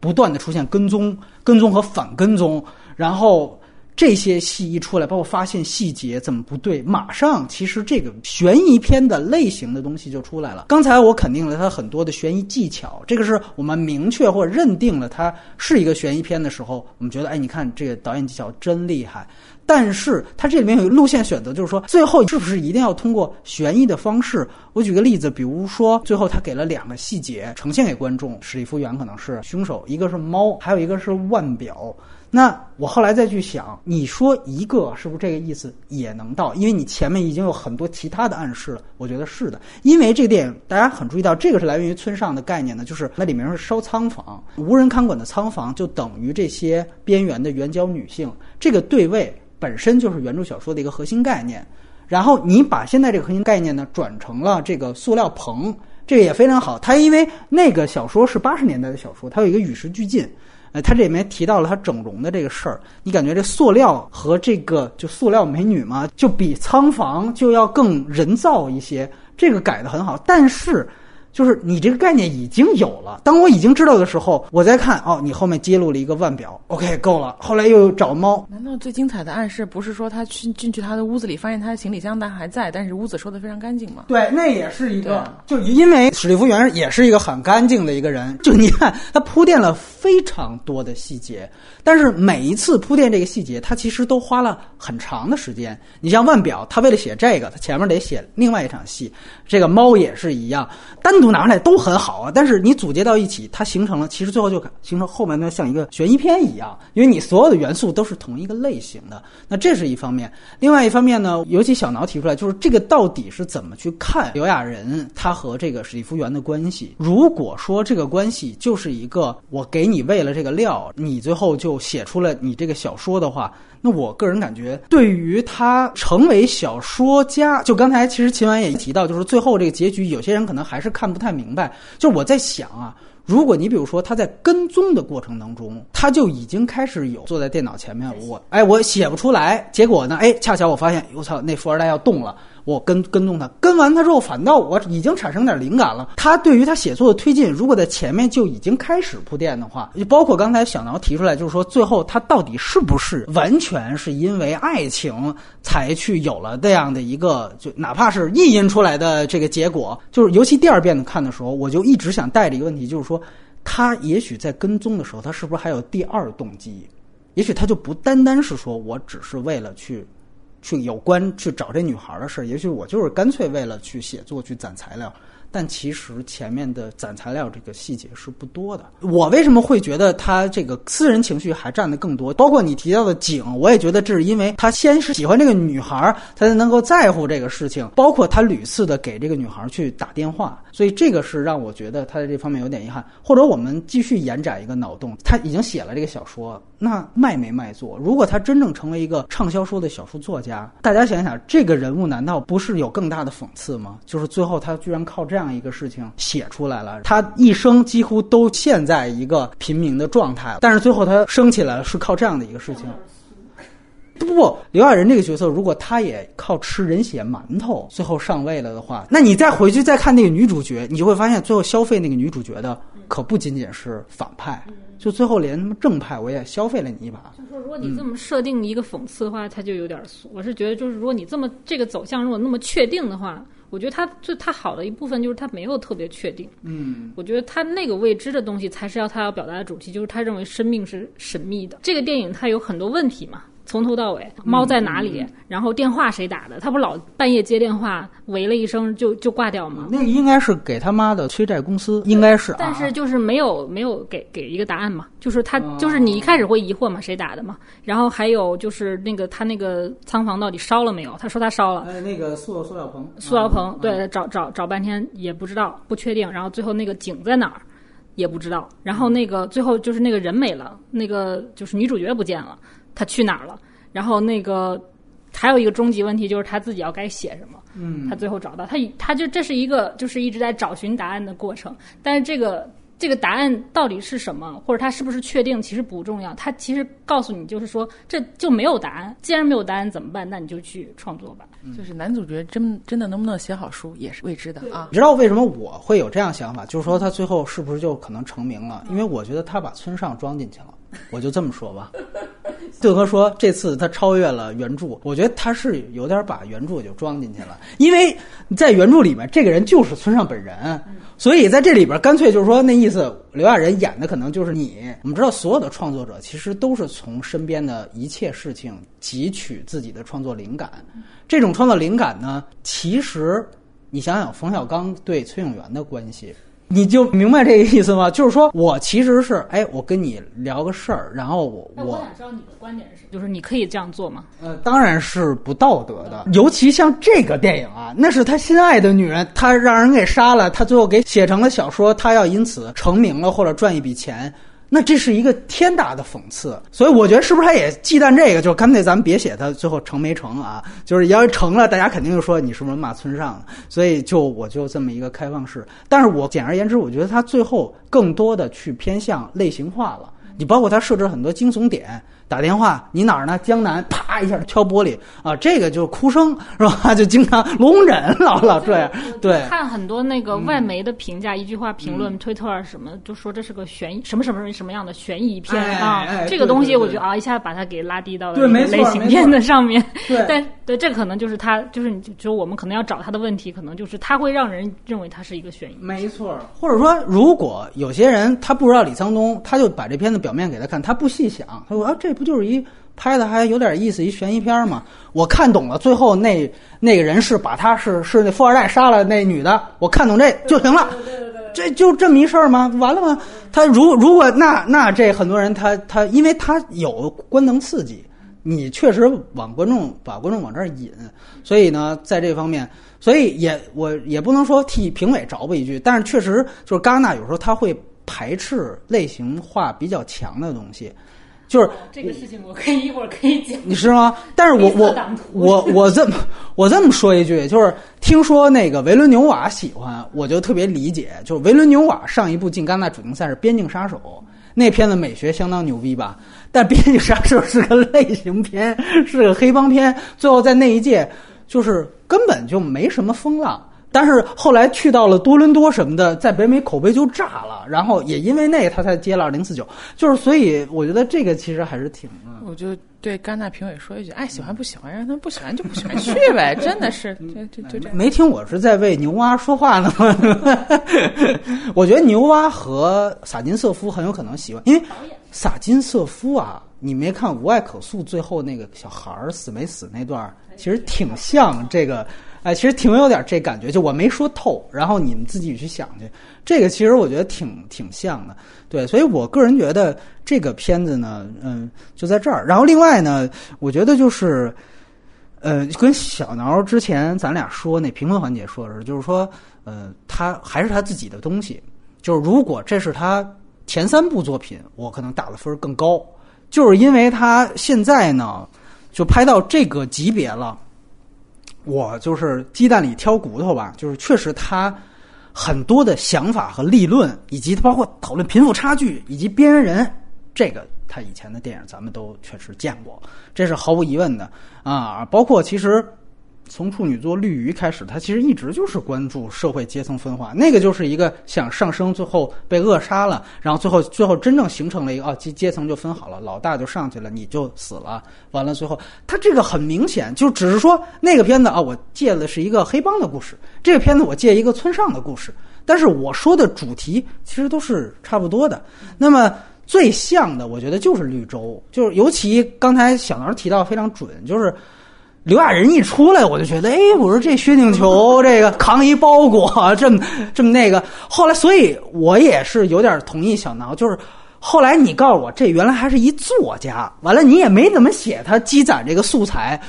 [SPEAKER 3] 不断的出现跟踪、跟踪和反跟踪，然后。这些戏一出来，包括发现细节怎么不对，马上其实这个悬疑片的类型的东西就出来了。刚才我肯定了它很多的悬疑技巧，这个是我们明确或认定了它是一个悬疑片的时候，我们觉得，哎，你看这个导演技巧真厉害。但是它这里面有一个路线选择，就是说最后是不是一定要通过悬疑的方式？我举个例子，比如说最后他给了两个细节呈现给观众，史蒂夫·元可能是凶手，一个是猫，还有一个是腕表。那我后来再去想，你说一个是不是这个意思也能到？因为你前面已经有很多其他的暗示了，我觉得是的。因为这个电影大家很注意到，这个是来源于村上的概念呢，就是那里面是烧仓房，无人看管的仓房，就等于这些边缘的援交女性。这个对位本身就是原著小说的一个核心概念。然后你把现在这个核心概念呢转成了这个塑料棚，这个也非常好。它因为那个小说是八十年代的小说，它有一个与时俱进。他这里面提到了他整容的这个事儿，你感觉这塑料和这个就塑料美女嘛，就比仓房就要更人造一些，这个改的很好，但是。就是你这个概念已经有了。当我已经知道的时候，我再看哦，你后面揭露了一个腕表，OK，够了。后来又找猫。
[SPEAKER 1] 难道最精彩的暗示不是说他去进去他的屋子里，发现他的行李箱但还在，但是屋子收的非常干净吗？
[SPEAKER 3] 对，那也是一个。就因为史蒂夫·原也是一个很干净的一个人。就你看，他铺垫了非常多的细节，但是每一次铺垫这个细节，他其实都花了很长的时间。你像腕表，他为了写这个，他前面得写另外一场戏。这个猫也是一样，单独拿出来都很好啊。但是你组接到一起，它形成了，其实最后就形成后面的像一个悬疑片一样，因为你所有的元素都是同一个类型的。那这是一方面，另外一方面呢，尤其小挠提出来，就是这个到底是怎么去看刘亚仁他和这个史蒂夫·元的关系？如果说这个关系就是一个我给你喂了这个料，你最后就写出了你这个小说的话。那我个人感觉，对于他成为小说家，就刚才其实秦晚也提到，就是最后这个结局，有些人可能还是看不太明白。就我在想啊，如果你比如说他在跟踪的过程当中，他就已经开始有坐在电脑前面，我哎我写不出来，结果呢哎恰巧我发现，我操那富二代要动了。我跟跟踪他，跟完他之后，反倒我已经产生点灵感了。他对于他写作的推进，如果在前面就已经开始铺垫的话，就包括刚才小挠提出来，就是说最后他到底是不是完全是因为爱情才去有了这样的一个，就哪怕是意淫出来的这个结果，就是尤其第二遍看的时候，我就一直想带着一个问题，就是说他也许在跟踪的时候，他是不是还有第二动机？也许他就不单单是说我只是为了去。去有关去找这女孩的事儿，也许我就是干脆为了去写作去攒材料。但其实前面的攒材料这个细节是不多的。我为什么会觉得他这个私人情绪还占的更多？包括你提到的景，我也觉得这是因为他先是喜欢这个女孩，他才能够在乎这个事情。包括他屡次的给这个女孩去打电话，所以这个是让我觉得他在这方面有点遗憾。或者我们继续延展一个脑洞，他已经写了这个小说，那卖没卖座？如果他真正成为一个畅销书的小说作家，大家想想，这个人物难道不是有更大的讽刺吗？就是最后他居然靠这样一个事情写出来了，他一生几乎都陷在一个平民的状态，但是最后他升起来了，是靠这样的一个事情。不不，刘亚仁这个角色，如果他也靠吃人血馒头最后上位了的话，那你再回去再看那个女主角，你就会发现最后消费那个女主角的可不仅仅是反派，就最后连他妈正派我也消费了你一把。
[SPEAKER 2] 就是说，如果你这么设定一个讽刺的话，他就有点俗。我是觉得，就是如果你这么这个走向如果那么确定的话。我觉得他最他好的一部分就是他没有特别确定，
[SPEAKER 3] 嗯，
[SPEAKER 2] 我觉得他那个未知的东西才是要他要表达的主题，就是他认为生命是神秘的。这个电影它有很多问题嘛，从头到尾，猫在哪里，然后电话谁打的，他不老半夜接电话，喂了一声就就挂掉吗？
[SPEAKER 3] 那应该是给他妈的催债公司，应该是，
[SPEAKER 2] 但是就是没有没有给给一个答案嘛，就是他就是你一开始会疑惑嘛，谁打的嘛？然后还有就是那个他那个仓房到底烧了没有？他说他烧了，
[SPEAKER 3] 哎，那个塑塑料棚，
[SPEAKER 2] 塑料棚，对，找找找半天也不知道，不确定，然后最后那个井在哪儿也不知道，然后那个最后就是那个人没了，那个就是女主角不见了。他去哪儿了？然后那个还有一个终极问题就是他自己要该写什么。
[SPEAKER 3] 嗯，
[SPEAKER 2] 他最后找到他，他就这是一个就是一直在找寻答案的过程。但是这个这个答案到底是什么，或者他是不是确定，其实不重要。他其实告诉你就是说这就没有答案。既然没有答案怎么办？那你就去创作吧。
[SPEAKER 1] 就是男主角真真的能不能写好书也是未知的啊。
[SPEAKER 3] 你知道为什么我会有这样想法？就是说他最后是不是就可能成名了？因为我觉得他把村上装进去了。我就这么说吧，对哥说这次他超越了原著，我觉得他是有点把原著就装进去了，因为在原著里面这个人就是村上本人，所以在这里边干脆就是说那意思，刘亚仁演的可能就是你。我们知道所有的创作者其实都是从身边的一切事情汲取自己的创作灵感，这种创作灵感呢，其实你想想冯小刚对崔永元的关系。你就明白这个意思吗？就是说我其实是，哎，我跟你聊个事儿，然后我
[SPEAKER 2] 我想知道你的观点是，就是你可以这样做吗？
[SPEAKER 3] 呃，当然是不道德的，尤其像这个电影啊，那是他心爱的女人，他让人给杀了，他最后给写成了小说，他要因此成名了或者赚一笔钱。那这是一个天大的讽刺，所以我觉得是不是他也忌惮这个？就干脆咱们别写他最后成没成啊？就是要是成了，大家肯定就说你是不是骂村上？所以就我就这么一个开放式。但是我简而言之，我觉得他最后更多的去偏向类型化了。你包括他设置很多惊悚点。打电话，你哪儿呢？江南，啪一下敲玻璃啊！这个就是哭声是吧？就经常聋人老老这样。对，
[SPEAKER 2] 看很多那个外媒的评价，一句话评论，推特什么就说这是个悬疑，什么什么什么样的悬疑片啊？这个东西我觉得啊，一下把它给拉低到了类型片的上面。
[SPEAKER 3] 对，
[SPEAKER 2] 但对这可能就是他，就是你就我们可能要找他的问题，可能就是他会让人认为他是一个悬疑。
[SPEAKER 3] 没错，或者说，如果有些人他不知道李沧东，他就把这片子表面给他看，他不细想，他说啊这。不就是一拍的还有点意思一悬疑片吗？我看懂了，最后那那个人是把他是是那富二代杀了那女的，我看懂这就行了。这就这么一事儿吗？完了吗？他如如果那那这很多人他他因为他有官能刺激，你确实往观众把观众往这儿引，所以呢，在这方面，所以也我也不能说替评委着补一句，但是确实就是戛纳有时候他会排斥类型化比较强的东西。就是
[SPEAKER 2] 这个事情，我可以一会儿可以讲。
[SPEAKER 3] 你是吗？但是我我我我这么我这么说一句，就是听说那个维伦纽瓦喜欢，我就特别理解。就是维伦纽瓦上一部进戛纳主竞赛是《边境杀手》，那片子美学相当牛逼吧？但《边境杀手》是个类型片，是个黑帮片，最后在那一届就是根本就没什么风浪。但是后来去到了多伦多什么的，在北美口碑就炸了，然后也因为那个他才接了二零四九，就是所以我觉得这个其实还是挺……
[SPEAKER 1] 我就对戛纳评委说一句：爱喜欢不喜欢，让他们不喜欢就不喜欢去呗，真的是，就就就这。
[SPEAKER 3] 没听我是在为牛蛙说话呢吗？我觉得牛蛙和萨金瑟夫很有可能喜欢，因为萨金瑟夫啊，你没看无爱可诉最后那个小孩儿死没死那段，其实挺像这个，哎，其实挺有点这感觉。就我没说透，然后你们自己去想去。这个其实我觉得挺挺像的，对，所以我个人觉得这个片子呢，嗯，就在这儿。然后另外呢，我觉得就是，呃，跟小挠之前咱俩说那评分环节说的是，就是说，呃，他还是他自己的东西。就是如果这是他前三部作品，我可能打的分更高。就是因为他现在呢，就拍到这个级别了，我就是鸡蛋里挑骨头吧，就是确实他很多的想法和立论，以及包括讨论贫富差距以及边缘人，这个他以前的电影咱们都确实见过，这是毫无疑问的啊。包括其实从处女座《绿鱼》开始，他其实一直就是关注社会阶层分化，那个就是一个想上升，最后被扼杀了，然后最后最后真正形成了一个啊阶阶层就分好了，老大就上去了，你就死了，完了最后他这个很明显就只是说那个片子啊，我借的是一个黑帮的故事，这个片子我借一个村上的故事，但是我说的主题其实都是差不多的，那么。最像的，我觉得就是绿洲，就是尤其刚才小南提到非常准，就是刘亚仁一出来，我就觉得，哎，我说这薛景求 这个扛一包裹，这么这么那个。后来，所以我也是有点同意小挠，就是后来你告诉我，这原来还是一作家，完了你也没怎么写他积攒这个素材。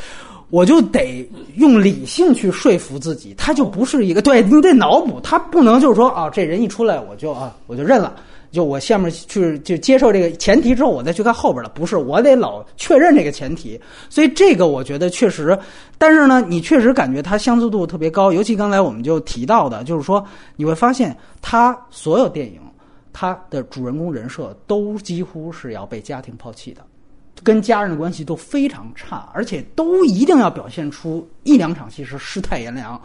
[SPEAKER 3] 我就得用理性去说服自己，他就不是一个对你得脑补，他不能就是说啊，这人一出来我就啊我就认了，就我下面去就接受这个前提之后，我再去看后边的，不是我得老确认这个前提，所以这个我觉得确实，但是呢，你确实感觉它相似度特别高，尤其刚才我们就提到的，就是说你会发现他所有电影，他的主人公人设都几乎是要被家庭抛弃的。跟家人的关系都非常差，而且都一定要表现出一两场戏是世态炎凉，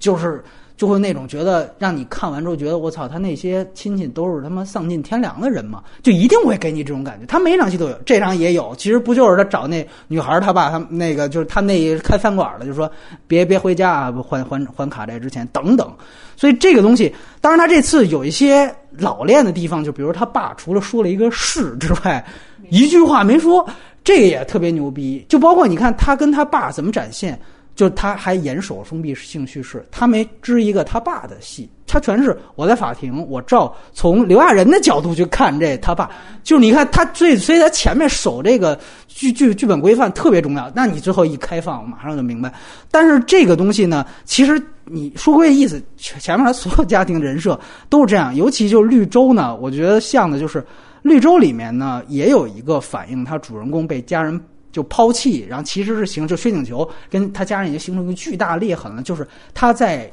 [SPEAKER 3] 就是就会那种觉得让你看完之后觉得我操，他那些亲戚都是他妈丧尽天良的人嘛，就一定会给你这种感觉。他每场戏都有，这场也有，其实不就是他找那女孩他爸他那个就是他那开饭馆的，就说别别回家啊，还还还卡债之前等等。所以这个东西，当然他这次有一些老练的地方，就比如他爸除了说了一个是之外。一句话没说，这个也特别牛逼。就包括你看他跟他爸怎么展现，就他还严守封闭性叙事，他没支一个他爸的戏，他全是我在法庭，我照从刘亚仁的角度去看这他爸。就是你看他最所以他前面守这个剧剧剧本规范特别重要。那你最后一开放，马上就明白。但是这个东西呢，其实你说归意思，前面他所有家庭人设都是这样，尤其就是绿洲呢，我觉得像的就是。绿洲里面呢，也有一个反映他主人公被家人就抛弃，然后其实是形就薛景求跟他家人已经形成一个巨大裂痕了。就是他在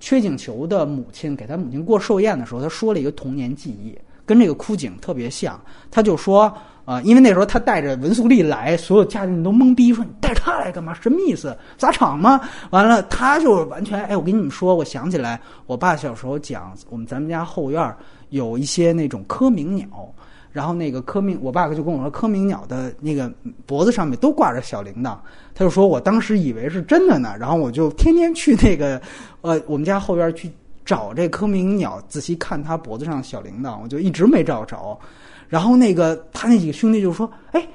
[SPEAKER 3] 薛景求的母亲给他母亲过寿宴的时候，他说了一个童年记忆，跟这个枯井特别像。他就说啊、因为那时候他带着文素丽来，所有家人都懵逼，说你带他来干嘛？什么意思？砸场吗？完了，他就是完全哎，我跟你们说，我想起来，我爸小时候讲，我们咱们家后院有一些那种科鸣鸟。然后那个科明，我爸爸就跟我说，科明鸟的那个脖子上面都挂着小铃铛。他就说我当时以为是真的呢，然后我就天天去那个呃我们家后边去找这科明鸟，仔细看它脖子上小铃铛，我就一直没找着。然后那个他那几个兄弟就说：“哎，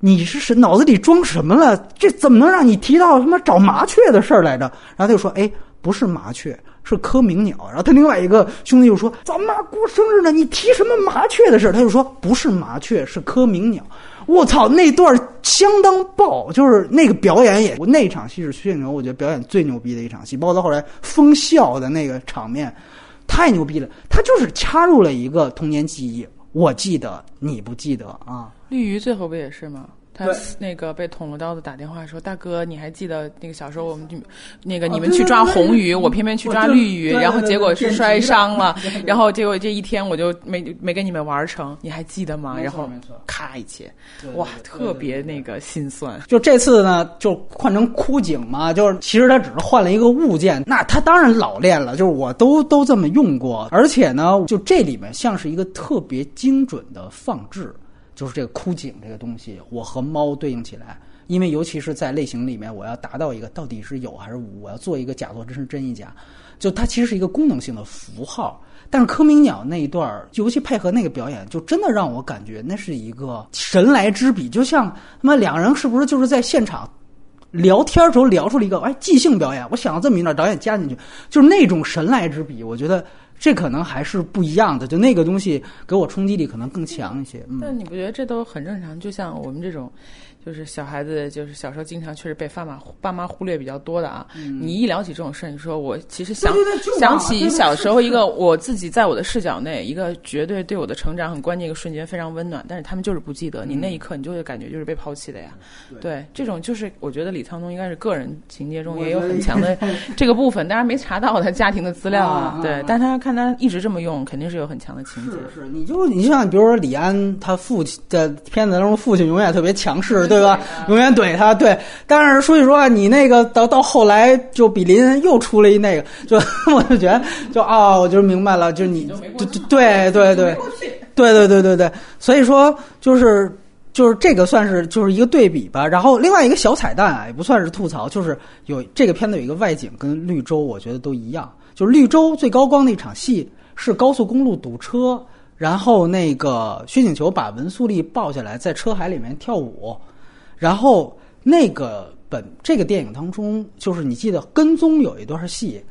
[SPEAKER 3] 你是是脑子里装什么了？这怎么能让你提到什么找麻雀的事儿来着？”然后他就说：“哎，不是麻雀。”是科鸣鸟，然后他另外一个兄弟就说：“咱妈过生日呢，你提什么麻雀的事？”他就说：“不是麻雀，是科鸣鸟。”我操，那段相当爆，就是那个表演也，那场戏是薛景求，我觉得表演最牛逼的一场戏，包括到后来疯笑的那个场面，太牛逼了。他就是插入了一个童年记忆，我记得，你不记得啊？
[SPEAKER 1] 绿鱼最后不也是吗？他那个被捅了刀子打电话说：“大哥，你还记得那个小时候我们那个你们去抓红鱼，我偏偏去抓绿鱼，然后结果是摔伤了，然后结果这一天我就没没跟你们玩成，你还记得吗？然后咔一切，哇，特别那个心酸。
[SPEAKER 3] 就这次呢，就换成枯井嘛，就是其实他只是换了一个物件，那他当然老练了，就是我都都这么用过，而且呢，就这里面像是一个特别精准的放置。就是这个枯井这个东西，我和猫对应起来，因为尤其是在类型里面，我要达到一个到底是有还是无，我要做一个假作真是真亦假，就它其实是一个功能性的符号。但是柯明鸟那一段，尤其配合那个表演，就真的让我感觉那是一个神来之笔，就像他妈两人是不是就是在现场聊天的时候聊出了一个哎即兴表演？我想了这么一段，导演加进去，就是那种神来之笔，我觉得这可能还是不一样的，就那个东西给我冲击力可能更强一些。嗯，
[SPEAKER 1] 但你不觉得这都很正常？就像我们这种。就是小孩子，就是小时候经常确实被爸妈爸妈忽略比较多的啊。你一聊起这种事儿，你说我其实想想起小时候一个我自己在我的视角内一个绝对对我的成长很关键一个瞬间，非常温暖。但是他们就是不记得你那一刻，你就会感觉就是被抛弃的呀。对，这种就是我觉得李沧东应该是个人情节中也有很强的这个部分，当然没查到他家庭的资料啊。对，但他看他一直这么用，肯定是有很强的情节。
[SPEAKER 3] 是是，你就你像比如说李安他父亲在片子当中，父亲永远特别强势。对吧？永远怼他，对。但是说句实话，你那个到到后来，就比林又出了一那个，就 我就觉得，就啊，我就明白了，就你，对对对对，对对对对对。所以说，就是就是这个算是就是一个对比吧。然后另外一个小彩蛋啊，也不算是吐槽，就是有这个片子有一个外景跟绿洲，我觉得都一样。就是绿洲最高光的一场戏是高速公路堵车，然后那个薛景求把文素丽抱下来，在车海里面跳舞。然后那个本这个电影当中，就是你记得跟踪有一段戏，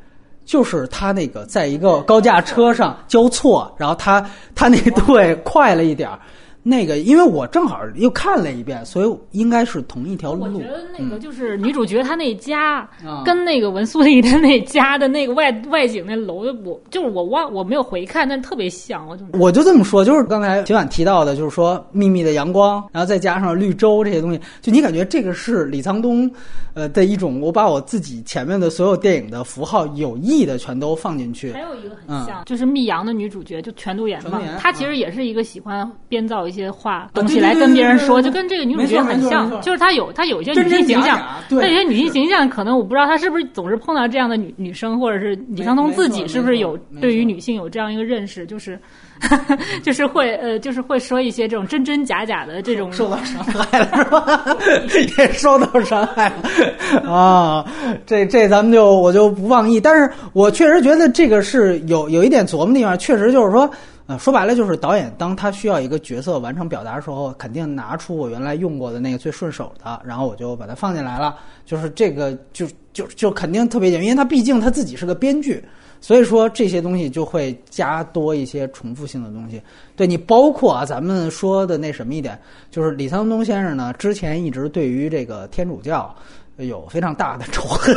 [SPEAKER 3] 就是他那个在一个高架车上交错，然后他他那对快了一点儿。那个，因为我正好又看了一遍，所以应该是同一条路。
[SPEAKER 2] 我觉得那个就是女主角她那家，跟那个文素丽的那家的那个外 外景那楼，我就是我忘我没有回看，但特别像。我就
[SPEAKER 3] 我就这么说，就是刚才秦晚提到的，就是说秘密的阳光，然后再加上绿洲这些东西，就你感觉这个是李沧东，呃的一种，我把我自己前面的所有电影的符号有意的全都放进去。
[SPEAKER 2] 还有一个很像，就是密阳的女主角就全度妍嘛，她其实也是一个喜欢编造一。些话东西来跟别人说，就跟这个女主角很像，就是她有她有一些女性形象，她有些女性形象可能我不知道她是不是总是碰到这样的女女生，或者是李沧东自己是不是有对于女性有这样一个认识，就是 就是会呃就是会说一些这种真真假假的这种
[SPEAKER 3] 受到伤害了是吧？也受到伤害了啊！这这咱们就我就不妄议，但是我确实觉得这个是有有一点琢磨地方，确实就是说。呃，说白了就是导演，当他需要一个角色完成表达的时候，肯定拿出我原来用过的那个最顺手的，然后我就把它放进来了。就是这个，就就就肯定特别简，因为他毕竟他自己是个编剧，所以说这些东西就会加多一些重复性的东西。对你，包括啊，咱们说的那什么一点，就是李沧东先生呢，之前一直对于这个天主教有非常大的仇恨。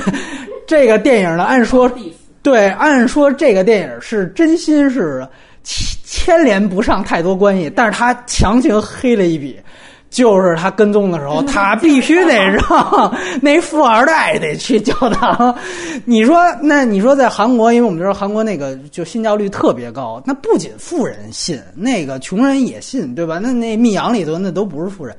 [SPEAKER 3] 这个电影呢，按说。对，按说这个电影是真心是牵牵连不上太多关系，但是他强行黑了一笔，就是他跟踪的时候，他必须得让那富二代得去教堂。你说，那你说在韩国，因为我们知道韩国那个就信教率特别高，那不仅富人信，那个穷人也信，对吧？那那密阳里头那都不是富人，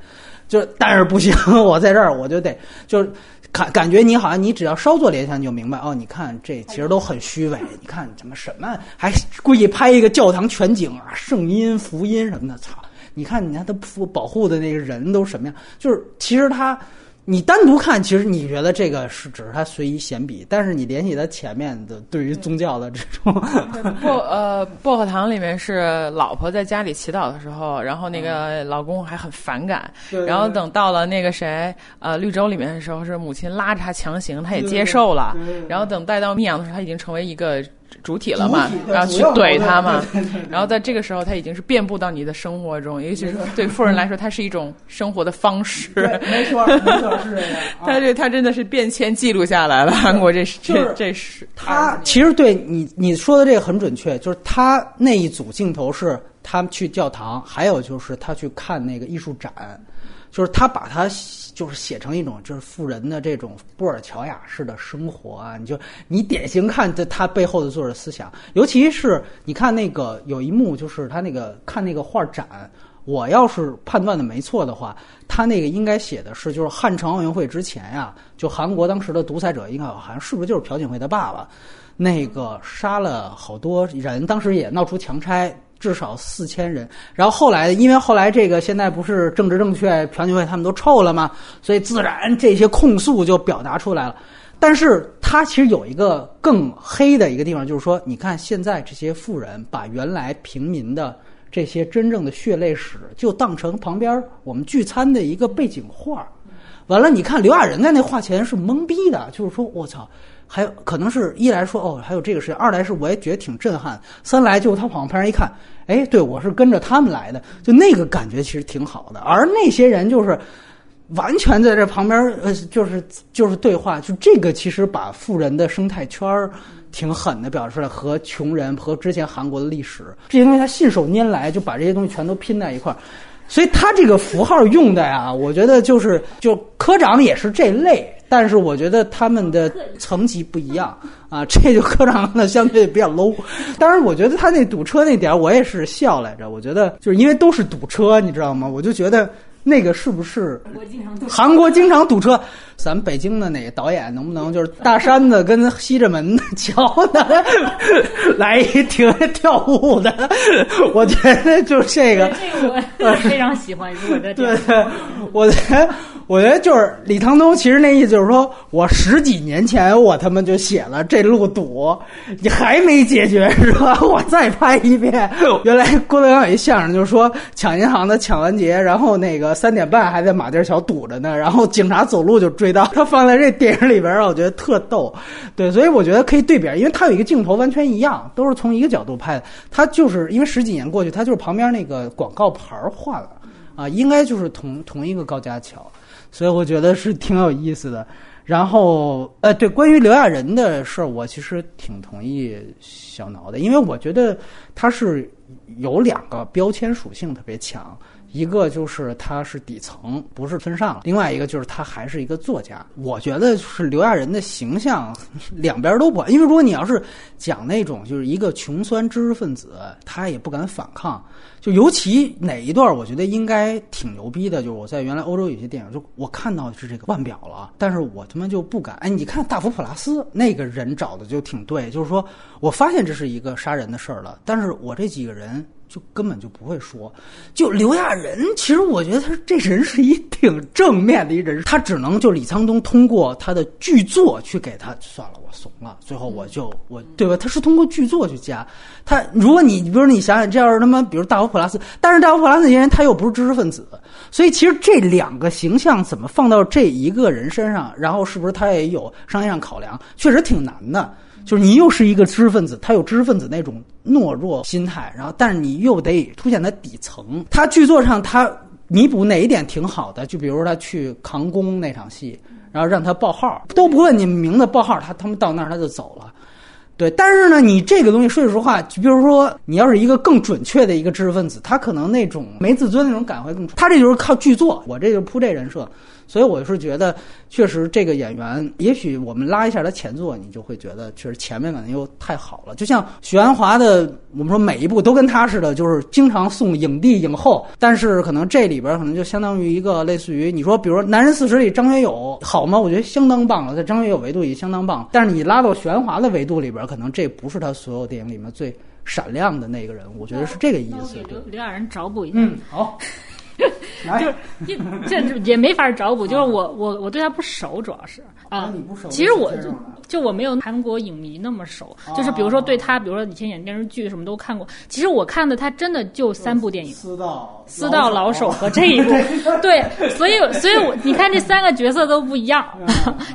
[SPEAKER 3] 就但是不行，我在这儿我就得 就是。感感觉你好像你只要稍作联想你就明白哦，你看这其实都很虚伪。你看怎么什么还故意拍一个教堂全景啊，圣音福音什么的，操！你看你看他保保护的那个人都什么样？就是其实他。你单独看，其实你觉得这个是只是他随意闲笔，但是你联系他前面的对于宗教的这种
[SPEAKER 1] 薄 呃薄荷糖里面是老婆在家里祈祷的时候，然后那个老公还很反感，然后等到了那个谁呃绿洲里面的时候，是母亲拉着他强行，他也接受了，然后等带到密阳的时候，他已经成为一个。主体了嘛，然后去怼他嘛，然后在这个时候，他已经是遍布到你的生活中，尤其是对富人来说，它是一种生活的方式。
[SPEAKER 3] 没错，没错，是这样。
[SPEAKER 1] 他这他真的是变迁记录下来了。韩国这是这这是
[SPEAKER 3] 他其实对你你说的这个很准确，就是他那一组镜头是他去教堂，还有就是他去看那个艺术展，就是他把他。就是写成一种就是富人的这种布尔乔亚式的生活啊，你就你典型看这他背后的作者思想，尤其是你看那个有一幕就是他那个看那个画展，我要是判断的没错的话，他那个应该写的是就是汉城奥运会之前呀，就韩国当时的独裁者应该好像是不是就是朴槿惠的爸爸，那个杀了好多人，当时也闹出强拆。至少四千人。然后后来，因为后来这个现在不是政治正确，全运会他们都臭了嘛，所以自然这些控诉就表达出来了。但是他其实有一个更黑的一个地方，就是说，你看现在这些富人把原来平民的这些真正的血泪史，就当成旁边我们聚餐的一个背景画。完了，你看刘亚仁在那画前是懵逼的，就是说我操，还有可能是一来说哦，还有这个事情；二来是我也觉得挺震撼；三来就他往旁边一看，哎，对我是跟着他们来的，就那个感觉其实挺好的。而那些人就是完全在这旁边，呃，就是就是对话，就这个其实把富人的生态圈儿挺狠的表示出来，和穷人和之前韩国的历史这些东西，他信手拈来就把这些东西全都拼在一块儿。所以他这个符号用的呀，我觉得就是就科长也是这类，但是我觉得他们的层级不一样啊，这就科长的相对比较 low。当然，我觉得他那堵车那点我也是笑来着，我觉得就是因为都是堵车，你知道吗？我就觉得那个是不是韩国经常堵车？咱们北京的哪个导演能不能就是大山子跟西直门的桥的 来一停跳舞的？我觉得就是这个，
[SPEAKER 2] 这个我非常喜欢。如果这
[SPEAKER 3] 对对，我觉得我觉得就是李唐东，其实那意思就是说我十几年前我他妈就写了这路堵，你还没解决是吧？我再拍一遍。原来郭德纲有一相声，就是说抢银行的抢完劫，然后那个三点半还在马甸桥堵着呢，然后警察走路就追到。他放在这电影里边让我觉得特逗。对，所以我觉得可以对比，因为他有一个镜头完全一样，都是从一个角度拍的。他就是因为十几年过去，他就是旁边那个广告牌换了啊，应该就是同同一个高架桥，所以我觉得是挺有意思的。然后，呃，对，关于刘亚仁的事儿，我其实挺同意小挠的，因为我觉得他是有两个标签属性特别强。一个就是他是底层，不是村上；另外一个就是他还是一个作家。我觉得是刘亚仁的形象两边都不，因为如果你要是讲那种就是一个穷酸知识分子，他也不敢反抗。就尤其哪一段，我觉得应该挺牛逼的。就是我在原来欧洲有些电影，就我看到的是这个腕表了，但是我他妈就不敢。哎，你看大佛普拉斯那个人找的就挺对，就是说我发现这是一个杀人的事儿了，但是我这几个人。就根本就不会说，就刘亚仁，其实我觉得他这人是一挺正面的一人，他只能就李沧东通过他的剧作去给他算了，我怂了，最后我就我对吧？他是通过剧作去加他，如果你比如你想想，这要是他妈比如大佛普拉斯，但是大佛普拉斯这些人他又不是知识分子，所以其实这两个形象怎么放到这一个人身上，然后是不是他也有商业上考量，确实挺难的。就是你又是一个知识分子，他有知识分子那种懦弱心态，然后但是你又得凸显他底层。他剧作上他弥补哪一点挺好的？就比如他去扛工那场戏，然后让他报号，都不问你名字，报号，他他们到那儿他就走了。对，但是呢，你这个东西说句实话，就比如说你要是一个更准确的一个知识分子，他可能那种没自尊那种感会更。他这就是靠剧作，我这就铺这人设。所以我是觉得，确实这个演员，也许我们拉一下他前作，你就会觉得，确实前面可能又太好了。就像许鞍华的，我们说每一部都跟他似的，就是经常送影帝影后，但是可能这里边可能就相当于一个类似于你说，比如说《男人四十》里张学友好吗？我觉得相当棒了，在张学友维度也相当棒。但是你拉到许鞍华的维度里边，可能这不是他所有电影里面最闪亮的那个人。我觉得是这个意思。
[SPEAKER 2] 刘刘亚仁找补一下。
[SPEAKER 3] 嗯，好。
[SPEAKER 2] 就是这这也没法找补，就是我我我对他不熟，主要是啊，其实我就就我没有韩国影迷那么熟，就是比如说对他，比如说以前演电视剧什么都看过，其实我看的他真的就三部电影，《
[SPEAKER 3] 私道》《
[SPEAKER 2] 私道老手》和这一部，对，所以所以我你看这三个角色都不一样。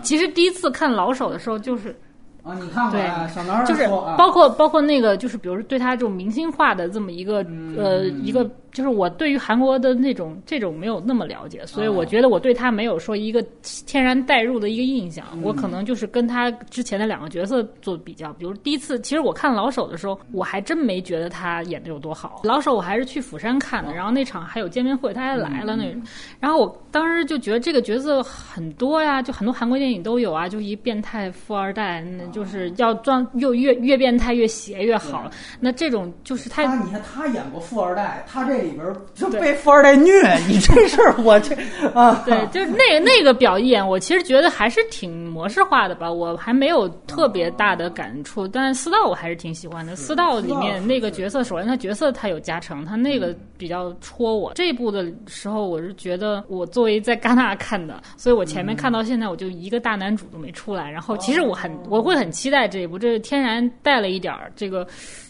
[SPEAKER 2] 其实第一次看老手的时候就是。
[SPEAKER 3] 啊，你看过
[SPEAKER 2] 对，
[SPEAKER 3] 小男
[SPEAKER 2] 就是包括包括那个，就是比如说对他这种明星化的这么一个呃一个，就是我对于韩国的那种这种没有那么了解，所以我觉得我对他没有说一个天然代入的一个印象。我可能就是跟他之前的两个角色做比较，比如第一次，其实我看老手的时候，我还真没觉得他演的有多好。老手我还是去釜山看的，然后那场还有见面会，他还来了那，然后我当时就觉得这个角色很多呀，就很多韩国电影都有啊，就一变态富二代那。就是要装又越越变态越邪越好。那这种就是他，
[SPEAKER 3] 你看他演过富二代，他这里边就被富二代虐，你 这事儿我这啊，
[SPEAKER 2] 对，就是那个那个表演，我其实觉得还是挺模式化的吧，我还没有特别大的感触。但是四道我还是挺喜欢的，四道里面那个角色，首先他角色他有加成，他那个比较戳我。这一部的时候，我是觉得我作为在戛纳看的，所以我前面看到现在，我就一个大男主都没出来。然后其实我很我会很期待这一部，这是天然带了一点儿这个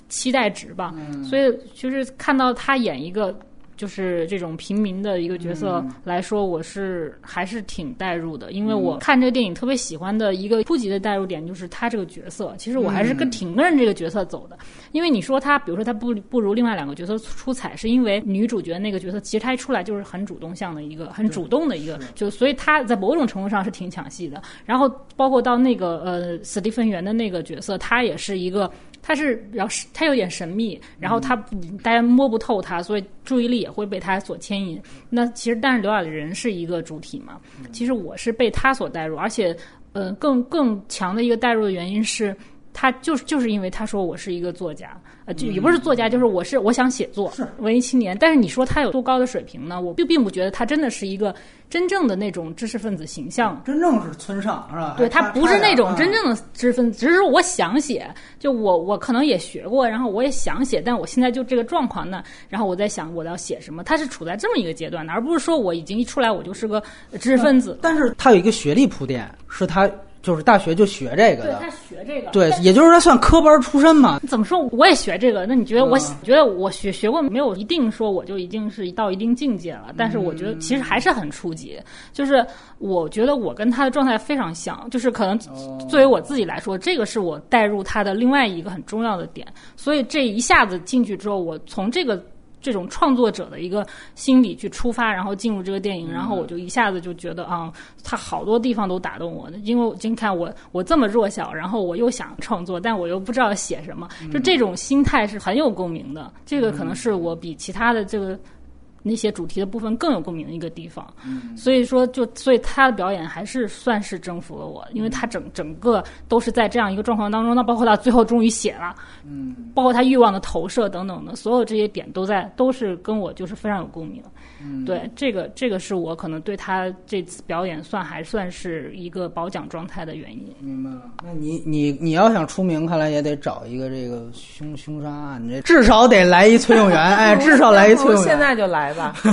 [SPEAKER 2] 期待值吧。所以就是看到他演一个。就是这种平民的一个角色来说，我是还是挺代入的，因为我看这个电影特别喜欢的一个初级的代入点就是他这个角色。其实我还是跟挺跟这个角色走的，因为你说他，比如说他不不如另外两个角色出彩，是因为女主角那个角色其实她一出来就是很主动向的一个，很主动的一个，就所以他在某种程度上是挺抢戏的。然后包括到那个呃史蒂芬元的那个角色，他也是一个。他是比较他有点神秘，然后他大家摸不透他，所以注意力也会被他所牵引。那其实，但是刘亚仁是一个主体嘛？其实我是被他所带入，而且，呃，更更强的一个带入的原因是，他就是就是因为他说我是一个作家。就也不是作家，就是我是我想写作，
[SPEAKER 3] 是
[SPEAKER 2] 文艺青年。但是你说他有多高的水平呢？我并并不觉得他真的是一个真正的那种知识分子形象。
[SPEAKER 3] 真正是村上是吧？
[SPEAKER 2] 对他不是那种真正的知识分子，只是我想写。就我我可能也学过，然后我也想写，但我现在就这个状况呢。然后我在想我要写什么。他是处在这么一个阶段的，而不是说我已经一出来我就是个知识分子。
[SPEAKER 3] 但是他有一个学历铺垫，是他。就是大学就学这个的，对
[SPEAKER 2] 他学这个，
[SPEAKER 3] 对，也就是他算科班出身嘛。
[SPEAKER 2] 怎么说？我也学这个，那你觉得？我觉得我学学过，没有一定说我就已经是到一定境界了。但是我觉得其实还是很初级。就是我觉得我跟他的状态非常像，就是可能作为我自己来说，这个是我带入他的另外一个很重要的点。所以这一下子进去之后，我从这个。这种创作者的一个心理去出发，然后进入这个电影，然后我就一下子就觉得啊，他好多地方都打动我。因为今看我我这么弱小，然后我又想创作，但我又不知道写什么，就这种心态是很有共鸣的。这个可能是我比其他的这个。那些主题的部分更有共鸣的一个地方，所以说就所以他的表演还是算是征服了我，因为他整整个都是在这样一个状况当中，那包括他最后终于写了，嗯，包括他欲望的投射等等的，所有这些点都在都是跟我就是非常有共鸣。对，这个这个是我可能对他这次表演算还算是一个褒奖状态的原因。
[SPEAKER 3] 明白了，那你你你要想出名，看来也得找一个这个凶凶杀案，这至少得来一崔永元，哎，至少来一崔永元。
[SPEAKER 1] 现在就来吧，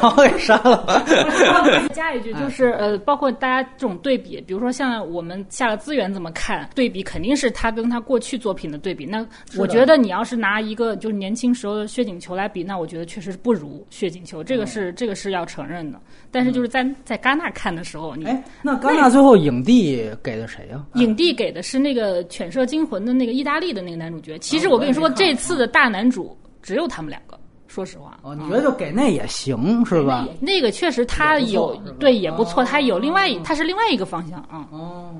[SPEAKER 3] 把我给杀了吧。
[SPEAKER 2] 加一句，就是呃，包括大家这种对比，比如说像我们下了资源怎么看对比，肯定是他跟他过去作品的对比。那我觉得你要是拿一个就是年轻时候的薛景求来比，那我觉得确实是不如薛。锦球，这个是这个是要承认的，但是就是在在戛纳看的时候，你
[SPEAKER 3] 哎，那戛纳最后影帝给的谁呀？
[SPEAKER 2] 影帝给的是那个《犬舍惊魂》的那个意大利的那个男主角。其实我跟你说，这次的大男主只有他们两个。说实话，
[SPEAKER 3] 哦，你觉得就给那也行是吧？
[SPEAKER 2] 那个确实他有对也不错，他有另外他是另外一个方向啊。
[SPEAKER 3] 哦，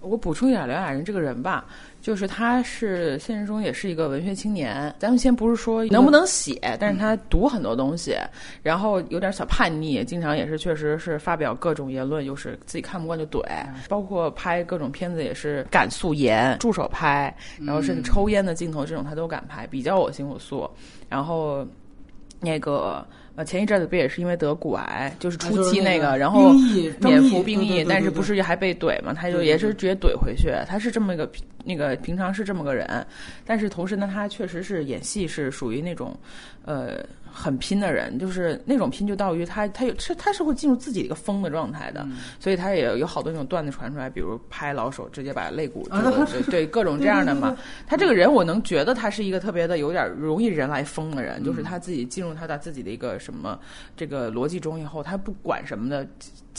[SPEAKER 1] 我补充一下刘亚仁这个人吧。就是他是现实中也是一个文学青年，咱们先不是说能不能写，但是他读很多东西，然后有点小叛逆，经常也是确实是发表各种言论，就是自己看不惯就怼，包括拍各种片子也是敢素颜助手拍，然后甚至抽烟的镜头这种他都敢拍，比较我行我素，然后那个。呃，前一阵子不也是因为得骨癌，就是初期那个，然后免服兵役，但是不是还被怼嘛？他就也是直接怼回去。他是这么一个那个平常是这么个人，但是同时呢，他确实是演戏是属于那种，呃。很拼的人，就是那种拼，就到于他，他有是他是会进入自己一个疯的状态的，所以他也有好多那种段子传出来，比如拍老手直接把肋骨，对对，各种这样的嘛。他这个人，我能觉得他是一个特别的有点容易人来疯的人，就是他自己进入他的自己的一个什么这个逻辑中以后，他不管什么的。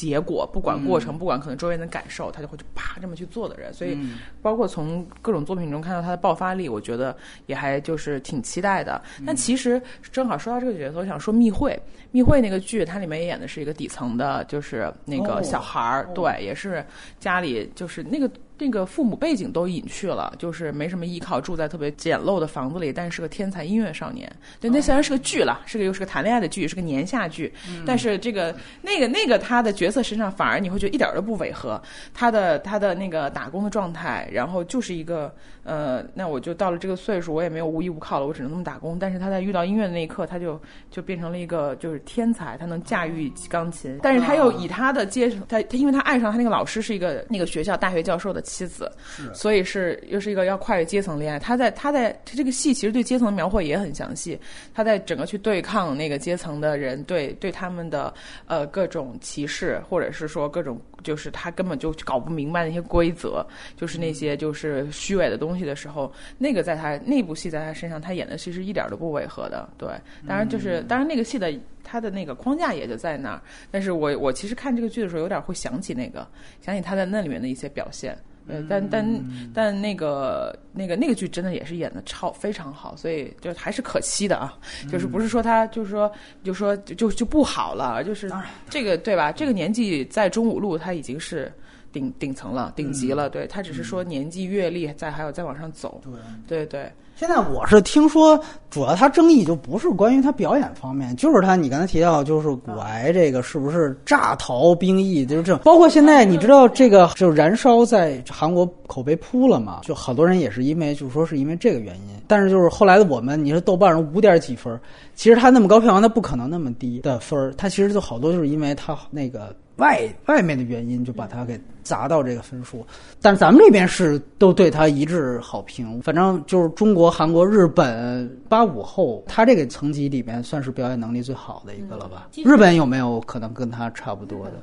[SPEAKER 1] 结果不管过程，不管可能周围人的感受，他就会去啪这么去做的人。所以，包括从各种作品中看到他的爆发力，我觉得也还就是挺期待的。但其实正好说到这个角色，我想说《密会》，《密会》那个剧，它里面也演的是一个底层的，就是那个小孩儿，对，也是家里就是那个。这个父母背景都隐去了，就是没什么依靠，住在特别简陋的房子里，但是是个天才音乐少年。对，那虽然是个剧了，是个又是个谈恋爱的剧，是个年下剧，但是这个那个那个他的角色身上反而你会觉得一点都不违和。他的他的那个打工的状态，然后就是一个呃，那我就到了这个岁数，我也没有无依无靠了，我只能那么打工。但是他在遇到音乐的那一刻，他就就变成了一个就是天才，他能驾驭钢琴，但是他又以他的阶层，他他因为他爱上他那个老师是一个那个学校大学教授的。妻子，所以是又是一个要跨越阶层恋爱。他在他在他这个戏其实对阶层的描绘也很详细。他在整个去对抗那个阶层的人，对对他们的呃各种歧视，或者是说各种就是他根本就搞不明白那些规则，就是那些就是虚伪的东西的时候，那个在他那部戏在他身上，他演的其实一点都不违和的。对，当然就是当然那个戏的。他的那个框架也就在那儿，但是我我其实看这个剧的时候，有点会想起那个，想起他在那里面的一些表现。呃，但但但那个那个那个剧真的也是演的超非常好，所以就还是可惜的啊。就是不是说他就是说就说就就不好了，就是这个对吧？这个年纪在中五路他已经是顶顶层了，顶级了。对他只是说年纪阅历再还有再往上走。对对对。
[SPEAKER 3] 现在我是听说，主要他争议就不是关于他表演方面，就是他你刚才提到，就是骨癌这个是不是诈逃兵役，就是这种。包括现在你知道这个就是燃烧在韩国口碑扑了嘛，就好多人也是因为就是说是因为这个原因。但是就是后来的我们，你说豆瓣上五点几分，其实他那么高票房，他不可能那么低的分儿，他其实就好多就是因为他那个。外外面的原因就把他给砸到这个分数，但是咱们这边是都对他一致好评。反正就是中国、韩国、日本八五后，他这个层级里面算是表演能力最好的一个了吧？日本有没有可能跟他差不多的？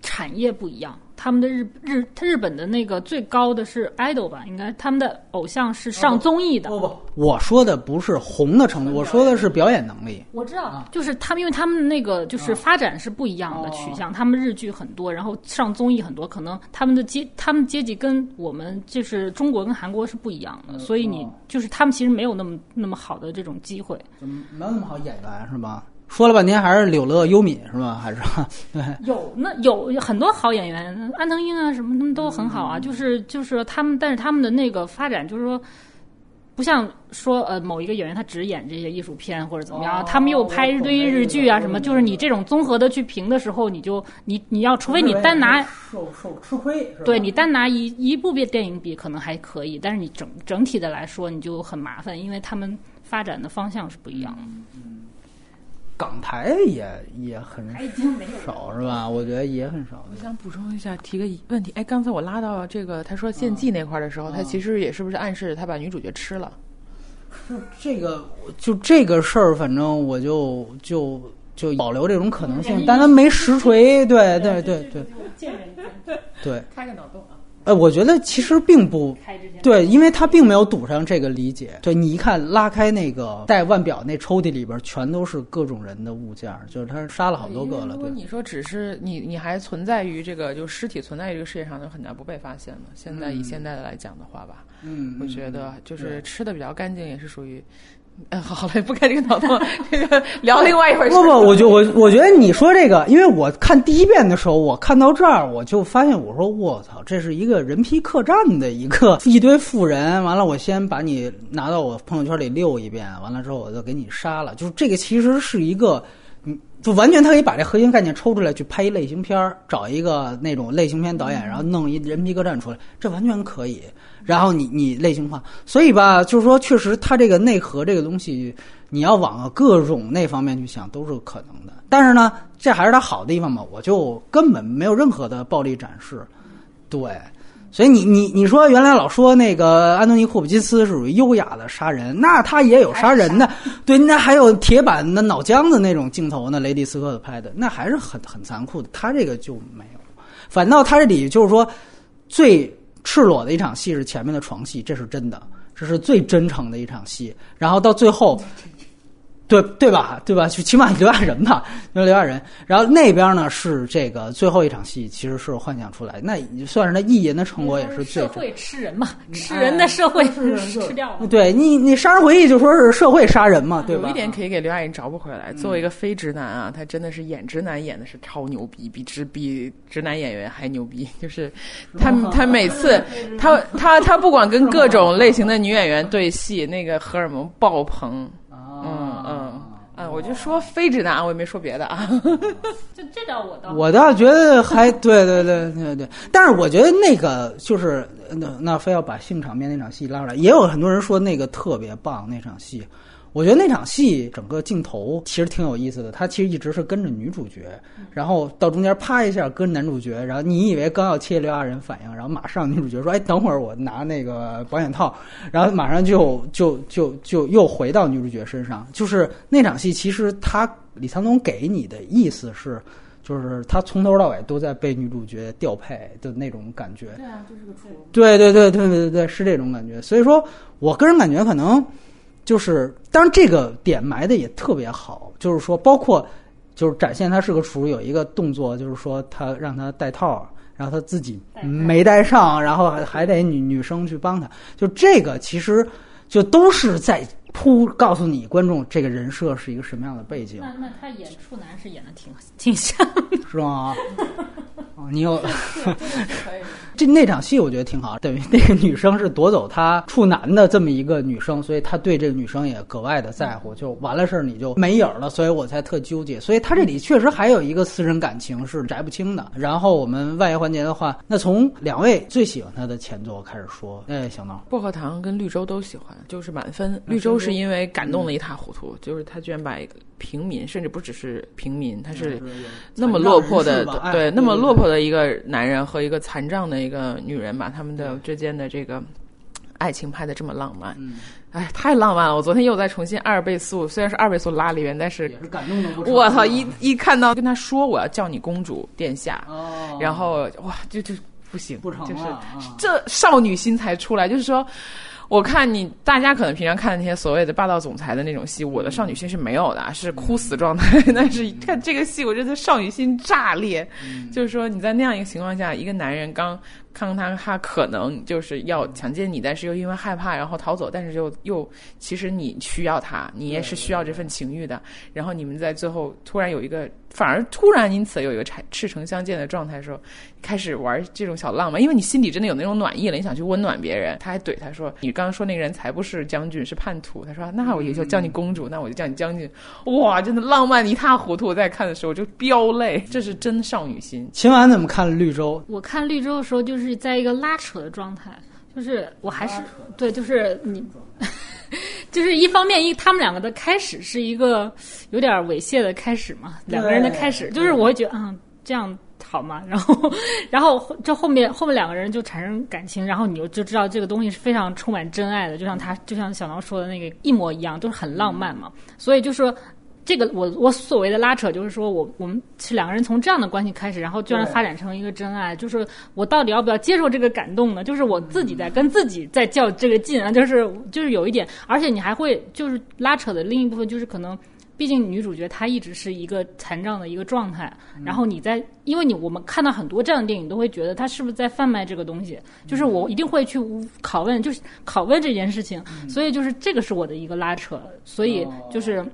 [SPEAKER 2] 产业不一样。他们的日日他日本的那个最高的是 idol 吧？应该他们的偶像是上综艺的。
[SPEAKER 3] 不不，我说的不是红的程度，我说的是表演能力。
[SPEAKER 2] 我知道，就是他们，因为他们那个就是发展是不一样的取向。他们日剧很多，然后上综艺很多，可能他们的阶他们阶级跟我们就是中国跟韩国是不一样的，所以你就是他们其实没有那么那么好的这种机会，
[SPEAKER 3] 没有那么好演员是吧？说了半天还是柳乐优敏是吗？还是对
[SPEAKER 2] 有那有很多好演员，安藤英啊什么他们都很好啊。就是就是他们，但是他们的那个发展就是说，不像说呃某一个演员他只演这些艺术片或者怎么样，他们又拍一堆日剧啊什么。就是你这种综合的去评的时候，你就你你要除非你单拿
[SPEAKER 3] 受受吃亏，
[SPEAKER 2] 对你单拿一一部电电影比可能还可以，但是你整整体的来说你就很麻烦，因为他们发展的方向是不一样的。
[SPEAKER 3] 港台也也很少是吧？我觉得也很少。
[SPEAKER 1] 我想补充一下，提个问题。哎，刚才我拉到这个他说献祭那块的时候，他其实也是不是暗示他把女主角吃了？
[SPEAKER 3] 就这个，就这个事儿，反正我就就就保留这种可能性，但他没实锤。对对对对，对，
[SPEAKER 1] 开个脑洞啊。
[SPEAKER 3] 呃，我觉得其实并不对，因为他并没有堵上这个理解。对你一看，拉开那个带腕表那抽屉里边，全都是各种人的物件，就是他杀了好多个了。
[SPEAKER 1] 如果你说只是你，你还存在于这个，就尸体存在于这个世界上，就很难不被发现了。现在以现在的来讲的话吧，
[SPEAKER 3] 嗯，
[SPEAKER 1] 我觉得就是吃的比较干净，也是属于。嗯，好嘞，不开这个脑洞，这个聊另外一回事。
[SPEAKER 3] 不不，我就我我觉得你说这个，因为我看第一遍的时候，我看到这儿，我就发现，我说我操，这是一个人皮客栈的一个一堆富人。完了，我先把你拿到我朋友圈里溜一遍，完了之后我就给你杀了。就是这个其实是一个，嗯，就完全他可以把这核心概念抽出来去拍一类型片儿，找一个那种类型片导演，然后弄一人皮客栈出来，这完全可以。然后你你类型化，所以吧，就是说，确实它这个内核这个东西，你要往各种那方面去想，都是可能的。但是呢，这还是它好的地方嘛，我就根本没有任何的暴力展示。对，所以你你你说原来老说那个安东尼霍普金斯是属于优雅的杀人，那他也有杀人的，对，那还有铁板的脑浆的那种镜头呢，雷迪斯科特拍的，那还是很很残酷的。他这个就没有，反倒他这里就是说最。赤裸的一场戏是前面的床戏，这是真的，这是最真诚的一场戏。然后到最后，对对吧？对吧？就起码留下人吧，留下人。然后那边呢是这个最后一场戏，其实是幻想出来，那算是他意淫的成果，也是最
[SPEAKER 2] 社会吃人嘛，吃人的社会吃掉了。
[SPEAKER 3] 对你，你杀人回忆就说是社会杀人嘛，对吧？
[SPEAKER 1] 有一点可以给刘亚仁找不回来，作为一个非直男啊，他真的是演直男演的是超牛逼，比直比直男演员还牛逼。就是他他每次 他他他不管跟各种类型的女演员对戏，那个荷尔蒙爆棚。嗯嗯嗯，我就说非直男，我也没说别的啊。
[SPEAKER 2] 就这点我倒
[SPEAKER 3] 我倒觉得还对对对对对，但是我觉得那个就是那那非要把性场面那场戏拉出来，也有很多人说那个特别棒那场戏。我觉得那场戏整个镜头其实挺有意思的，他其实一直是跟着女主角，然后到中间啪一下跟男主角，然后你以为刚要切刘亚仁反应，然后马上女主角说：“哎，等会儿我拿那个保险套。”然后马上就就就就又回到女主角身上。就是那场戏，其实他李沧东给你的意思是，就是他从头到尾都在被女主角调配的那种感觉。
[SPEAKER 2] 对啊，就是个处。
[SPEAKER 3] 对对对对对对对，是这种感觉。所以说我个人感觉可能。就是，当然这个点埋的也特别好，就是说，包括就是展现他是个厨，有一个动作，就是说他让他戴套，然后他自己没戴上，然后还还得女女生去帮他，就这个其实就都是在铺告诉你观众这个人设是一个什么样的背景。
[SPEAKER 2] 那那他演处男是演的挺挺像，
[SPEAKER 3] 是吗？哦，你有 这那场戏，我觉得挺好。等于 那个女生是夺走他处男的这么一个女生，所以他对这个女生也格外的在乎。就完了事儿，你就没影了，所以我才特纠结。所以他这里确实还有一个私人感情是摘不清的。然后我们外延环节的话，那从两位最喜欢他的前作开始说。哎，小闹，
[SPEAKER 1] 薄荷糖跟绿洲都喜欢，就是满分。绿洲是因为感动的一塌糊涂，就是他居然把一个平民，甚至不只是平民，他是那么落魄的，对，那么落魄。的一个男人和一个残障的一个女人把他们的之间的这个爱情拍的这么浪漫，哎，太浪漫了！我昨天又在重新二倍速，虽然是二倍速拉里边，但是
[SPEAKER 3] 感动的
[SPEAKER 1] 我操！一一看到跟他说我要叫你公主殿下，然后哇，就就不行，就是这少女心才出来，就是说。我看你大家可能平常看的那些所谓的霸道总裁的那种戏，我的少女心是没有的，是哭死状态。但是看这个戏，我觉得少女心炸裂，就是说你在那样一个情况下，一个男人刚。看看他，他可能就是要强奸你，但是又因为害怕然后逃走，但是又又其实你需要他，你也是需要这份情欲的。然后你们在最后突然有一个，反而突然因此有一个赤赤诚相见的状态的时候，开始玩这种小浪漫，因为你心里真的有那种暖意了，你想去温暖别人。他还怼他说：“你刚刚说那个人才不是将军，是叛徒。”他说：“那我也就叫你公主，那我就叫你将军。”哇，真的浪漫一塌糊涂。我在看的时候就飙泪，这是真少女心。
[SPEAKER 3] 秦晚怎么看绿洲？
[SPEAKER 2] 我看绿洲的时候就是。是在一个拉扯的状态，就是我还是对，就是你，就是一方面一他们两个的开始是一个有点猥亵的开始嘛，两个人的开始，就是我会觉得嗯这样好吗？然后然后这后面后面两个人就产生感情，然后你就就知道这个东西是非常充满真爱的，就像他就像小狼说的那个一模一样，都是很浪漫嘛，所以就说。这个我我所谓的拉扯，就是说我我们是两个人从这样的关系开始，然后居然发展成一个真爱，就是我到底要不要接受这个感动呢？就是我自己在跟自己在较这个劲啊，就是就是有一点，而且你还会就是拉扯的另一部分就是可能，毕竟女主角她一直是一个残障的一个状态，然后你在因为你我们看到很多这样的电影都会觉得她是不是在贩卖这个东西，就是我一定会去拷问，就是拷问这件事情，所以就是这个是我的一个拉扯，所以就是。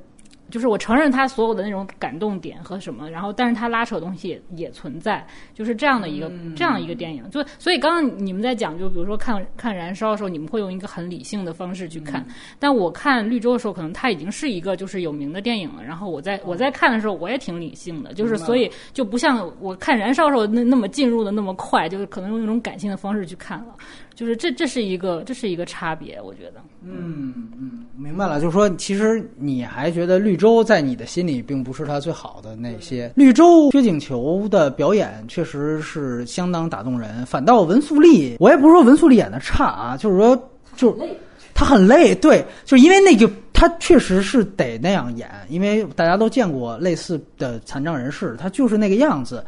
[SPEAKER 2] 就是我承认他所有的那种感动点和什么，然后但是他拉扯的东西也也存在，就是这样的一个这样一个电影。就所以刚刚你们在讲，就比如说看看燃烧的时候，你们会用一个很理性的方式去看，但我看绿洲的时候，可能它已经是一个就是有名的电影了。然后我在我在看的时候，我也挺理性的，就是所以就不像我看燃烧的时候那那么进入的那么快，就是可能用一种感性的方式去看了。就是这，这是一个，这是一个差别，我觉得。
[SPEAKER 3] 嗯嗯，明白了。就是说，其实你还觉得绿洲在你的心里并不是他最好的那些。绿洲薛景求的表演确实是相当打动人，反倒文素丽，我也不是说文素丽演的差啊，就是说，就他很累，对，就是因为那个他确实是得那样演，因为大家都见过类似的残障人士，他就是那个样子。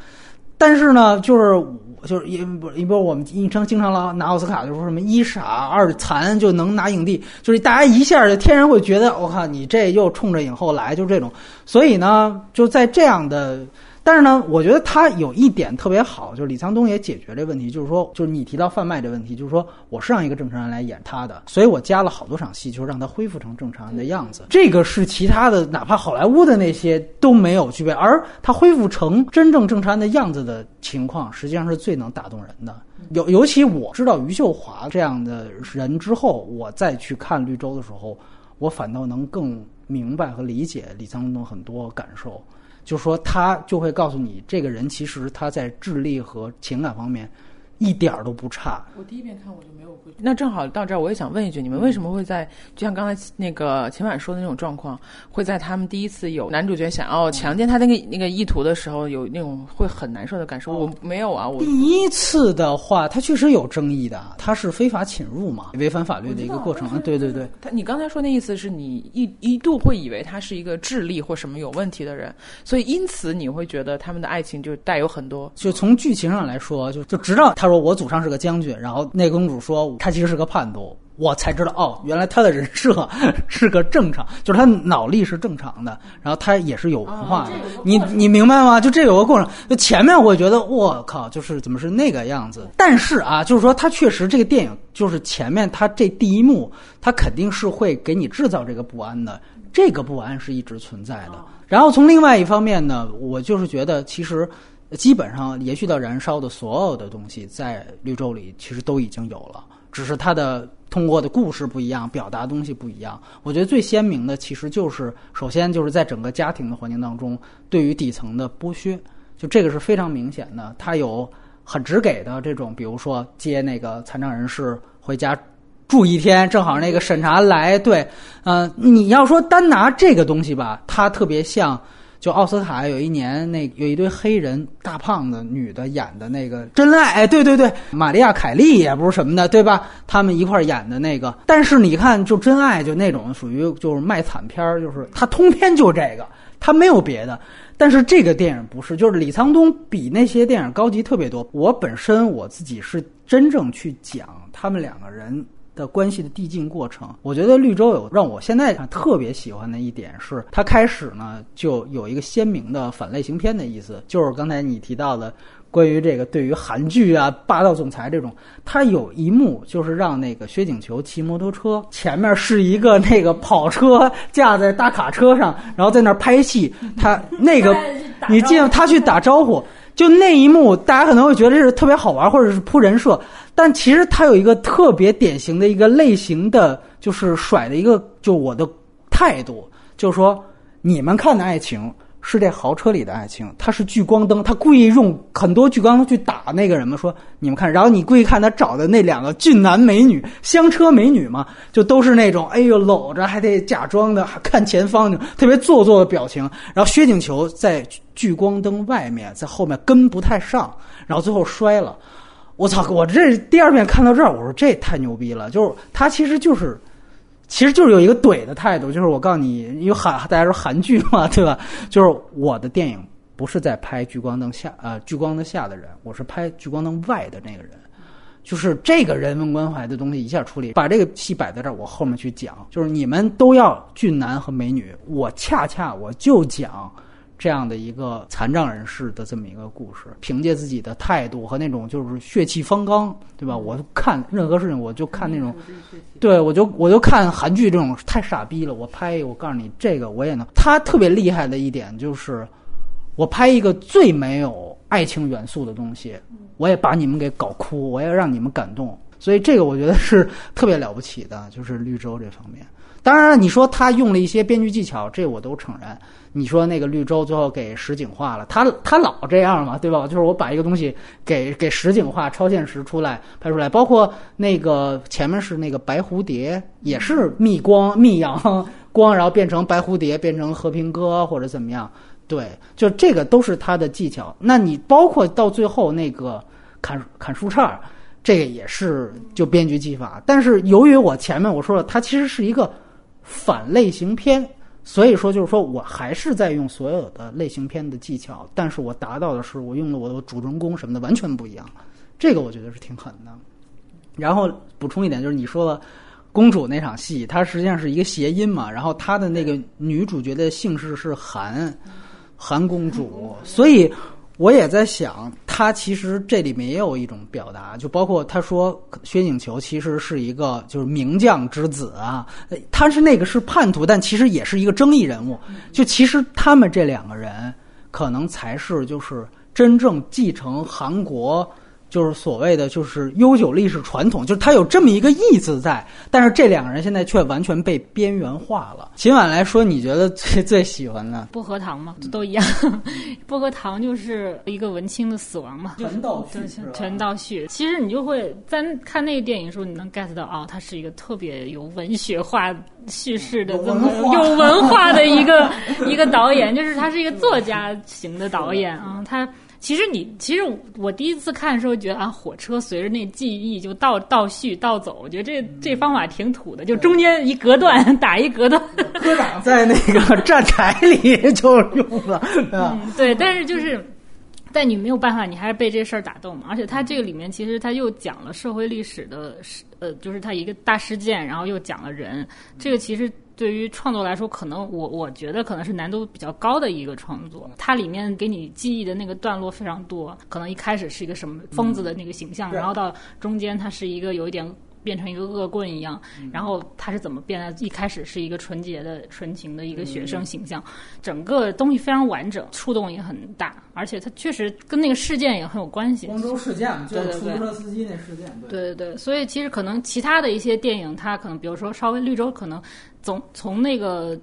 [SPEAKER 3] 但是呢，就是就是一不一不我们经常经常老拿奥斯卡就说什么一傻二残就能拿影帝，就是大家一下就天然会觉得我靠你这又冲着影后来，就这种。所以呢，就在这样的。但是呢，我觉得他有一点特别好，就是李沧东也解决这问题，就是说，就是你提到贩卖这问题，就是说我是让一个正常人来演他的，所以我加了好多场戏，就是让他恢复成正常人的样子。这个是其他的，哪怕好莱坞的那些都没有具备，而他恢复成真正正常人的样子的情况，实际上是最能打动人的。尤尤其我知道余秀华这样的人之后，我再去看绿洲的时候，我反倒能更明白和理解李沧东很多感受。就说他就会告诉你，这个人其实他在智力和情感方面一点儿都不差。
[SPEAKER 1] 我第一遍看我就没有会。那正好到这儿，我也想问一句，你们为什么会在就像刚才那个秦晚说的那种状况，会在他们第一次有男主角想要强奸他那个那个意图的时候，有那种会很难受的感受？我没有啊，我
[SPEAKER 3] 第一次的话，他确实有争议的，他是非法侵入嘛，违反法律的一个过程。对对对，
[SPEAKER 1] 他你刚才说那意思是你一一度会以为他是一个智力或什么有问题的人，所以因此你会觉得他们的爱情就带有很多。
[SPEAKER 3] 就从剧情上来说，就就直到他说我祖上是个将军，然后内公主说她其实是个叛徒。我才知道哦，原来他的人设是个正常，就是他脑力是正常的，然后他也是有文化的。你你明白吗？就这有个过程。就前面我觉得我靠，就是怎么是那个样子？但是啊，就是说他确实这个电影就是前面他这第一幕，他肯定是会给你制造这个不安的，这个不安是一直存在的。然后从另外一方面呢，我就是觉得其实基本上延续到燃烧的所有的东西，在绿洲里其实都已经有了，只是它的。通过的故事不一样，表达东西不一样。我觉得最鲜明的其实就是，首先就是在整个家庭的环境当中，对于底层的剥削，就这个是非常明显的。他有很直给的这种，比如说接那个残障人士回家住一天，正好那个审查来，对，嗯，你要说单拿这个东西吧，它特别像。就奥斯卡有一年，那有一堆黑人大胖子女的演的那个《真爱》，哎，对对对，玛利亚·凯莉也不是什么的，对吧？他们一块演的那个。但是你看，就《真爱》就那种属于就是卖惨片儿，就是他通篇就这个，他没有别的。但是这个电影不是，就是李沧东比那些电影高级特别多。我本身我自己是真正去讲他们两个人。的关系的递进过程，我觉得绿洲有让我现在特别喜欢的一点是，它开始呢就有一个鲜明的反类型片的意思，就是刚才你提到的关于这个对于韩剧啊霸道总裁这种，它有一幕就是让那个薛景求骑摩托车，前面是一个那个跑车架在大卡车上，然后在那儿拍戏，他那个你进他去打招呼。就那一幕，大家可能会觉得是特别好玩，或者是铺人设，但其实它有一个特别典型的一个类型的，就是甩的一个，就我的态度，就是说，你们看的爱情。是这豪车里的爱情，他是聚光灯，他故意用很多聚光灯去打那个人嘛？说你们看，然后你故意看他找的那两个俊男美女，香车美女嘛，就都是那种哎呦搂着还得假装的看前方，特别做作的表情。然后薛景求在聚光灯外面，在后面跟不太上，然后最后摔了。我操！我这第二遍看到这儿，我说这太牛逼了，就是他其实就是。其实就是有一个怼的态度，就是我告诉你，因为韩大家说韩剧嘛，对吧？就是我的电影不是在拍聚光灯下，呃，聚光灯下的人，我是拍聚光灯外的那个人，就是这个人文关怀的东西一下处理，把这个戏摆在这儿，我后面去讲，就是你们都要俊男和美女，我恰恰我就讲。这样的一个残障人士的这么一个故事，凭借自己的态度和那种就是血气方刚，对吧？我看任何事情，我就看那种，对我就我就看韩剧这种太傻逼了。我拍，我告诉你，这个我也能。他特别厉害的一点就是，我拍一个最没有爱情元素的东西，我也把你们给搞哭，我也让你们感动。所以这个我觉得是特别了不起的，就是绿洲这方面。当然了，你说他用了一些编剧技巧，这我都承认。你说那个绿洲最后给实景化了，他他老这样嘛，对吧？就是我把一个东西给给实景化、超现实出来拍出来，包括那个前面是那个白蝴蝶，也是密光密阳光，然后变成白蝴蝶，变成和平鸽或者怎么样？对，就这个都是他的技巧。那你包括到最后那个砍砍树杈，这个也是就编剧技法。但是由于我前面我说了，它其实是一个反类型片。所以说，就是说我还是在用所有的类型片的技巧，但是我达到的是我用了我的主人公什么的完全不一样，这个我觉得是挺狠的。然后补充一点，就是你说的公主那场戏，它实际上是一个谐音嘛，然后她的那个女主角的姓氏是韩，韩公主，所以。我也在想，他其实这里面也有一种表达，就包括他说薛景求其实是一个就是名将之子啊，他是那个是叛徒，但其实也是一个争议人物。就其实他们这两个人，可能才是就是真正继承韩国。就是所谓的就是悠久历史传统，就是它有这么一个意字在，但是这两个人现在却完全被边缘化了。秦晚来说，你觉得最 最喜欢的
[SPEAKER 2] 薄荷糖吗？都一样，薄荷糖就是一个文青的死亡嘛。
[SPEAKER 3] 陈道旭，
[SPEAKER 2] 陈道旭。其实你就会在看那个电影的时候，你能 get 到啊，他是一个特别有文学化叙事的这么有文化的一个 一个导演，就是他是一个作家型的导演啊，他。其实你，其实我第一次看的时候觉得啊，火车随着那记忆就倒倒叙倒走，我觉得这这方法挺土的，就中间一隔断打一隔断。
[SPEAKER 3] 科长在那个 站台里就用了，
[SPEAKER 2] 嗯，对，但是就是，但你没有办法，你还是被这事儿打动嘛。而且他这个里面其实他又讲了社会历史的，呃，就是他一个大事件，然后又讲了人，这个其实。对于创作来说，可能我我觉得可能是难度比较高的一个创作。它里面给你记忆的那个段落非常多，可能一开始是一个什么疯子的那个形象，然后到中间它是一个有一点。变成一个恶棍一样，然后他是怎么变的？一开始是一个纯洁的、纯情的一个学生形象，整个东西非常完整，触动也很大，而且它确实跟那个事件也很有关系。
[SPEAKER 3] 光州事件就是出租车司机那事件。
[SPEAKER 2] 对对对，所以其实可能其他的一些电影，它可能比如说稍微绿洲，可能从从那个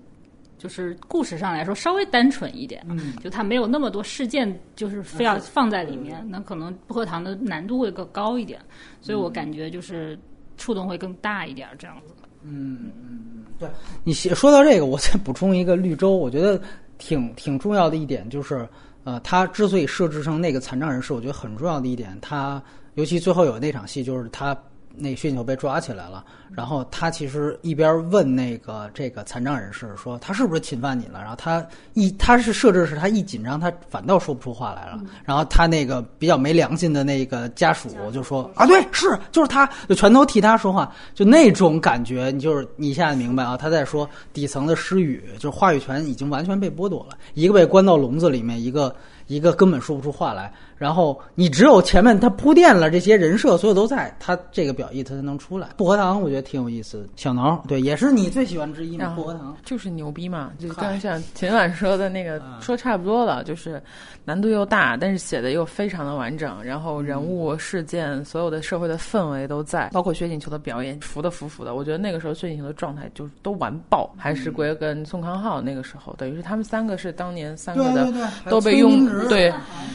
[SPEAKER 2] 就是故事上来说稍微单纯一点，
[SPEAKER 3] 嗯，
[SPEAKER 2] 就它没有那么多事件，就是非要放在里面，那可能薄荷糖的难度会更高一点，所以我感觉就是。触动会更大一点，这样子。
[SPEAKER 3] 嗯嗯嗯，对你说到这个，我再补充一个绿洲，我觉得挺挺重要的一点就是，呃，他之所以设置成那个残障人士，我觉得很重要的一点，他尤其最后有那场戏，就是他。那血球被抓起来了，然后他其实一边问那个这个残障人士说他是不是侵犯你了，然后他一他是设置是他一紧张他反倒说不出话来了，然后他那个比较没良心的那个家属就说啊对是就是他就全都替他说话，就那种感觉你就是你一下子明白啊他在说底层的失语，就是话语权已经完全被剥夺了，一个被关到笼子里面，一个。一个根本说不出话来，然后你只有前面他铺垫了这些人设，所有都在，他这个表意他才能出来。薄荷糖我觉得挺有意思，小挠对也是你最喜欢之一嘛？薄荷糖
[SPEAKER 1] 就是牛逼嘛，就刚像秦晚说的那个说差不多了，就是难度又大，但是写的又非常的完整，然后人物事件所有的社会的氛围都在，包括薛景求的表演服的服服的，我觉得那个时候薛景求的状态就都完爆，还是归跟宋康昊那个时候，等于是他们三个是当年三个的都被用。对，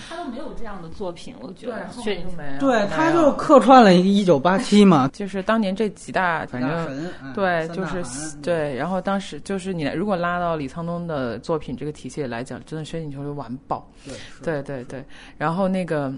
[SPEAKER 2] 他都没有这样的作品，我觉得。
[SPEAKER 1] 对，
[SPEAKER 3] 对，他就客串了一个一九八七嘛，
[SPEAKER 1] 就是当年这几大，反正对，就是对。然后当时就是你如果拉到李沧东的作品这个体系来讲，真的薛景求就完爆。
[SPEAKER 3] 对，
[SPEAKER 1] 对对对。然后那个，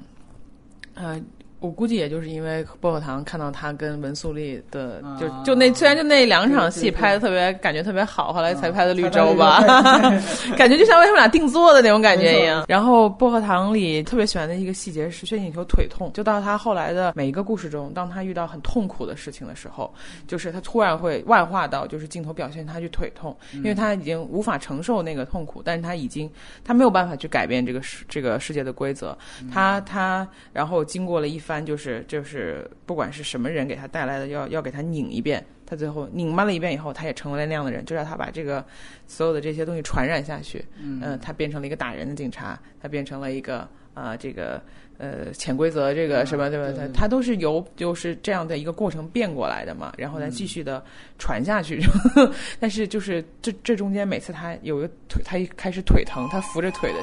[SPEAKER 1] 呃。我估计也就是因为薄荷糖看到他跟文素丽的，就就那虽然就那两场戏拍的特别感觉特别好，后来才拍的绿洲吧，感觉就像为他们俩定做的那种感觉一样。然后薄荷糖里特别喜欢的一个细节是薛景求腿痛，就到他后来的每一个故事中，当他遇到很痛苦的事情的时候，就是他突然会外化到就是镜头表现他去腿痛，因为他已经无法承受那个痛苦，但是他已经他没有办法去改变这个世这个世界的规则，他他然后经过了一。番就是就是，不管是什么人给他带来的，要要给他拧一遍，他最后拧巴了一遍以后，他也成为了那样的人，就让他把这个所有的这些东西传染下去。嗯，他变成了一个打人的警察，他变成了一个啊，这个呃潜规则这个什么对吧？他他都是由就是这样的一个过程变过来的嘛，然后再继续的传下去。但是就是这这中间每次他有个腿，他一开始腿疼，他扶着腿的。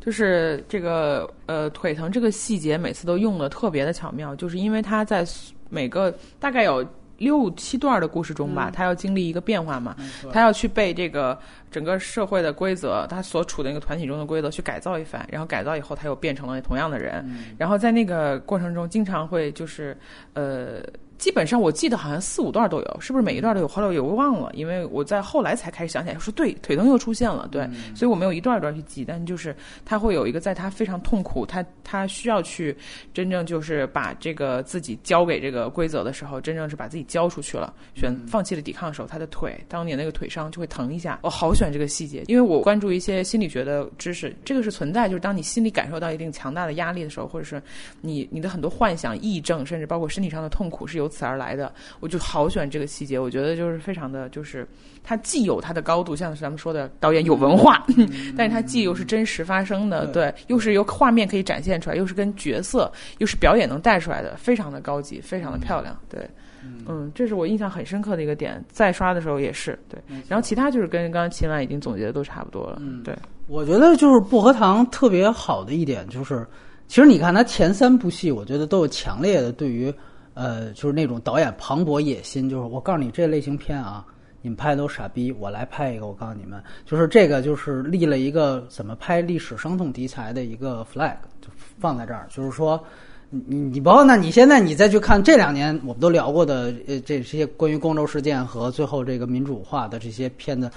[SPEAKER 1] 就是这个呃腿疼这个细节，每次都用的特别的巧妙，就是因为他在每个大概有六七段的故事中吧，他要经历一个变化嘛，他要去被这个整个社会的规则，他所处的那个团体中的规则去改造一番，然后改造以后他又变成了同样的人，然后在那个过程中经常会就是呃。基本上我记得好像四五段都有，是不是每一段都有？后来我又忘了，因为我在后来才开始想起来，说对，腿疼又出现了，对，所以我没有一段一段去记，但就是他会有一个，在他非常痛苦，他他需要去真正就是把这个自己交给这个规则的时候，真正是把自己交出去了，选放弃了抵抗的时候，他的腿当年那个腿伤就会疼一下。我好喜欢这个细节，因为我关注一些心理学的知识，这个是存在，就是当你心里感受到一定强大的压力的时候，或者是你你的很多幻想、癔症，甚至包括身体上的痛苦是由此而来的，我就好喜欢这个细节。我觉得就是非常的，就是它既有它的高度，像是咱们说的导演有文化，但是它既又是真实发生的，对，又是由画面可以展现出来，又是跟角色，又是表演能带出来的，非常的高级，非常的漂亮，对，嗯，这是我印象很深刻的一个点。再刷的时候也是对，然后其他就是跟刚刚秦岚已经总结的都差不多了，嗯，对。
[SPEAKER 3] 我觉得就是薄荷糖特别好的一点就是，其实你看他前三部戏，我觉得都有强烈的对于。呃，就是那种导演磅礴野心，就是我告诉你这类型片啊，你们拍的都傻逼，我来拍一个，我告诉你们，就是这个就是立了一个怎么拍历史伤痛题材的一个 flag，就放在这儿，就是说，你你包括那你现在你再去看这两年我们都聊过的呃这这些关于光州事件和最后这个民主化的这些片子，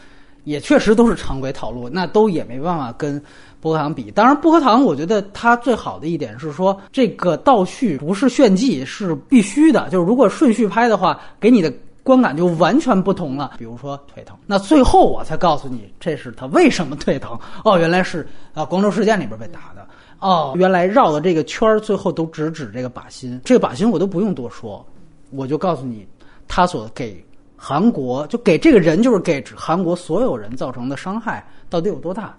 [SPEAKER 3] 也确实都是常规套路，那都也没办法跟。薄荷糖比，当然薄荷糖，我觉得它最好的一点是说，这个倒叙不是炫技，是必须的。就是如果顺序拍的话，给你的观感就完全不同了。比如说腿疼，那最后我才告诉你，这是他为什么腿疼。哦，原来是啊，广州事件里边被打的。哦，原来绕的这个圈儿，最后都直指这个靶心。这个靶心我都不用多说，我就告诉你，他所给韩国，就给这个人，就是给韩国所有人造成的伤害到底有多大。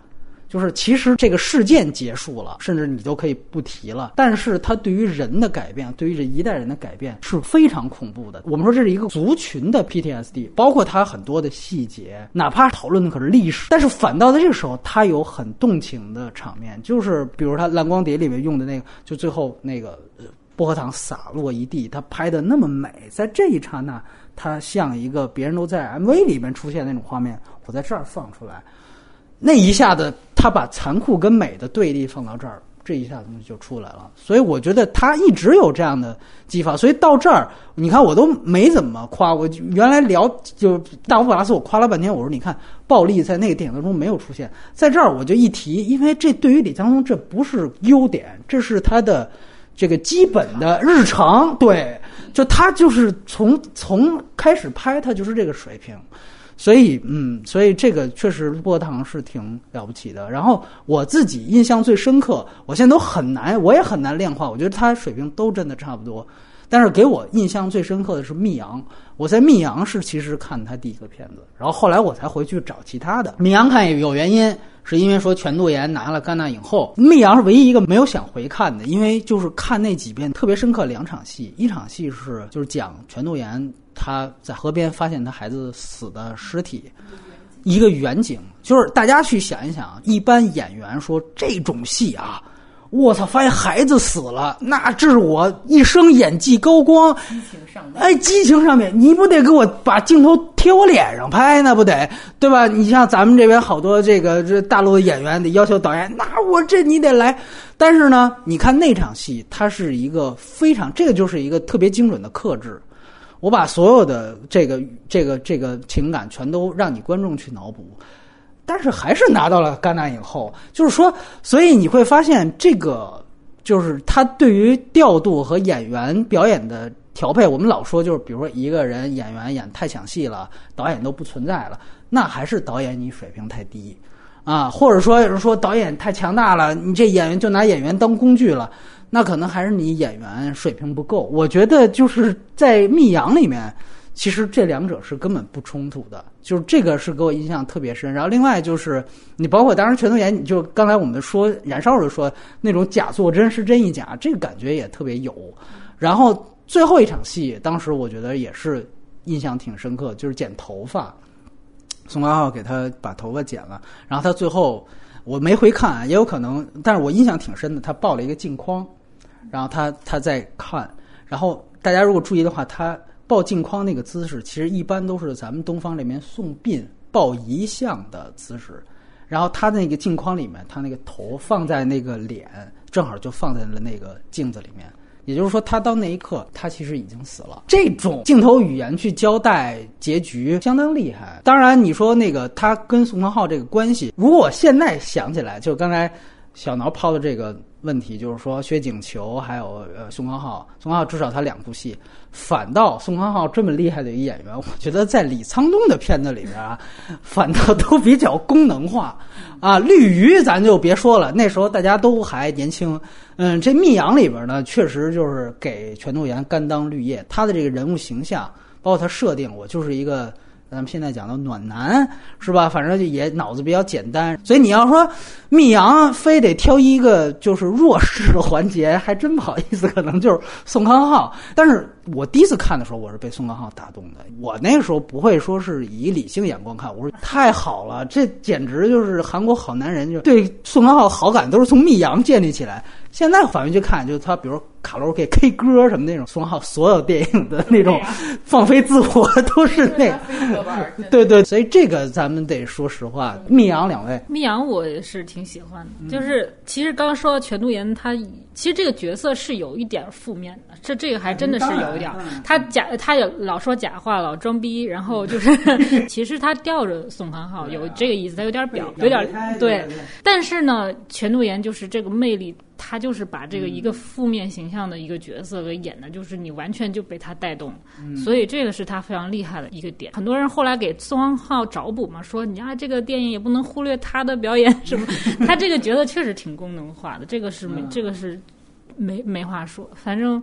[SPEAKER 3] 就是其实这个事件结束了，甚至你都可以不提了。但是它对于人的改变，对于这一代人的改变是非常恐怖的。我们说这是一个族群的 PTSD，包括它很多的细节，哪怕讨论的可是历史，但是反倒在这个时候，它有很动情的场面，就是比如它蓝光碟里面用的那个，就最后那个薄荷糖洒落一地，它拍的那么美，在这一刹那，它像一个别人都在 MV 里面出现那种画面，我在这儿放出来。那一下子，他把残酷跟美的对立放到这儿，这一下子东西就出来了。所以我觉得他一直有这样的技法。所以到这儿，你看我都没怎么夸。我原来聊就大佛普拉斯，我夸了半天。我说你看，暴力在那个电影当中没有出现，在这儿我就一提，因为这对于李沧东这不是优点，这是他的这个基本的日常。对，就他就是从从开始拍，他就是这个水平。所以，嗯，所以这个确实波唐是挺了不起的。然后我自己印象最深刻，我现在都很难，我也很难量化。我觉得他水平都真的差不多。但是给我印象最深刻的是《密阳》，我在《密阳》是其实看他第一个片子，然后后来我才回去找其他的。《密阳》看也有原因，是因为说全度妍拿了戛纳影后，《媚阳》是唯一一个没有想回看的，因为就是看那几遍特别深刻两场戏，一场戏是就是讲全度妍。她在河边发现她孩子死的尸体，一个远景，就是大家去想一想，一般演员说这种戏啊，我操，发现孩子死了，那这是我一生演技高光，
[SPEAKER 1] 激情上面，
[SPEAKER 3] 哎，激情上面，你不得给我把镜头贴我脸上拍，那不得，对吧？你像咱们这边好多这个这大陆的演员得要求导演，那我这你得来，但是呢，你看那场戏，它是一个非常，这个就是一个特别精准的克制。我把所有的这个这个这个情感全都让你观众去脑补，但是还是拿到了戛纳影后。就是说，所以你会发现，这个就是他对于调度和演员表演的调配。我们老说，就是比如说一个人演员演太抢戏了，导演都不存在了，那还是导演你水平太低啊，或者说有人说导演太强大了，你这演员就拿演员当工具了。那可能还是你演员水平不够。我觉得就是在《密阳》里面，其实这两者是根本不冲突的。就是这个是给我印象特别深。然后另外就是你包括当时全度妍，就刚才我们说燃烧时候说那种假作真是真亦假，这个感觉也特别有。然后最后一场戏，当时我觉得也是印象挺深刻，就是剪头发，宋康昊给他把头发剪了，然后他最后我没回看，也有可能，但是我印象挺深的，他抱了一个镜框。然后他他在看，然后大家如果注意的话，他抱镜框那个姿势，其实一般都是咱们东方里面送殡抱遗像的姿势。然后他那个镜框里面，他那个头放在那个脸，正好就放在了那个镜子里面。也就是说，他到那一刻，他其实已经死了。这种镜头语言去交代结局，相当厉害。当然，你说那个他跟宋康昊这个关系，如果我现在想起来，就刚才小挠抛的这个。问题就是说，薛景求还有呃宋康昊，宋康昊至少他两部戏，反倒宋康昊这么厉害的一演员，我觉得在李沧东的片子里边啊，反倒都比较功能化啊。绿鱼咱就别说了，那时候大家都还年轻。嗯，这密阳里边呢，确实就是给全度妍甘当绿叶，他的这个人物形象，包括他设定，我就是一个。咱们现在讲的暖男是吧？反正就也脑子比较简单，所以你要说密阳非得挑一个就是弱势的环节，还真不好意思，可能就是宋康昊。但是我第一次看的时候，我是被宋康昊打动的。我那个时候不会说是以理性眼光看，我说太好了，这简直就是韩国好男人，就对宋康昊好感都是从密阳建立起来。现在反回去看，就是他，比如卡罗 K K 歌什么那种，宋浩所有电影的那种放飞自我都是那，对对，所以这个咱们得说实话。密阳两位，
[SPEAKER 2] 密阳我是挺喜欢的，就是其实刚刚说到全度妍，他其实这个角色是有一点负面的，这这个还真的是有一点，他假他也老说假话，老装逼，然后就是 其实他吊着宋康昊，有这个意思，他有点表，有点对，但是呢，全度妍就是这个魅力。他就是把这个一个负面形象的一个角色给演的，就是你完全就被他带动，所以这个是他非常厉害的一个点。很多人后来给宋康昊找补嘛，说你啊，这个电影也不能忽略他的表演什么。他这个角色确实挺功能化的，这个是没这个是没没话说。反正，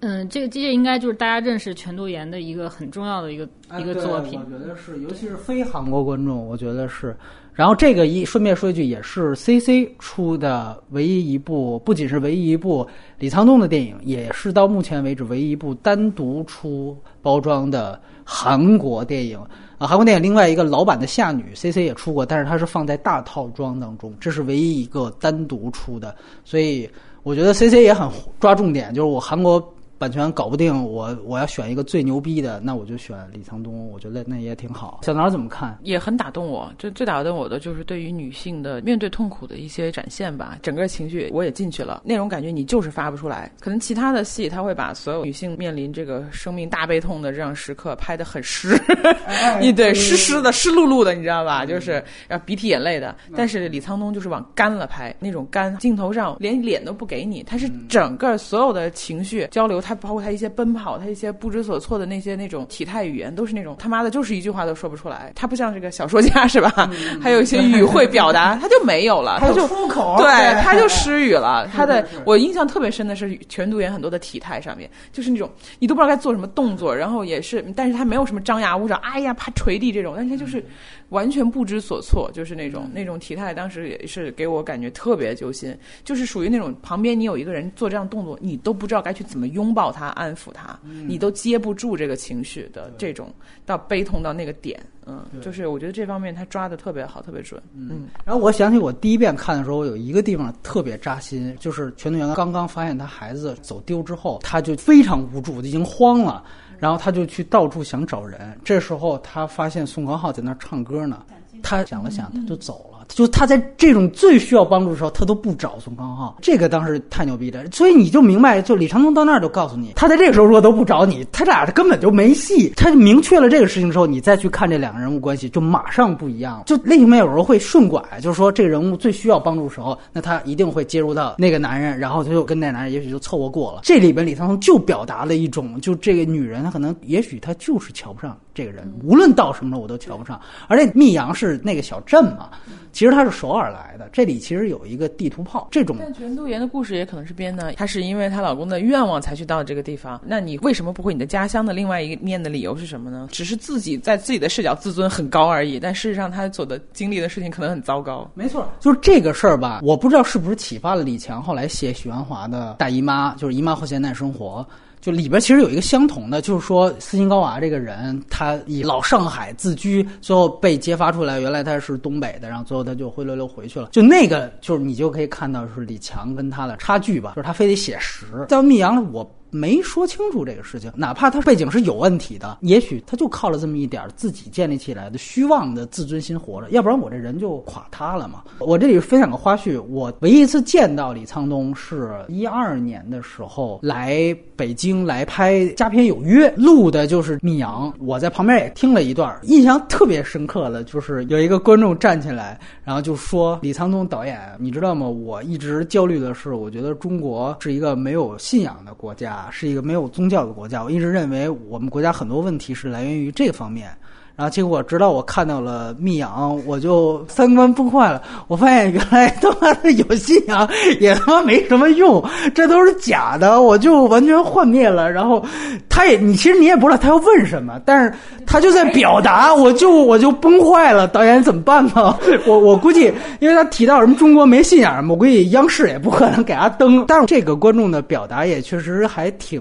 [SPEAKER 2] 嗯，这个机械应该就是大家认识全度妍的一个很重要的一个一个作品。
[SPEAKER 3] 我觉得是，尤其是非韩国观众，我觉得是。然后这个一顺便说一句，也是 C C 出的唯一一部，不仅是唯一一部李沧东的电影，也是到目前为止唯一一部单独出包装的韩国电影啊。韩国电影另外一个老版的《夏女》，C C 也出过，但是它是放在大套装当中，这是唯一一个单独出的。所以我觉得 C C 也很抓重点，就是我韩国。版权搞不定，我我要选一个最牛逼的，那我就选李沧东，我觉得那也挺好。小南怎么看？
[SPEAKER 1] 也很打动我，就最打动我的就是对于女性的面对痛苦的一些展现吧。整个情绪我也进去了，那种感觉你就是发不出来。可能其他的戏他会把所有女性面临这个生命大悲痛的这样时刻拍得很湿，一对湿湿的、湿漉漉的，你知道吧？就是要鼻涕眼泪的。但是李沧东就是往干了拍，那种干镜头上连脸都不给你，他是整个所有的情绪交流。他包括他一些奔跑，他一些不知所措的那些那种体态语言，都是那种他妈的，就是一句话都说不出来。他不像这个小说家是吧？还有一些语汇表达，他就没有了，他就
[SPEAKER 3] 出口，
[SPEAKER 1] 对，他就失语了。他的我印象特别深的是全读研很多的体态上面，就是那种你都不知道该做什么动作，然后也是，但是他没有什么张牙舞爪，哎呀，啪捶地这种，但是他就是。完全不知所措，就是那种那种体态，当时也是给我感觉特别揪心，就是属于那种旁边你有一个人做这样动作，你都不知道该去怎么拥抱他、安抚他，你都接不住这个情绪的这种到悲痛到那个点，嗯，就是我觉得这方面他抓的特别好，特别准，嗯。
[SPEAKER 3] 然后我想起我第一遍看的时候，有一个地方特别扎心，就是全度妍刚刚发现他孩子走丢之后，他就非常无助，已经慌了。然后他就去到处想找人，这时候他发现宋康昊在那儿唱歌呢，他想了想，他就走了。就他在这种最需要帮助的时候，他都不找宋康昊，这个当时太牛逼了。所以你就明白，就李长东到那儿就告诉你，他在这个时候说都不找你，他俩根本就没戏。他就明确了这个事情之后，你再去看这两个人物关系，就马上不一样了。就类型片有时候会顺拐，就是说这个人物最需要帮助的时候，那他一定会接入到那个男人，然后他就跟那男人也许就凑合过了。这里边李长东就表达了一种，就这个女人她可能也许她就是瞧不上这个人，无论到什么时候我都瞧不上。而且密阳是那个小镇嘛。其实他是首尔来的，这里其实有一个地图炮。这种
[SPEAKER 1] 全度妍的故事也可能是编的，她是因为她老公的愿望才去到这个地方。那你为什么不回你的家乡的另外一个面的理由是什么呢？只是自己在自己的视角自尊很高而已。但事实上，他所的经历的事情可能很糟糕。
[SPEAKER 3] 没错，就是这个事儿吧。我不知道是不是启发了李强后来写许鞍华的大姨妈，就是姨妈和现代生活。就里边其实有一个相同的，就是说斯琴高娃这个人，他以老上海自居，最后被揭发出来，原来他是东北的，然后最后他就灰溜溜回去了。就那个，就是你就可以看到是李强跟他的差距吧，就是他非得写实。在密阳，我没说清楚这个事情，哪怕他背景是有问题的，也许他就靠了这么一点自己建立起来的虚妄的自尊心活着，要不然我这人就垮塌了嘛。我这里分享个花絮，我唯一一次见到李沧东是一二年的时候来北京来拍《佳片有约》，录的就是密阳，我在旁边也听了一段，印象特别深刻的，就是有一个观众站起来，然后就说李沧东导演，你知道吗？我一直焦虑的是，我觉得中国是一个没有信仰的国家。是一个没有宗教的国家，我一直认为我们国家很多问题是来源于这方面。然后结果直到我看到了密阳，我就三观崩坏了。我发现原来他妈的有信仰也他妈没什么用，这都是假的，我就完全幻灭了。然后他也，你其实你也不知道他要问什么，但是他就在表达，我就 我就崩坏了。导演怎么办呢？我我估计，因为他提到什么中国没信仰，我估计央视也不可能给他登。但是这个观众的表达也确实还挺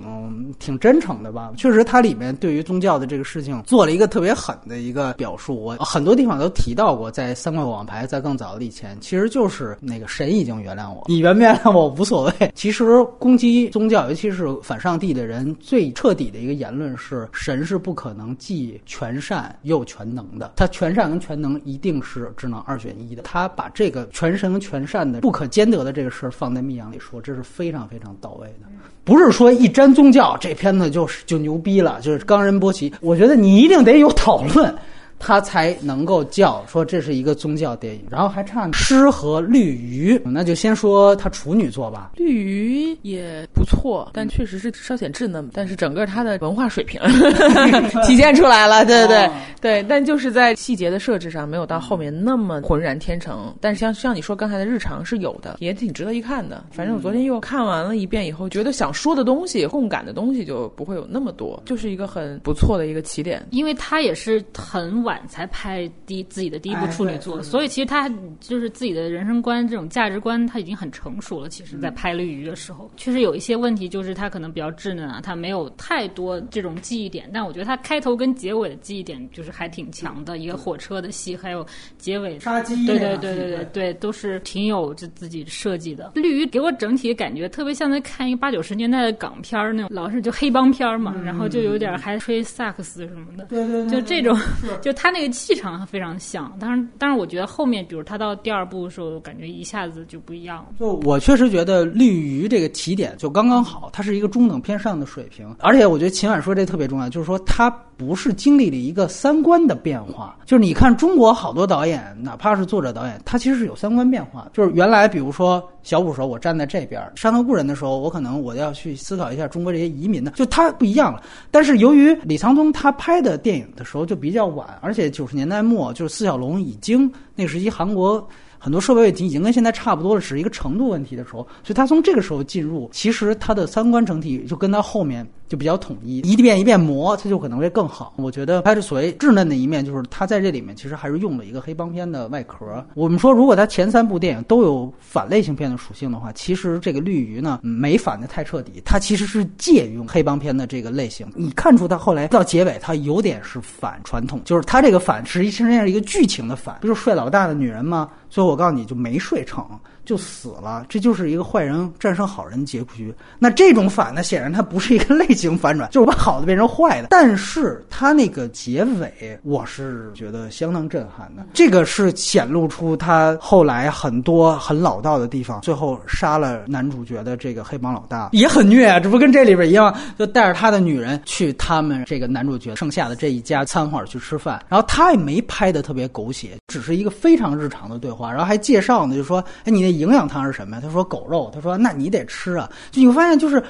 [SPEAKER 3] 挺真诚的吧？确实，他里面对于宗教的这个事情做了一个特别狠。的一个表述，我很多地方都提到过，在三块网牌在更早的以前，其实就是那个神已经原谅我，你原不原谅我无所谓。其实攻击宗教，尤其是反上帝的人，最彻底的一个言论是：神是不可能既全善又全能的，他全善跟全能一定是只能二选一的。他把这个全神全善的不可兼得的这个事儿放在密阳里说，这是非常非常到位的。不是说一沾宗教这片子就是就牛逼了，就是冈仁波齐。我觉得你一定得有讨论。put 他才能够叫说这是一个宗教电影，然后还唱诗和绿鱼，那就先说他处女作吧。
[SPEAKER 1] 绿鱼也不错，但确实是稍显稚嫩，但是整个他的文化水平 体现出来了，对对对对。但就是在细节的设置上，没有到后面那么浑然天成。但是像像你说刚才的日常是有的，也挺值得一看的。反正我昨天又看完了一遍以后，觉得想说的东西、共感的东西就不会有那么多，就是一个很不错的一个起点。
[SPEAKER 2] 因为他也是很。晚才拍第自己的第一部处女作，所以其实他就是自己的人生观、这种价值观，他已经很成熟了。其实，在拍《绿鱼》的时候，确实有一些问题，就是他可能比较稚嫩啊，他没有太多这种记忆点。但我觉得他开头跟结尾的记忆点就是还挺强的，一个火车的戏，还有结尾
[SPEAKER 3] 杀鸡，
[SPEAKER 2] 对对对对对对，都是挺有这自己设计的。《绿鱼》给我整体感觉特别像在看一个八九十年代的港片儿那种，老是就黑帮片嘛，然后就有点还吹萨克斯什么的，
[SPEAKER 3] 对对，
[SPEAKER 2] 就这种 就。他那个气场非常像，但是但是，我觉得后面，比如他到第二部的时候，感觉一下子就不一样了。
[SPEAKER 3] 就我确实觉得《绿鱼》这个起点就刚刚好，他是一个中等偏上的水平，而且我觉得秦晚说这特别重要，就是说他不是经历了一个三观的变化。就是你看中国好多导演，哪怕是作者导演，他其实是有三观变化。就是原来比如说小武时候，我站在这边《山河故人》的时候，我可能我要去思考一下中国这些移民的，就他不一样了。但是由于李沧东他拍的电影的时候就比较晚。而且九十年代末，就是四小龙已经那时期，韩国很多社会问题已经跟现在差不多了，只是一个程度问题的时候，所以他从这个时候进入，其实他的三观整体就跟他后面。就比较统一，一遍一遍磨，他就可能会更好。我觉得他是所谓稚嫩的一面，就是他在这里面其实还是用了一个黑帮片的外壳。我们说，如果他前三部电影都有反类型片的属性的话，其实这个绿鱼呢没反的太彻底，它其实是借用黑帮片的这个类型。你看出它后来到结尾，它有点是反传统，就是它这个反实际上是一个剧情的反，不是帅老大的女人吗？所以我告诉你就没睡成。就死了，这就是一个坏人战胜好人结局。那这种反呢，显然它不是一个 类型反转，就是把好的变成坏的。但是它那个结尾，我是觉得相当震撼的。这个是显露出他后来很多很老道的地方。最后杀了男主角的这个黑帮老大也很虐啊，这不跟这里边一样，就带着他的女人去他们这个男主角剩下的这一家餐馆去吃饭。然后他也没拍的特别狗血，只是一个非常日常的对话。然后还介绍呢，就说：“哎，你那。”营养汤是什么呀？他说狗肉。他说那你得吃啊。就你会发现，就是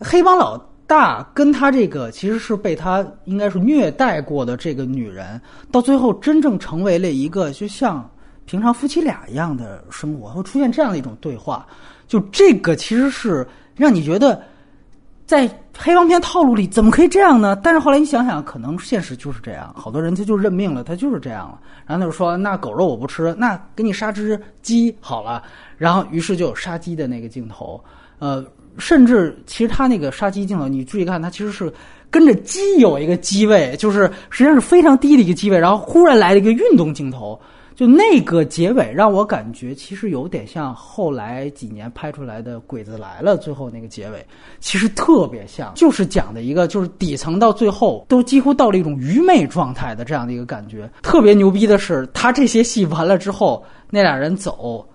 [SPEAKER 3] 黑帮老大跟他这个其实是被他应该是虐待过的这个女人，到最后真正成为了一个就像平常夫妻俩一样的生活，会出现这样的一种对话。就这个其实是让你觉得在黑帮片套路里怎么可以这样呢？但是后来你想想，可能现实就是这样，好多人他就认命了，他就是这样了。然后他就说：“那狗肉我不吃，那给你杀只鸡好了。”然后，于是就有杀鸡的那个镜头，呃，甚至其实他那个杀鸡镜头，你注意看，他其实是跟着鸡有一个机位，就是实际上是非常低的一个机位，然后忽然来了一个运动镜头，就那个结尾让我感觉其实有点像后来几年拍出来的《鬼子来了》最后那个结尾，其实特别像，就是讲的一个就是底层到最后都几乎到了一种愚昧状态的这样的一个感觉。特别牛逼的是，他这些戏完了之后，那俩人走。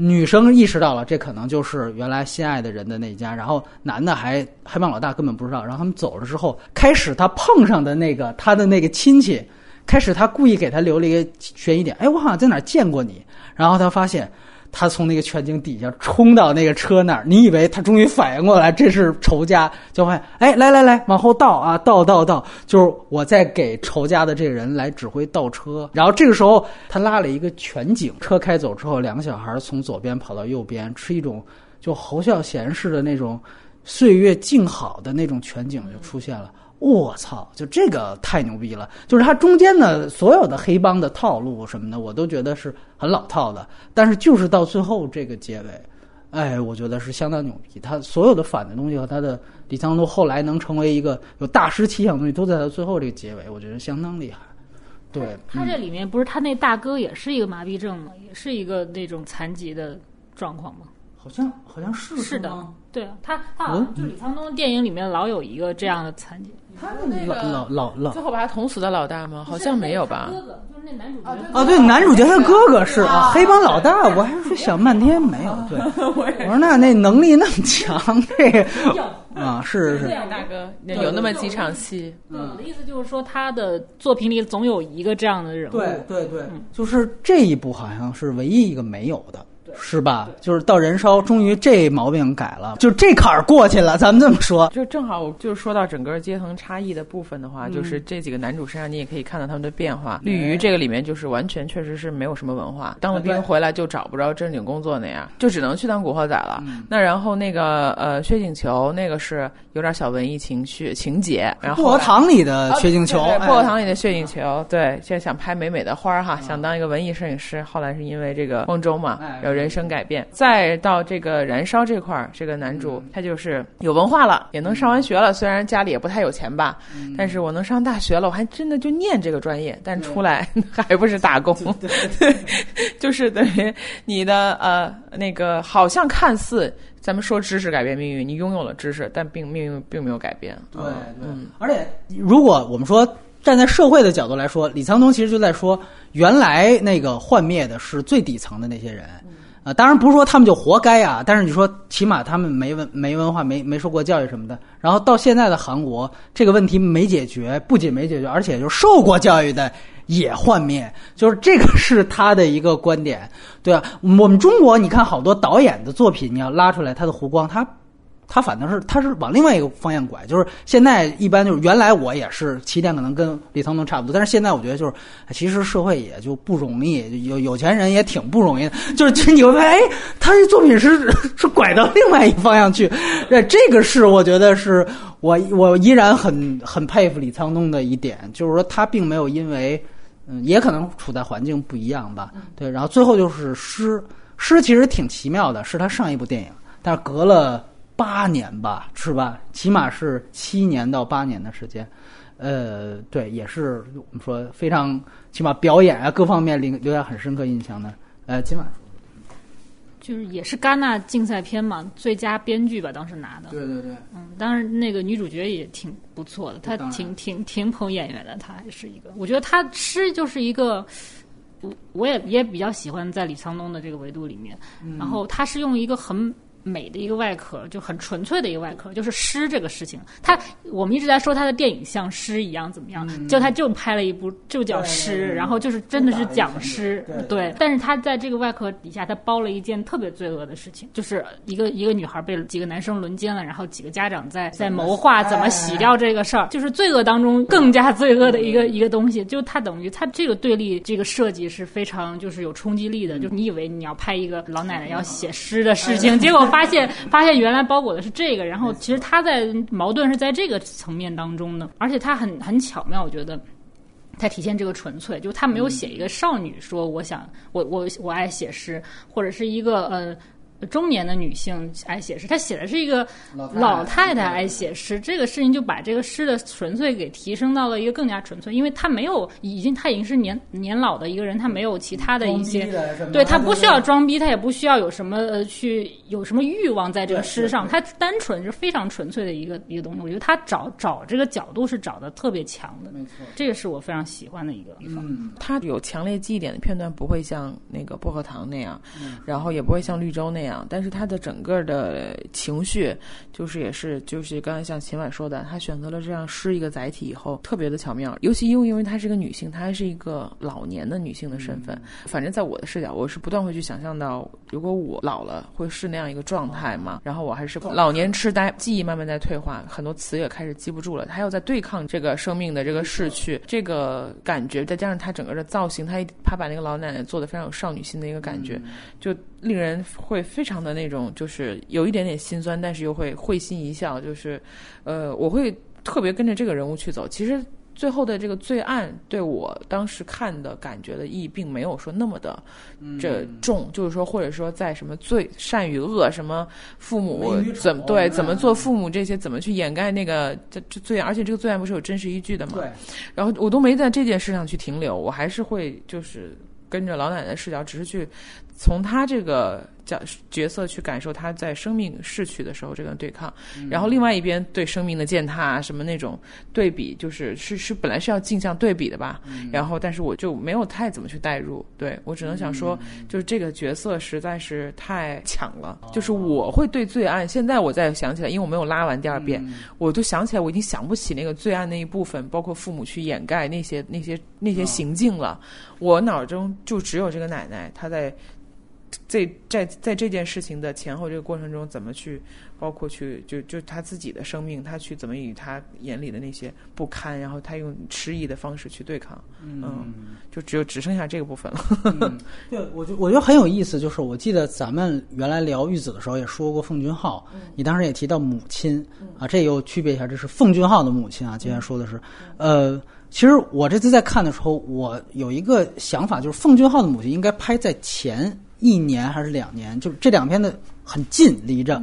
[SPEAKER 3] 女生意识到了，这可能就是原来心爱的人的那一家，然后男的还黑帮老大根本不知道。然后他们走了之后，开始他碰上的那个他的那个亲戚，开始他故意给他留了一个悬疑点，哎，我好像在哪儿见过你。然后他发现。他从那个全景底下冲到那个车那儿，你以为他终于反应过来这是仇家，就发现哎，来来来，往后倒啊，倒倒倒，就是我在给仇家的这个人来指挥倒车。然后这个时候他拉了一个全景，车开走之后，两个小孩从左边跑到右边，是一种就侯孝贤式的那种岁月静好的那种全景就出现了。我操！就这个太牛逼了，就是它中间的所有的黑帮的套路什么的，我都觉得是很老套的。但是就是到最后这个结尾，哎，我觉得是相当牛逼。他所有的反的东西和他的李沧东后来能成为一个有大师气象的东西，都在他最后这个结尾，我觉得相当厉害。对
[SPEAKER 2] 他这里面不是他那大哥也是一个麻痹症吗？也是一个那种残疾的状况吗？
[SPEAKER 3] 好像好像是
[SPEAKER 2] 是的，对啊，他他好像就李沧东电影里面老有一个这样的残疾。
[SPEAKER 1] 他的那个
[SPEAKER 3] 老老老
[SPEAKER 1] 最后把他捅死的老大吗？好像没有吧。
[SPEAKER 2] 哥哥就是那男主角。
[SPEAKER 3] 哦，对，男主角他哥哥是啊，黑帮老大。我还是想半天没有。对，我说那那能力那么强，这个 啊是是是。
[SPEAKER 1] 大哥有那么几场戏。
[SPEAKER 2] 对，我的意思就是说，他的作品里总有一个这样的人物。
[SPEAKER 3] 对对对，就是这一部好像是唯一一个没有的。是吧？就是到燃烧，终于这毛病改了，就这坎儿过去了。咱们这么说，
[SPEAKER 1] 就正好，我就是说到整个阶层差异的部分的话，就是这几个男主身上，你也可以看到他们的变化。绿鱼这个里面就是完全确实是没有什么文化，当了兵回来就找不着正经工作那样，就只能去当古惑仔了。那然后那个呃薛景求那个是有点小文艺情绪情节，然后
[SPEAKER 3] 薄荷糖里的薛景求，
[SPEAKER 1] 薄荷糖里的薛景求，对，现在想拍美美的花哈，想当一个文艺摄影师，后来是因为这个光州嘛，有人生改变。再到这个燃烧这块儿，这个男主他就是有文化了，也能上完学了。虽然家里也不太有钱吧，但是我能上大学了，我还真的就念这个专业，但出来 还不是打工，对，就是等于你的呃那个，好像看似咱们说知识改变命运，你拥有了知识，但并命运并没有改变。
[SPEAKER 3] 对，嗯，而且如果我们说站在社会的角度来说，李沧东其实就在说，原来那个幻灭的是最底层的那些人。当然不是说他们就活该啊，但是你说起码他们没文没文化没没受过教育什么的，然后到现在的韩国这个问题没解决，不仅没解决，而且就受过教育的也幻灭，就是这个是他的一个观点，对啊，我们中国你看好多导演的作品，你要拉出来他的弧光，他。他反正是他是往另外一个方向拐，就是现在一般就是原来我也是起点可能跟李沧东差不多，但是现在我觉得就是其实社会也就不容易，有有钱人也挺不容易的，就是你会发现哎，他这作品是是拐到另外一个方向去，这这个是我觉得是我我依然很很佩服李沧东的一点，就是说他并没有因为嗯也可能处在环境不一样吧，对，然后最后就是诗诗其实挺奇妙的，是他上一部电影，但是隔了。八年吧，是吧？起码是七年到八年的时间，呃，对，也是我们说非常起码表演啊各方面留留下很深刻印象的。呃，起码
[SPEAKER 2] 就是也是戛纳竞赛片嘛，最佳编剧吧，当时拿的。
[SPEAKER 3] 对对对，
[SPEAKER 2] 嗯，当然那个女主角也挺不错的，她挺挺挺捧演员的，她还是一个，我觉得她诗就是一个，我我也也比较喜欢在李沧东的这个维度里面，然后他是用一个很。美的一个外壳，就很纯粹的一个外壳，就是诗这个事情。他我们一直在说他的电影像诗一样怎么样，就他就拍了一部就叫诗，然后就是真的是讲诗，对。但是他在这个外壳底下，他包了一件特别罪恶的事情，就是一个一个女孩被几个男生轮奸了，然后几个家长在在谋划怎么洗掉这个事儿，就是罪恶当中更加罪恶的一个一个东西。就他等于他这个对立这个设计是非常就是有冲击力的，就你以为你要拍一个老奶奶要写诗的事情，结果发。发现发现原来包裹的是这个，然后其实他在矛盾是在这个层面当中的，而且他很很巧妙，我觉得他体现这个纯粹，就他没有写一个少女说我想我我我爱写诗，或者是一个呃中年的女性爱写诗，她写的是一个
[SPEAKER 3] 老
[SPEAKER 2] 老太太爱写诗，这个事情就把这个诗的纯粹给提升到了一个更加纯粹，因为她没有已经她已经是年年老的一个人，她没有其他的一些，对她不需要装逼，她也不需要有什么呃去有什么欲望在这个诗上，她单纯是非常纯粹的一个一个东西。我觉得她找找这个角度是找的特别强的，
[SPEAKER 3] 没错，
[SPEAKER 2] 这个是我非常喜欢的一个地方。
[SPEAKER 3] 嗯，
[SPEAKER 1] 她有强烈记忆点的片段，不会像那个薄荷糖那样，然后也不会像绿洲那样，但是她的整个的情绪，就是也是就是刚才像秦婉说的，她选择了这样诗一个载体以后，特别的巧妙。尤其又因为她是个女性，她还是一个老年的女性的身份。反正在我的视角，我是不断会去想象到，如果我老了会是那样一个状态嘛？然后我还是老年痴呆，记忆慢慢在退化，很多词也开始记不住了。她要在对抗这个生命的这个逝去，这个感觉，再加上她整个的造型，她她把那个老奶奶做的非常有少女心的一个感觉，就令人会非常的那种，就是有一点点心酸，但是又会会心一笑。就是，呃，我会特别跟着这个人物去走。其实最后的这个罪案，对我当时看的感觉的意义，并没有说那么的这重，就是说，或者说在什么罪善与恶，什么父母怎么对
[SPEAKER 3] 嗯
[SPEAKER 1] 怎么做父母这些，怎么去掩盖那个这这罪案，而且这个罪案不是有真实依据的嘛？
[SPEAKER 3] 对，
[SPEAKER 1] 然后我都没在这件事上去停留，我还是会就是跟着老奶奶视角，只是去从他这个角角色去感受他在生命逝去的时候这个对抗，然后另外一边对生命的践踏啊什么那种对比，就是是是本来是要镜像对比的吧，然后但是我就没有太怎么去代入，对我只能想说，就是这个角色实在是太强了，就是我会对罪案，现在我再想起来，因为我没有拉完第二遍，我就想起来，我已经想不起那个罪案那一部分，包括父母去掩盖那些那些那些行径了。我脑中就只有这个奶奶，她在在在在这件事情的前后这个过程中，怎么去，包括去就就他自己的生命，他去怎么与他眼里的那些不堪，然后他用迟疑的方式去对抗，嗯，就只有只剩下这个部分了。
[SPEAKER 3] 嗯，对，我觉我觉得很有意思，就是我记得咱们原来聊玉子的时候也说过奉俊昊，你当时也提到母亲啊，这又区别一下，这是奉俊昊的母亲啊。今天说的是，呃，其实我这次在看的时候，我有一个想法，就是奉俊昊的母亲应该拍在前一年还是两年，就是这两片的很近离着。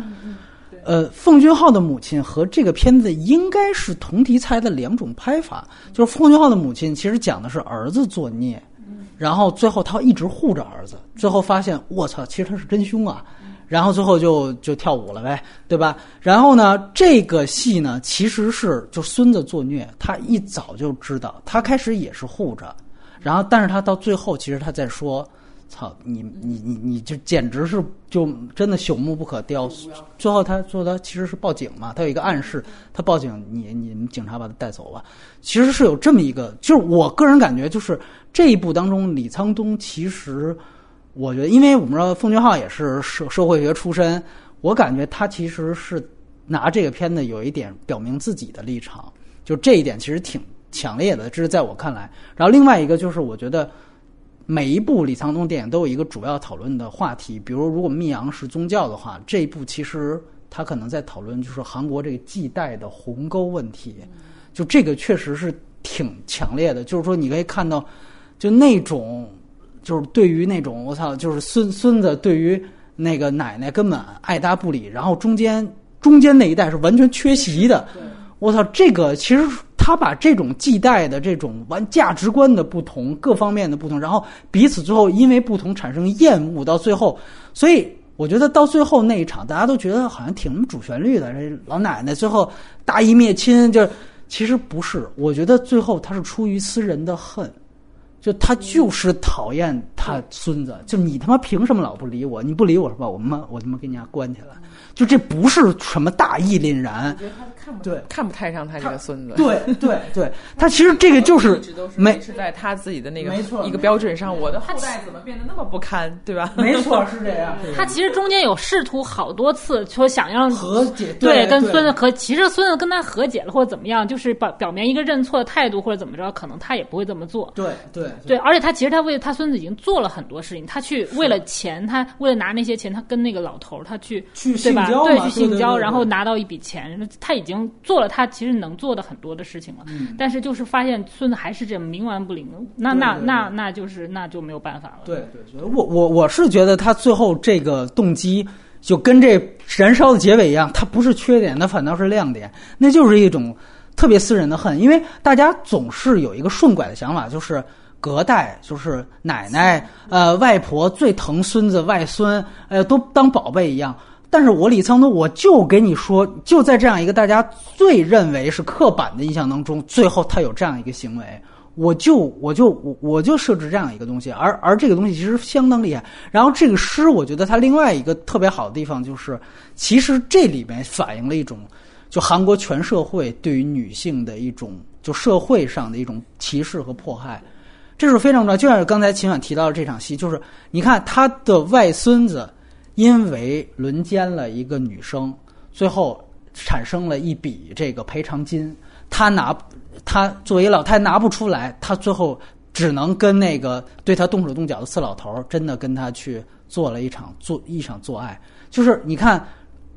[SPEAKER 3] 呃，奉俊昊的母亲和这个片子应该是同题材的两种拍法，就是奉俊昊的母亲其实讲的是儿子作孽，然后最后他一直护着儿子，最后发现我操，其实他是真凶啊，然后最后就就跳舞了呗，对吧？然后呢，这个戏呢其实是就孙子作虐，他一早就知道，他开始也是护着，然后但是他到最后其实他在说。操你你你你就简直是就真的朽木不可雕。最后他最后他其实是报警嘛，他有一个暗示，他报警，你你们警察把他带走吧。其实是有这么一个，就是我个人感觉，就是这一部当中，李沧东其实我觉得，因为我们知道奉俊昊也是社社会学出身，我感觉他其实是拿这个片子有一点表明自己的立场，就这一点其实挺强烈的，这是在我看来。然后另外一个就是我觉得。每一部李沧东电影都有一个主要讨论的话题，比如如果《密阳》是宗教的话，这一部其实他可能在讨论就是韩国这个系带的鸿沟问题，就这个确实是挺强烈的。就是说你可以看到，就那种就是对于那种我操，就是孙孙子对于那个奶奶根本爱搭不理，然后中间中间那一代是完全缺席的。我操，这个其实他把这种系带的这种完价值观的不同、各方面的不同，然后彼此最后因为不同产生厌恶，到最后，所以我觉得到最后那一场，大家都觉得好像挺主旋律的。这老奶奶最后大义灭亲，就其实不是。我觉得最后他是出于私人的恨，就他就是讨厌他孙子，就你他妈凭什么老不理我？你不理我是吧？我妈我他妈给你家关起来。就这不是什么大义凛然，
[SPEAKER 1] 看不
[SPEAKER 3] 对
[SPEAKER 1] 看不太上他这个孙子，
[SPEAKER 3] 对对对，他其实这个就是没
[SPEAKER 1] 是在他自己的那个
[SPEAKER 3] 没错
[SPEAKER 1] 一个标准上。我的后代怎么变得那么不堪，对吧？
[SPEAKER 3] 没错是这样。
[SPEAKER 2] 他其实中间有试图好多次说想让
[SPEAKER 3] 和解
[SPEAKER 2] 对跟孙子和其实孙子跟他和解了或者怎么样，就是表表明一个认错的态度或者怎么着，可能他也不会这么做。
[SPEAKER 3] 对对
[SPEAKER 2] 对，而且他其实他为他孙子已经做了很多事情，他去为了钱，他为了拿那些钱，他跟那个老头他去
[SPEAKER 3] 去
[SPEAKER 2] 对吧？对，
[SPEAKER 3] 性交嘛
[SPEAKER 2] 去性交，
[SPEAKER 3] 对对对
[SPEAKER 2] 然后拿到一笔钱，他已经做了他其实能做的很多的事情了。但是就是发现孙子还是这样冥顽不灵，那那那那就是那就没有办法了。
[SPEAKER 3] 对对对，我我我是觉得他最后这个动机就跟这燃烧的结尾一样，它不是缺点，它反倒是亮点，那就是一种特别私人的恨，因为大家总是有一个顺拐的想法，就是隔代，就是奶奶、呃外婆最疼孙子、外孙，呃都当宝贝一样。但是我李沧东，我就给你说，就在这样一个大家最认为是刻板的印象当中，最后他有这样一个行为。我就我就我我就设置这样一个东西，而而这个东西其实相当厉害。然后这个诗，我觉得它另外一个特别好的地方就是，其实这里面反映了一种，就韩国全社会对于女性的一种，就社会上的一种歧视和迫害，这是非常重要。就像刚才秦婉提到的这场戏，就是你看他的外孙子因为轮奸了一个女生，最后产生了一笔这个赔偿金，他拿。他作为老太拿不出来，他最后只能跟那个对他动手动脚的四老头真的跟他去做了一场做一场做爱。就是你看，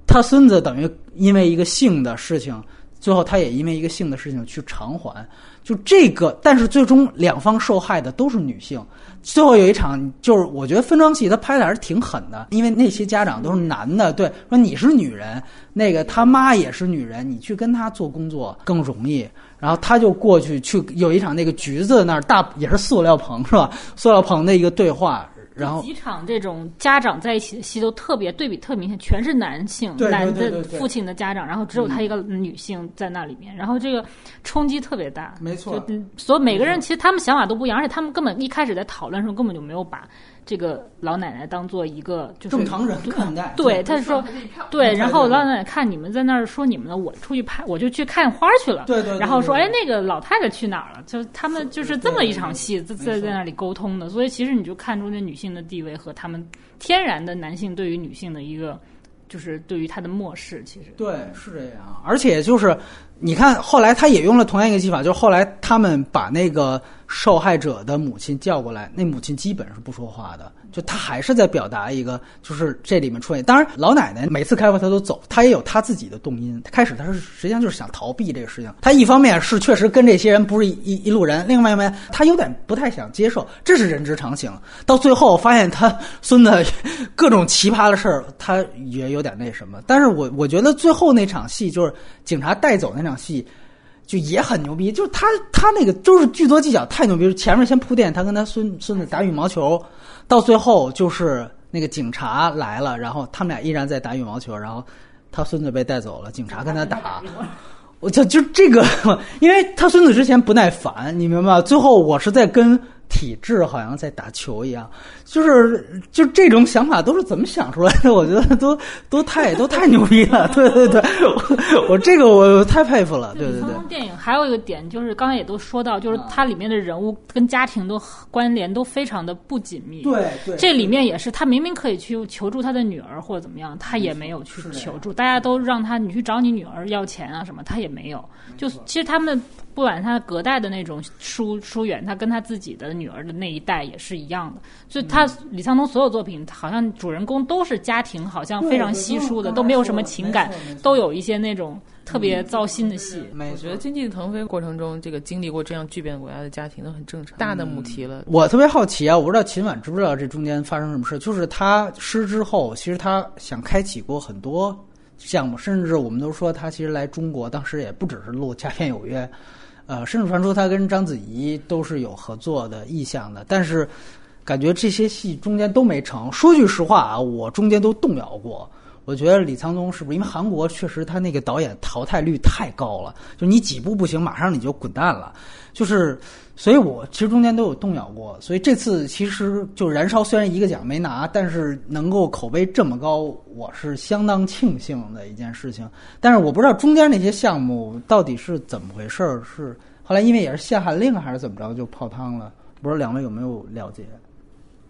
[SPEAKER 3] 他孙子等于因为一个性的事情，最后他也因为一个性的事情去偿还。就这个，但是最终两方受害的都是女性。最后有一场，就是我觉得分装戏他拍的还是挺狠的，因为那些家长都是男的，对，说你是女人，那个他妈也是女人，你去跟他做工作更容易。然后他就过去去有一场那个橘子那儿大也是塑料棚是吧？塑料棚的一个对话。然后
[SPEAKER 2] 几场这种家长在一起的戏都特别对比特明显，全是男性，男的父亲的家长，然后只有他一个女性在那里面，然后这个冲击特别大。
[SPEAKER 3] 没错，
[SPEAKER 2] 所以每个人其实他们想法都不一样，而且他们根本一开始在讨论的时候根本就没有把。这个老奶奶当做一个就是
[SPEAKER 3] 正常人看待，
[SPEAKER 2] 对，他说，对，然后老奶奶看你们在那儿说你们的，我出去拍，我就去看花去了，
[SPEAKER 3] 对对，
[SPEAKER 2] 然后说，哎，那个老太太去哪儿了？就他们就是这么一场戏在在在那里沟通的，所以其实你就看出这女性的地位和他们天然的男性对于女性的一个就是对于他的漠视，其实。
[SPEAKER 3] 对是这样，而且就是你看后来他也用了同样一个技法，就是后来他们把那个。受害者的母亲叫过来，那母亲基本是不说话的，就他还是在表达一个，就是这里面出现。当然，老奶奶每次开会她都走，她也有她自己的动因。开始她是实际上就是想逃避这个事情。她一方面是确实跟这些人不是一一路人，另外一方面她有点不太想接受，这是人之常情。到最后发现他孙子各种奇葩的事儿，他也有点那什么。但是我我觉得最后那场戏就是警察带走那场戏。就也很牛逼，就是他他那个就是剧作技巧太牛逼。前面先铺垫，他跟他孙孙子打羽毛球，到最后就是那个警察来了，然后他们俩依然在打羽毛球，然后他孙子被带走了，警察跟他打。我就就这个，因为他孙子之前不耐烦，你明白吗？最后我是在跟。体质好像在打球一样，就是就这种想法都是怎么想出来的？我觉得都都太都太牛逼了！对对对，我我这个我太佩服了！对对对。
[SPEAKER 2] 电影还有一个点就是刚才也都说到，就是它里面的人物跟家庭都关联都非常的不紧密。
[SPEAKER 3] 对对。
[SPEAKER 2] 这里面也是，他明明可以去求助他的女儿或者怎么样，他也没有去求助。大家都让他你去找你女儿要钱啊什么，他也没有。就其实他们。不管他隔代的那种疏疏远，他跟他自己的女儿的那一代也是一样的。所以，他李沧东所有作品，好像主人公都是家庭，好像非常稀疏的，都没有什么情感，都有一些那种特别糟心的戏。
[SPEAKER 1] 我觉得经济腾飞过程中，这个经历过这样巨变国家的家庭都很正常。大的母题了。
[SPEAKER 3] 我特别好奇啊，我不知道秦晚知不知道这中间发生什么事？就是他失之后，其实他想开启过很多项目，甚至我们都说他其实来中国，当时也不只是录《家片有约》。呃，甚至传出他跟章子怡都是有合作的意向的，但是感觉这些戏中间都没成。说句实话啊，我中间都动摇过。我觉得李沧东是不是因为韩国确实他那个导演淘汰率太高了，就你几部不行，马上你就滚蛋了。就是，所以我其实中间都有动摇过。所以这次其实就燃烧虽然一个奖没拿，但是能够口碑这么高，我是相当庆幸的一件事情。但是我不知道中间那些项目到底是怎么回事儿，是后来因为也是限韩令还是怎么着就泡汤了？不知道两位有没有了解？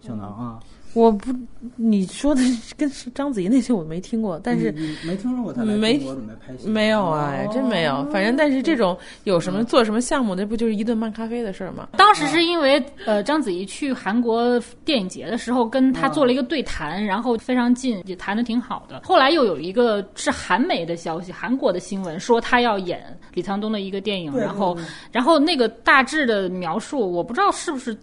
[SPEAKER 3] 小能啊。
[SPEAKER 4] 我不，你说的跟章子怡那些我没听过，但是
[SPEAKER 3] 没听说过他来中国准备拍戏，
[SPEAKER 1] 没有啊，真没有。反正但是这种有什么做什么项目，那不就是一顿漫咖啡的事儿吗？
[SPEAKER 2] 当时是因为呃，章子怡去韩国电影节的时候，跟他做了一个对谈，然后非常近，也谈的挺好的。后来又有一个是韩媒的消息，韩国的新闻说他要演李沧东的一个电影，然后然后那个大致的描述，我不知道是不是。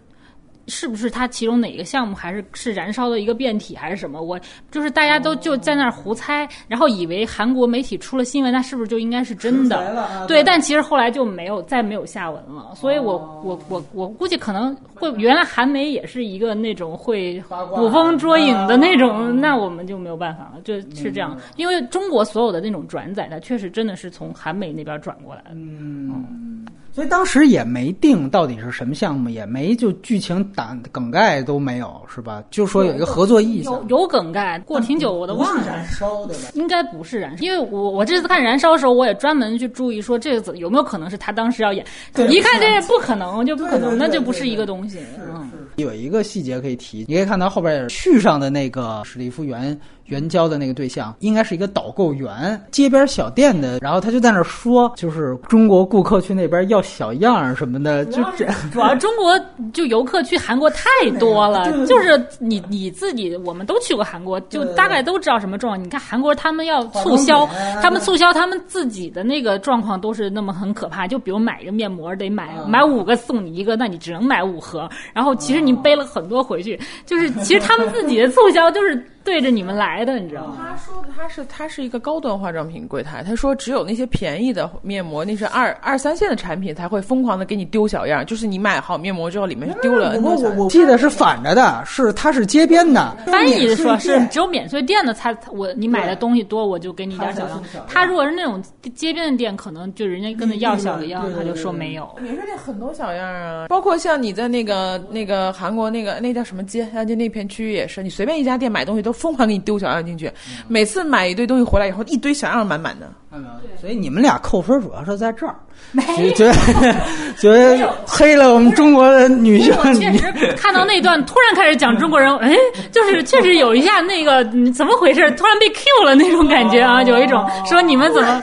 [SPEAKER 2] 是不是它其中哪个项目还是是燃烧的一个变体还是什么？我就是大家都就在那儿胡猜，然后以为韩国媒体出了新闻，那是不是就应该是真的？对，但其实后来就没有再没有下文了。所以我我我我估计可能会原来韩媒也是一个那种会捕风捉影的那种，那我们就没有办法了，就是这样。因为中国所有的那种转载，它确实真的是从韩媒那边转过来的。
[SPEAKER 3] 嗯，所以当时也没定到底是什么项目，也没就剧情打梗概都没有，是吧？就说有一个合作意向，
[SPEAKER 2] 有有梗概，过挺久我都忘了。
[SPEAKER 3] 燃烧对吧？
[SPEAKER 2] 应该不是燃烧，因为我我这次看燃烧的时候，我也专门去注意说这个有没有可能是他当时要演，一看这不可能，就不可能，那就不是一个东西。嗯，
[SPEAKER 3] 有一个细节可以提，你可以看到后边续上的那个史蒂夫原。援交的那个对象应该是一个导购员，街边小店的，然后他就在那说，就是中国顾客去那边要小样儿什么的，就这。
[SPEAKER 2] 主要中国就游客去韩国太多了，就是你你自己，我们都去过韩国，就大概都知道什么状况。你看韩国他们要促销，他们促销他们自己的那个状况都是那么很可怕。就比如买一个面膜得买买五个送你一个，那你只能买五盒。然后其实你背了很多回去，就是其实他们自己的促销就是。对着你们来的，你知道吗？
[SPEAKER 1] 他说的他是他是一个高端化妆品柜台，他说只有那些便宜的面膜，那是二二三线的产品才会疯狂的给你丢小样，就是你买好面膜之后里面丢了。
[SPEAKER 3] 我我我记得是反着的，是他是街边的，
[SPEAKER 2] 翻译说是只有免税店的才我你买的东西多我就给你一点小样。他如果是那种街边的店，可能就人家跟他要小样，他就说没有。
[SPEAKER 1] 免税店很多小样啊，包括像你在那个那个韩国那个那叫什么街，就那片区域也是，你随便一家店买东西都。疯狂给你丢小样进去，每次买一堆东西回来以后，一堆小样满满的。
[SPEAKER 3] 所以你们俩扣分主要是在这儿。觉得觉得黑了我们中国的女性。
[SPEAKER 2] 我确实 看到那段，突然开始讲中国人，哎，就是确实有一下那个怎么回事，突然被 Q 了那种感觉啊，有一种说你们怎么？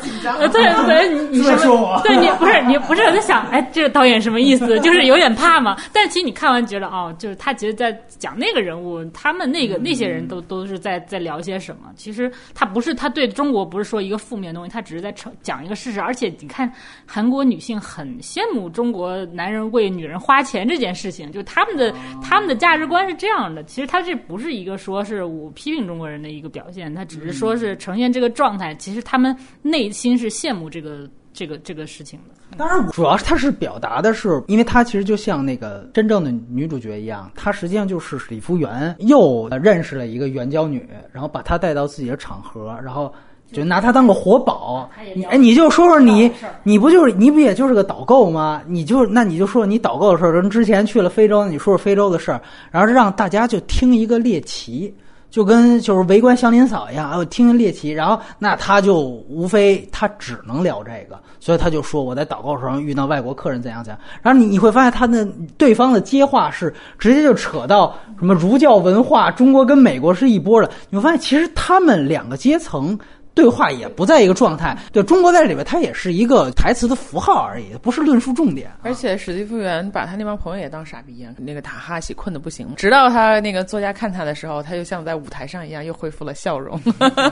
[SPEAKER 2] 对对，你
[SPEAKER 3] 说我？
[SPEAKER 2] 对你不是你不是我在想，哎，这个导演什么意思？就是有点怕嘛。但其实你看完觉得，哦，就是他其实在讲那个人物，他们那个那些人都都是在在聊些什么。其实他不是他对中国不是说一个负面东西，他只是在讲讲一个事实。而且你看韩。国女性很羡慕中国男人为女人花钱这件事情，就他们的他们的价值观是这样的。其实他这不是一个说是我批评中国人的一个表现，他只是说是呈现这个状态。其实他们内心是羡慕这个这个这个事情的。
[SPEAKER 3] 当然，主要他是表达的是，因为他其实就像那个真正的女主角一样，她实际上就是李福元又认识了一个援交女，然后把她带到自己的场合，然后。就拿他当个活宝，你哎，你就说说你，你不就是你不也就是个导购吗？你就那你就说你导购的事儿，人之前去了非洲，你说说非洲的事儿，然后让大家就听一个猎奇，就跟就是围观祥林嫂一样，哦，听猎奇，然后那他就无非他只能聊这个，所以他就说我在导购时候遇到外国客人怎样怎样，然后你你会发现他的对方的接话是直接就扯到什么儒教文化，中国跟美国是一波的，你会发现其实他们两个阶层。对话也不在一个状态，对中国在这里边，它也是一个台词的符号而已，不是论述重点。
[SPEAKER 1] 而且史蒂夫元把他那帮朋友也当傻逼一样，那个塔哈西困得不行，直到他那个作家看他的时候，他就像在舞台上一样，又恢复了笑容，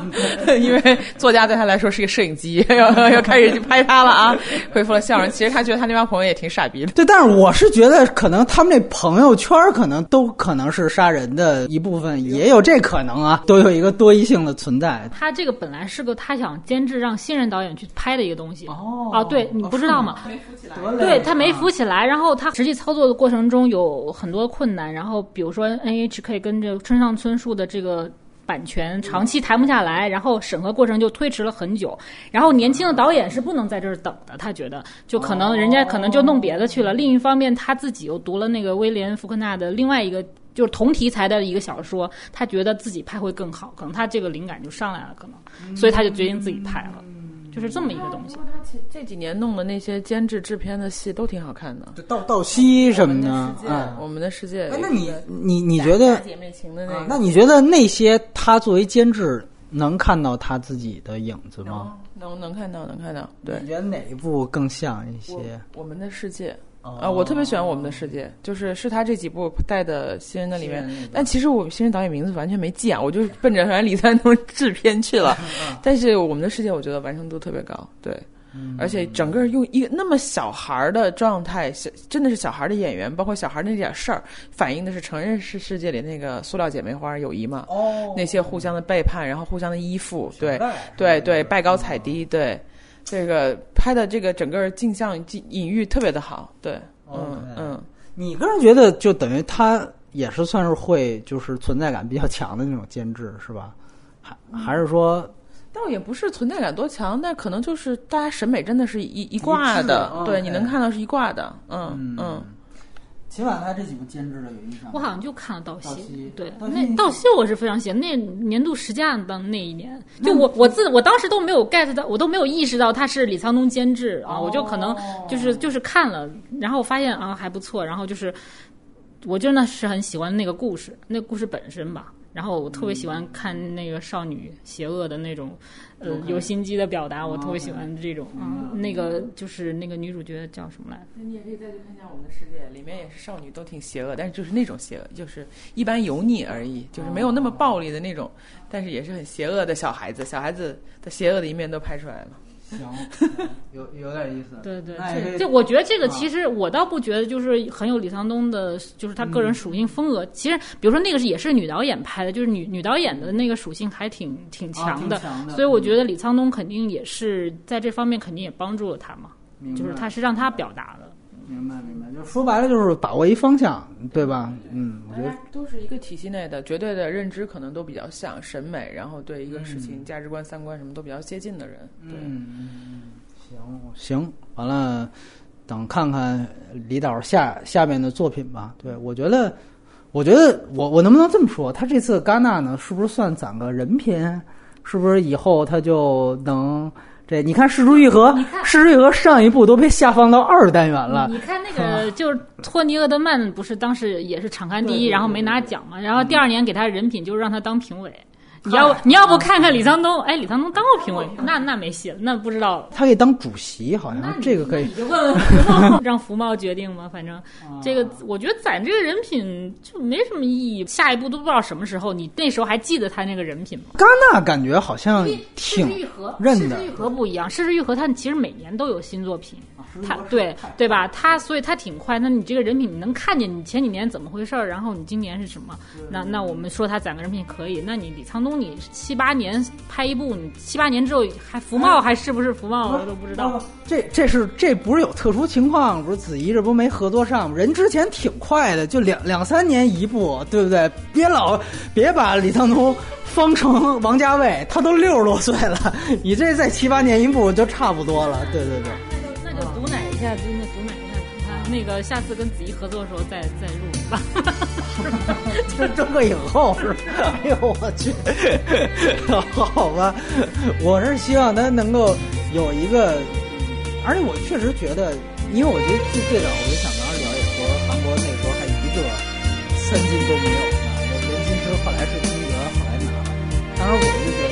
[SPEAKER 1] 因为作家对他来说是一个摄影机，要 要开始去拍他了啊，恢复了笑容。其实他觉得他那帮朋友也挺傻逼的。
[SPEAKER 3] 对，但是我是觉得可能他们那朋友圈可能都可能是杀人的一部分，也有这可能啊，都有一个多异性的存在。
[SPEAKER 2] 他这个本来是。是个他想监制让新人导演去拍的一个东西哦啊，对你不知道吗？
[SPEAKER 1] 没扶起来，
[SPEAKER 2] 对他没扶起来，然后他实际操作的过程中有很多困难，然后比如说 N H K 跟这个村上春树的这个版权长期谈不下来，然后审核过程就推迟了很久，然后年轻的导演是不能在这儿等的，他觉得就可能人家可能就弄别的去了。另一方面，他自己又读了那个威廉福克纳的另外一个。就是同题材的一个小说，他觉得自己拍会更好，可能他这个灵感就上来了，可能，所以他就决定自己拍了，就是这么一个东西。
[SPEAKER 1] 他这这几年弄的那些监制制片的戏都挺好看的，就
[SPEAKER 3] 道道西什么
[SPEAKER 1] 的，我们的世界。
[SPEAKER 3] 那你你你觉得
[SPEAKER 1] 姐妹情的那个？
[SPEAKER 3] 那你觉得那些他作为监制能看到他自己的影子吗？
[SPEAKER 1] 能能看到，能看到。对，
[SPEAKER 3] 你觉得哪一部更像一些？
[SPEAKER 1] 我们的世界。啊，我特别喜欢《我们的世界》，就是是他这几部带的新人的里面，但其实我新人导演名字完全没记啊，我就奔着反正李三通 制片去了。但是《我们的世界》我觉得完成度特别高，对，而且整个用一个那么小孩儿的状态，小真的是小孩儿的演员，包括小孩儿那点事儿，反映的是成人世世界里那个塑料姐妹花友谊嘛，
[SPEAKER 3] 哦
[SPEAKER 1] 那些互相的背叛，然后互相的依附，对对对，拜高踩低，对，这个拍的这个整个镜像隐隐喻特别的好，对，嗯嗯。
[SPEAKER 3] 你个人觉得，就等于他也是算是会就是存在感比较强的那种监制，是吧？还还是说，
[SPEAKER 1] 倒也不是存在感多强，但可能就是大家审美真的是一一挂的，
[SPEAKER 3] 嗯
[SPEAKER 1] 对，你能看到是一挂的，嗯嗯。
[SPEAKER 3] 秦晚他这几部监制的有印象
[SPEAKER 2] 我好像就看了道
[SPEAKER 3] 道
[SPEAKER 2] 谢
[SPEAKER 3] 西，
[SPEAKER 2] 对，那道谢我是非常喜欢。那年度十佳当那一年，就我我自我当时都没有 get 到，我都没有意识到他是李沧东监制啊，我就可能就是就是看了，然后我发现啊还不错，然后就是我真的是很喜欢那个故事，那故事本身吧。然后我特别喜欢看那个少女邪恶的那种，呃，有心机的表达，我特别喜欢这种嗯。那个就是那个女主角叫什么来着？
[SPEAKER 1] 那你也可以再去看一下我们的世界，里面也是少女都挺邪恶，但是就是那种邪恶，就是一般油腻而已，就是没有那么暴力的那种，但是也是很邪恶的小孩子，小孩子的邪恶的一面都拍出来了。
[SPEAKER 3] 行，有有点意思。
[SPEAKER 2] 对对，这这我觉得这个
[SPEAKER 3] 啊
[SPEAKER 2] 其实我倒不觉得就是很有李沧东的，就是他个人属性风格。其实比如说那个是也是女导演拍的，就是女女导演的那个属性还挺挺强的，
[SPEAKER 3] 啊强的
[SPEAKER 2] 所以我觉得李沧东肯定也是在这方面肯定也帮助了他嘛，就是他是让他表达的。
[SPEAKER 3] 明白明白，就说白了就是把握一方向，对吧？嗯，我觉得
[SPEAKER 1] 都是一个体系内的，绝对的认知可能都比较像，审美，然后对一个事情、价值观、三观什么都比较接近的人。对，
[SPEAKER 3] 嗯，行行，完了，等看看李导下下面的作品吧。对我觉得，我觉得我我能不能这么说？他这次戛纳呢，是不是算攒个人品？是不是以后他就能这？你看《世珠愈合》，《世珠愈合》上一部都被下放到二单元了。
[SPEAKER 2] 你看那个就是托尼·厄德曼，不是当时也是场刊第一，
[SPEAKER 3] 对对对
[SPEAKER 2] 然后没拿奖嘛，然后第二年给他人品就是让他当评委。你要你要不看看李沧东，哎，李沧东当过评委，那那没戏了，那不知道。
[SPEAKER 3] 他可以当主席，好像这个可以。
[SPEAKER 2] 问问。福茂，让福茂决定吧。反正
[SPEAKER 3] 啊
[SPEAKER 2] 这个，我觉得攒这个人品就没什么意义。下一步都不知道什么时候，你那时候还记得他那个人品吗？
[SPEAKER 3] 戛纳感觉好像挺
[SPEAKER 2] 失之愈合，
[SPEAKER 3] 认的。
[SPEAKER 2] 失之愈合不一样，失之愈合他其实每年都有新作品，他对对吧？他所以他挺快。那你这个人品，你能看见你前几年怎么回事儿，然后你今年是什么？那那我们说他攒个人品可以。那你李沧东，你七八年拍一部，你七八年之后还福茂还是不是福茂，我都不知道。
[SPEAKER 3] 这这是这不是有特殊情况？不是子怡这不没合作上吗？人之前挺快的，就两两三年一部，对不对？别老别把李沧东方成王家卫，他都六十多岁了，你这再七八年一部就差不多了。对对对，
[SPEAKER 2] 那就毒奶一下，真的毒奶一下，那个下次跟子怡合作的时候再再录吧。
[SPEAKER 3] 这争个影后是吧？哎呦我去，好吧，我是希望他能够有一个，而且我确实觉得，因为我觉得最最早我就想跟二聊也说，韩国那时候还一个三金都没有呢，我人金师后来是金德后来拿了，当时我就觉得